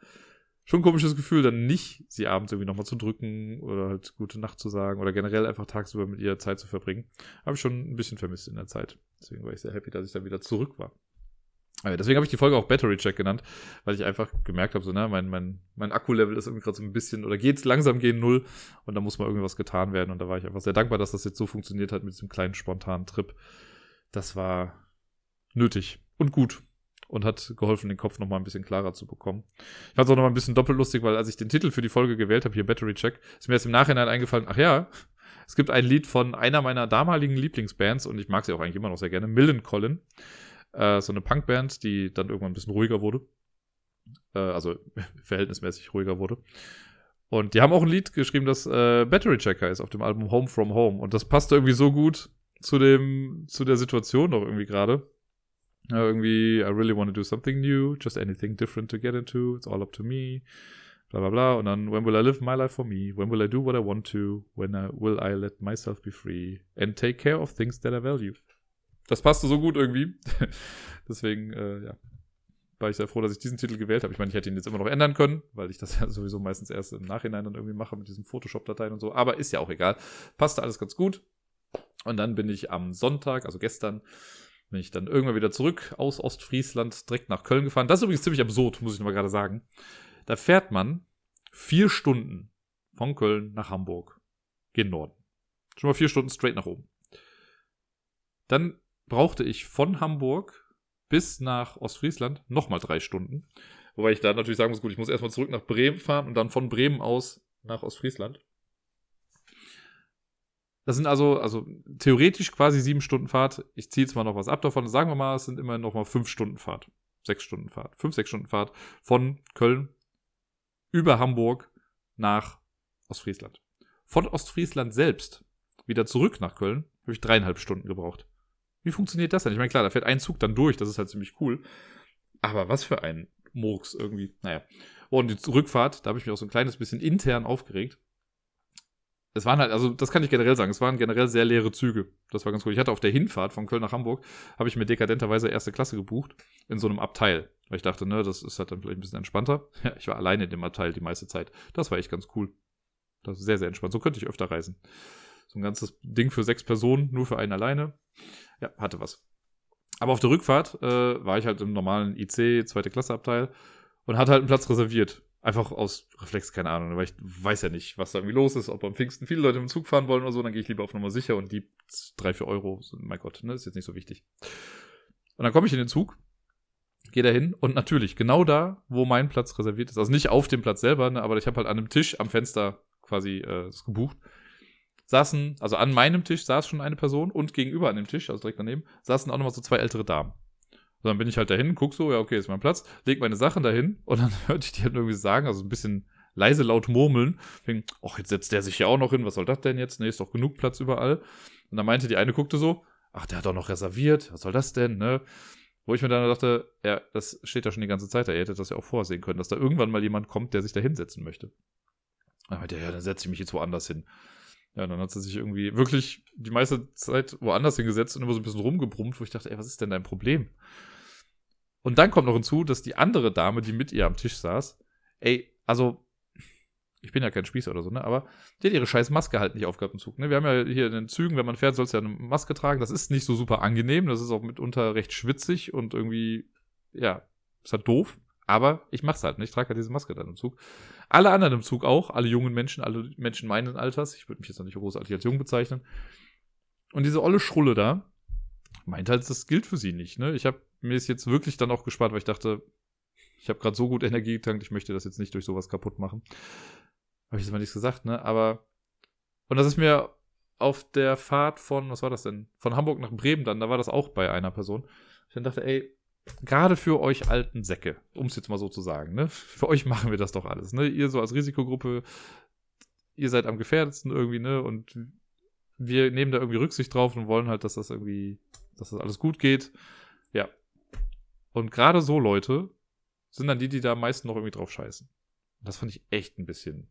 schon ein komisches Gefühl, dann nicht sie abends irgendwie nochmal zu drücken oder halt gute Nacht zu sagen oder generell einfach tagsüber mit ihr Zeit zu verbringen. Habe ich schon ein bisschen vermisst in der Zeit. Deswegen war ich sehr happy, dass ich dann wieder zurück war. Also deswegen habe ich die Folge auch Battery Check genannt, weil ich einfach gemerkt habe, so, ne, mein, mein, mein Akku-Level ist irgendwie gerade so ein bisschen, oder geht langsam gegen Null und da muss mal irgendwas getan werden. Und da war ich einfach sehr dankbar, dass das jetzt so funktioniert hat mit diesem kleinen spontanen Trip. Das war nötig und gut und hat geholfen, den Kopf nochmal ein bisschen klarer zu bekommen. Ich fand es auch nochmal ein bisschen doppelt lustig, weil als ich den Titel für die Folge gewählt habe, hier Battery Check, ist mir jetzt im Nachhinein eingefallen, ach ja, es gibt ein Lied von einer meiner damaligen Lieblingsbands und ich mag sie auch eigentlich immer noch sehr gerne, Millen Collin äh, so eine Punkband, die dann irgendwann ein bisschen ruhiger wurde. Äh, also verhältnismäßig ruhiger wurde. Und die haben auch ein Lied geschrieben, das äh, Battery Checker ist auf dem Album Home from Home. Und das passte irgendwie so gut zu dem, zu der Situation doch irgendwie gerade. Irgendwie, I really want to do something new, just anything different to get into, it's all up to me, bla bla bla. Und dann, when will I live my life for me? When will I do what I want to? When I, will I let myself be free? And take care of things that I value das passte so gut irgendwie. Deswegen, äh, ja, war ich sehr froh, dass ich diesen Titel gewählt habe. Ich meine, ich hätte ihn jetzt immer noch ändern können, weil ich das ja sowieso meistens erst im Nachhinein dann irgendwie mache mit diesen Photoshop-Dateien und so. Aber ist ja auch egal. Passte alles ganz gut. Und dann bin ich am Sonntag, also gestern, bin ich dann irgendwann wieder zurück aus Ostfriesland direkt nach Köln gefahren. Das ist übrigens ziemlich absurd, muss ich nochmal gerade sagen. Da fährt man vier Stunden von Köln nach Hamburg. Gen Norden. Schon mal vier Stunden straight nach oben. Dann brauchte ich von Hamburg bis nach Ostfriesland nochmal drei Stunden. Wobei ich da natürlich sagen muss, gut, ich muss erstmal zurück nach Bremen fahren und dann von Bremen aus nach Ostfriesland. Das sind also, also theoretisch quasi sieben Stunden Fahrt. Ich ziehe jetzt mal noch was ab davon. Sagen wir mal, es sind immer noch mal fünf Stunden Fahrt. sechs Stunden Fahrt, fünf, sechs Stunden Fahrt von Köln über Hamburg nach Ostfriesland. Von Ostfriesland selbst wieder zurück nach Köln habe ich dreieinhalb Stunden gebraucht. Wie funktioniert das denn? Ich meine, klar, da fährt ein Zug dann durch, das ist halt ziemlich cool. Aber was für ein Murks irgendwie. Naja. Und die Rückfahrt, da habe ich mich auch so ein kleines bisschen intern aufgeregt. Es waren halt, also das kann ich generell sagen, es waren generell sehr leere Züge. Das war ganz cool. Ich hatte auf der Hinfahrt von Köln nach Hamburg, habe ich mir dekadenterweise erste Klasse gebucht, in so einem Abteil. Weil ich dachte, ne, das ist halt dann vielleicht ein bisschen entspannter. Ja, ich war alleine in dem Abteil die meiste Zeit. Das war echt ganz cool. Das ist sehr, sehr entspannt. So könnte ich öfter reisen. So ein ganzes Ding für sechs Personen, nur für einen alleine. Ja, hatte was. Aber auf der Rückfahrt äh, war ich halt im normalen IC, zweite Klasse Abteil und hatte halt einen Platz reserviert. Einfach aus Reflex, keine Ahnung, weil ich weiß ja nicht, was da irgendwie los ist, ob am Pfingsten viele Leute im Zug fahren wollen oder so, dann gehe ich lieber auf Nummer sicher und die drei, vier Euro, mein Gott, ne, ist jetzt nicht so wichtig. Und dann komme ich in den Zug, gehe da hin und natürlich genau da, wo mein Platz reserviert ist, also nicht auf dem Platz selber, ne, aber ich habe halt an einem Tisch am Fenster quasi äh, gebucht saßen, also an meinem Tisch saß schon eine Person und gegenüber an dem Tisch, also direkt daneben, saßen auch nochmal so zwei ältere Damen. So, dann bin ich halt dahin, guck so, ja, okay, ist mein Platz, leg meine Sachen dahin und dann hörte ich die halt irgendwie sagen, also ein bisschen leise laut murmeln, wegen, ach, jetzt setzt der sich ja auch noch hin, was soll das denn jetzt? Nee, ist doch genug Platz überall. Und dann meinte die eine, guckte so, ach, der hat doch noch reserviert, was soll das denn, ne? Wo ich mir dann dachte, ja, das steht ja schon die ganze Zeit da, ihr hättet das ja auch vorsehen können, dass da irgendwann mal jemand kommt, der sich da hinsetzen möchte. Dann meinte er, ja, dann setze ich mich jetzt woanders hin. Ja, dann hat sie sich irgendwie wirklich die meiste Zeit woanders hingesetzt und immer so ein bisschen rumgebrummt, wo ich dachte, ey, was ist denn dein Problem? Und dann kommt noch hinzu, dass die andere Dame, die mit ihr am Tisch saß, ey, also, ich bin ja kein Spießer oder so, ne, aber die hat ihre scheiß Maske halt nicht aufgehabt im Zug, ne. Wir haben ja hier in den Zügen, wenn man fährt, sollst du ja eine Maske tragen. Das ist nicht so super angenehm, das ist auch mitunter recht schwitzig und irgendwie, ja, ist halt doof. Aber ich mach's halt, ne? ich trage halt diese Maske dann im Zug. Alle anderen im Zug auch, alle jungen Menschen, alle Menschen meinen Alters. Ich würde mich jetzt noch nicht großartig als jung bezeichnen. Und diese olle Schrulle da meint halt, das gilt für sie nicht. Ne? Ich habe mir ist jetzt wirklich dann auch gespart, weil ich dachte, ich habe gerade so gut Energie getankt, ich möchte das jetzt nicht durch sowas kaputt machen. Habe ich jetzt mal nichts gesagt, ne? Aber und das ist mir auf der Fahrt von, was war das denn? Von Hamburg nach Bremen dann, da war das auch bei einer Person. Ich dann dachte, ey, gerade für euch alten Säcke, um es jetzt mal so zu sagen, ne? Für euch machen wir das doch alles, ne? Ihr so als Risikogruppe, ihr seid am gefährdetsten irgendwie, ne? Und wir nehmen da irgendwie Rücksicht drauf und wollen halt, dass das irgendwie, dass das alles gut geht. Ja. Und gerade so Leute sind dann die, die da am meisten noch irgendwie drauf scheißen. Und das fand ich echt ein bisschen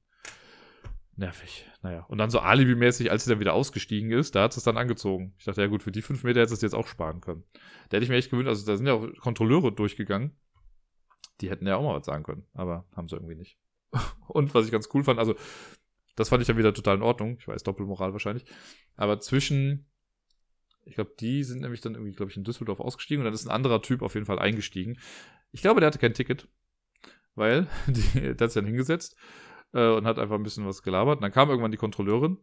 nervig. Naja. Und dann so alibimäßig, als sie dann wieder ausgestiegen ist, da hat es dann angezogen. Ich dachte, ja gut, für die fünf Meter hätte es jetzt auch sparen können. Da hätte ich mir echt gewöhnt, also da sind ja auch Kontrolleure durchgegangen. Die hätten ja auch mal was sagen können, aber haben sie irgendwie nicht. Und was ich ganz cool fand, also das fand ich dann wieder total in Ordnung. Ich weiß, Doppelmoral wahrscheinlich. Aber zwischen, ich glaube, die sind nämlich dann irgendwie, glaube ich, in Düsseldorf ausgestiegen und dann ist ein anderer Typ auf jeden Fall eingestiegen. Ich glaube, der hatte kein Ticket, weil die, der hat sich dann hingesetzt äh, und hat einfach ein bisschen was gelabert. Und dann kam irgendwann die Kontrolleurin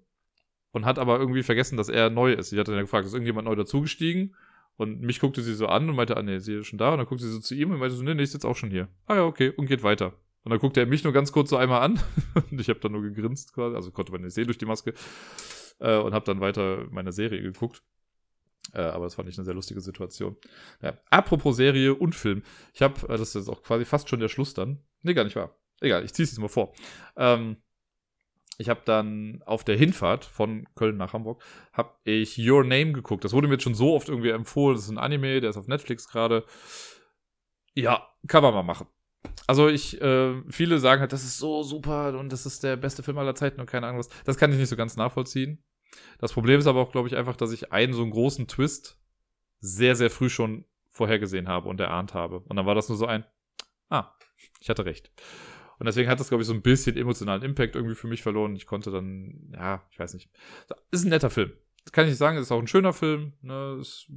und hat aber irgendwie vergessen, dass er neu ist. Sie hat dann gefragt, ist irgendjemand neu dazugestiegen? Und mich guckte sie so an und meinte, ah nee, sie ist schon da. Und dann guckte sie so zu ihm und meinte so, nee, nee, ist jetzt auch schon hier. Ah ja, okay, und geht weiter. Und dann guckte er mich nur ganz kurz so einmal an und ich habe dann nur gegrinst quasi, also konnte man nicht sehen durch die Maske äh, und habe dann weiter meine Serie geguckt. Äh, aber das fand ich eine sehr lustige Situation. Ja. Apropos Serie und Film. Ich habe, äh, das ist jetzt auch quasi fast schon der Schluss dann. Nee, gar nicht wahr. Egal, ich ziehe es jetzt mal vor. Ähm, ich habe dann auf der Hinfahrt von Köln nach Hamburg, habe ich Your Name geguckt. Das wurde mir jetzt schon so oft irgendwie empfohlen. Das ist ein Anime, der ist auf Netflix gerade. Ja, kann man mal machen. Also ich, äh, viele sagen halt, das ist so super und das ist der beste Film aller Zeiten und keine Ahnung was. Das kann ich nicht so ganz nachvollziehen. Das Problem ist aber auch, glaube ich, einfach, dass ich einen so einen großen Twist sehr, sehr früh schon vorhergesehen habe und erahnt habe. Und dann war das nur so ein, ah, ich hatte recht. Und deswegen hat das, glaube ich, so ein bisschen emotionalen Impact irgendwie für mich verloren. Ich konnte dann, ja, ich weiß nicht. Ist ein netter Film. Das kann ich nicht sagen, ist auch ein schöner Film. Ne? Ist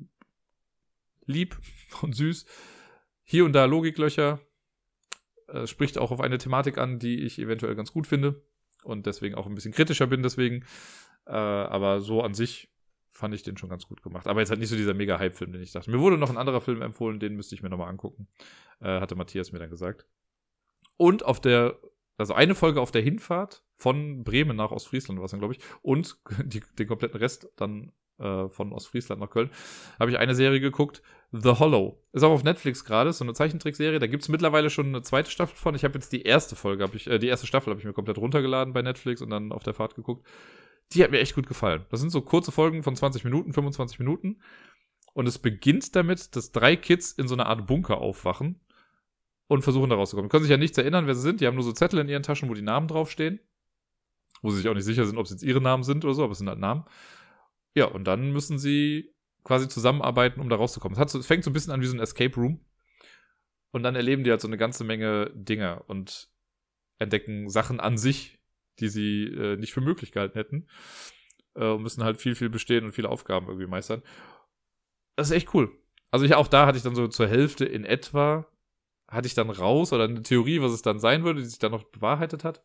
lieb und süß. Hier und da Logiklöcher. Äh, spricht auch auf eine Thematik an, die ich eventuell ganz gut finde. Und deswegen auch ein bisschen kritischer bin deswegen. Äh, aber so an sich fand ich den schon ganz gut gemacht. Aber jetzt halt nicht so dieser mega Hype-Film, den ich dachte. Mir wurde noch ein anderer Film empfohlen, den müsste ich mir nochmal angucken. Äh, hatte Matthias mir dann gesagt. Und auf der, also eine Folge auf der Hinfahrt von Bremen nach Ostfriesland war es dann, glaube ich. Und die, den kompletten Rest dann äh, von Ostfriesland nach Köln, habe ich eine Serie geguckt, The Hollow. Ist auch auf Netflix gerade, so eine Zeichentrickserie. Da gibt es mittlerweile schon eine zweite Staffel von. Ich habe jetzt die erste Folge, habe ich, äh, die erste Staffel habe ich mir komplett runtergeladen bei Netflix und dann auf der Fahrt geguckt. Die hat mir echt gut gefallen. Das sind so kurze Folgen von 20 Minuten, 25 Minuten. Und es beginnt damit, dass drei Kids in so einer Art Bunker aufwachen und versuchen da rauszukommen. Die können sich ja nichts erinnern, wer sie sind. Die haben nur so Zettel in ihren Taschen, wo die Namen draufstehen. Wo sie sich auch nicht sicher sind, ob es jetzt ihre Namen sind oder so, aber es sind halt Namen. Ja, und dann müssen sie quasi zusammenarbeiten, um da rauszukommen. Es, so, es fängt so ein bisschen an wie so ein Escape Room. Und dann erleben die halt so eine ganze Menge Dinge und entdecken Sachen an sich, die sie äh, nicht für möglich gehalten hätten. Äh, müssen halt viel, viel bestehen und viele Aufgaben irgendwie meistern. Das ist echt cool. Also ich auch da hatte ich dann so zur Hälfte in etwa, hatte ich dann raus oder eine Theorie, was es dann sein würde, die sich dann noch bewahrheitet hat.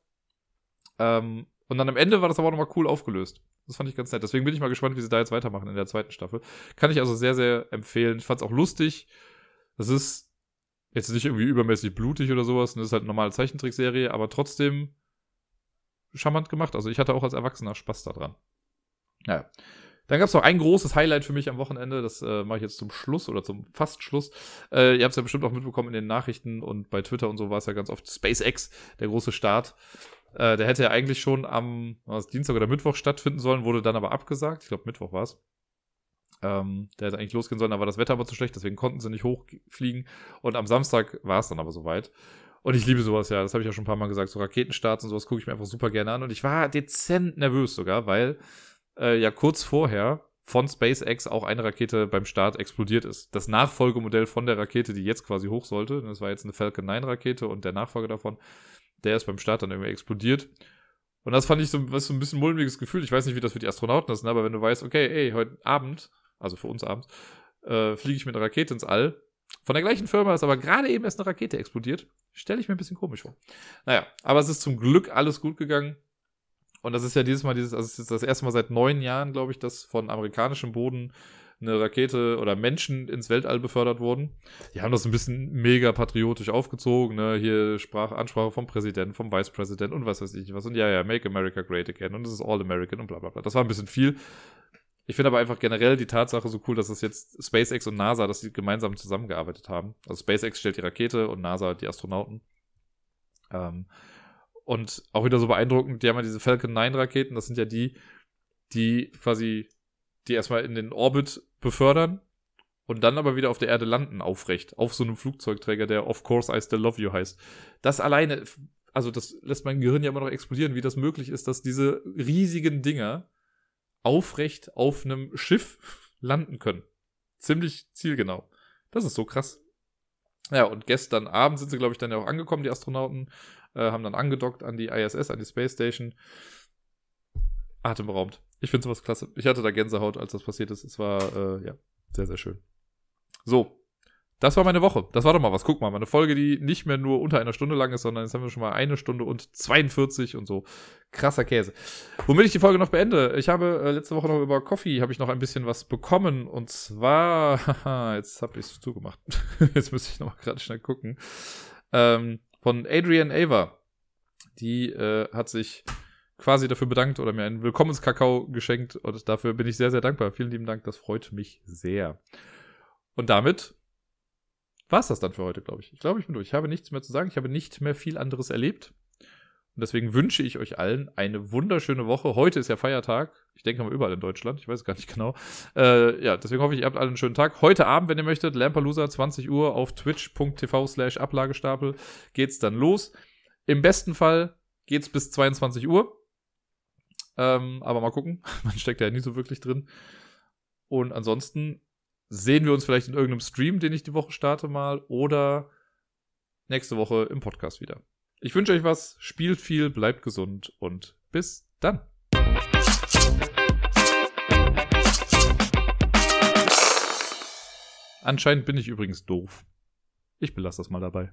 Ähm, und dann am Ende war das aber auch nochmal cool aufgelöst. Das fand ich ganz nett. Deswegen bin ich mal gespannt, wie sie da jetzt weitermachen in der zweiten Staffel. Kann ich also sehr, sehr empfehlen. Ich fand es auch lustig. Das ist jetzt nicht irgendwie übermäßig blutig oder sowas. Das ist halt eine normale Zeichentrickserie, aber trotzdem charmant gemacht. Also ich hatte auch als Erwachsener Spaß daran. Naja. Dann gab es noch ein großes Highlight für mich am Wochenende. Das äh, mache ich jetzt zum Schluss oder zum fast Schluss. Äh, ihr habt es ja bestimmt auch mitbekommen in den Nachrichten und bei Twitter und so war es ja ganz oft SpaceX, der große Start. Äh, der hätte ja eigentlich schon am Dienstag oder Mittwoch stattfinden sollen, wurde dann aber abgesagt. Ich glaube, Mittwoch war es. Ähm, der hätte eigentlich losgehen sollen, da war das Wetter aber zu schlecht, deswegen konnten sie nicht hochfliegen. Und am Samstag war es dann aber soweit. Und ich liebe sowas ja, das habe ich ja schon ein paar Mal gesagt. So Raketenstarts und sowas gucke ich mir einfach super gerne an. Und ich war dezent nervös sogar, weil äh, ja kurz vorher von SpaceX auch eine Rakete beim Start explodiert ist. Das Nachfolgemodell von der Rakete, die jetzt quasi hoch sollte. Das war jetzt eine Falcon 9 Rakete und der Nachfolger davon der ist beim Start dann irgendwie explodiert. Und das fand ich so, was so ein bisschen mulmiges Gefühl. Ich weiß nicht, wie das für die Astronauten ist, ne? aber wenn du weißt, okay, ey, heute Abend, also für uns abends, äh, fliege ich mit einer Rakete ins All. Von der gleichen Firma ist aber gerade eben erst eine Rakete explodiert. Stelle ich mir ein bisschen komisch vor. Naja, aber es ist zum Glück alles gut gegangen. Und das ist ja dieses Mal dieses, also es ist das erste Mal seit neun Jahren, glaube ich, dass von amerikanischem Boden eine Rakete oder Menschen ins Weltall befördert wurden. Die haben das ein bisschen mega patriotisch aufgezogen. Ne? Hier sprach Ansprache vom Präsidenten, vom Vice President und was weiß ich was. Und ja, ja, Make America Great Again und es ist All American und bla bla bla. Das war ein bisschen viel. Ich finde aber einfach generell die Tatsache so cool, dass es jetzt SpaceX und NASA, dass sie gemeinsam zusammengearbeitet haben. Also SpaceX stellt die Rakete und NASA die Astronauten. Ähm, und auch wieder so beeindruckend, die haben ja diese Falcon 9 Raketen, das sind ja die, die quasi die erstmal in den Orbit befördern und dann aber wieder auf der Erde landen, aufrecht, auf so einem Flugzeugträger, der Of Course I Still Love You heißt. Das alleine, also das lässt mein Gehirn ja immer noch explodieren, wie das möglich ist, dass diese riesigen Dinger aufrecht auf einem Schiff landen können. Ziemlich zielgenau. Das ist so krass. Ja, und gestern Abend sind sie, glaube ich, dann ja auch angekommen, die Astronauten, äh, haben dann angedockt an die ISS, an die Space Station. Atemberaubend. Ich finde sowas klasse. Ich hatte da Gänsehaut, als das passiert ist. Es war, äh, ja, sehr, sehr schön. So. Das war meine Woche. Das war doch mal was. Guck mal, meine Folge, die nicht mehr nur unter einer Stunde lang ist, sondern jetzt haben wir schon mal eine Stunde und 42 und so. Krasser Käse. Womit ich die Folge noch beende. Ich habe äh, letzte Woche noch über Coffee, habe ich noch ein bisschen was bekommen. Und zwar, haha, jetzt habe ich es zugemacht. jetzt müsste ich noch mal gerade schnell gucken. Ähm, von Adrian Ava. Die äh, hat sich quasi dafür bedankt oder mir einen Willkommenskakao geschenkt und dafür bin ich sehr, sehr dankbar. Vielen lieben Dank, das freut mich sehr. Und damit war es das dann für heute, glaube ich. Ich glaube, ich bin durch. Ich habe nichts mehr zu sagen. Ich habe nicht mehr viel anderes erlebt. Und deswegen wünsche ich euch allen eine wunderschöne Woche. Heute ist ja Feiertag. Ich denke mal überall in Deutschland. Ich weiß es gar nicht genau. Äh, ja, deswegen hoffe ich, ihr habt alle einen schönen Tag. Heute Abend, wenn ihr möchtet, Lampalooza, 20 Uhr auf twitch.tv slash Ablagestapel geht's dann los. Im besten Fall geht's bis 22 Uhr. Ähm, aber mal gucken. Man steckt ja nie so wirklich drin. Und ansonsten sehen wir uns vielleicht in irgendeinem Stream, den ich die Woche starte mal, oder nächste Woche im Podcast wieder. Ich wünsche euch was, spielt viel, bleibt gesund und bis dann. Anscheinend bin ich übrigens doof. Ich belasse das mal dabei.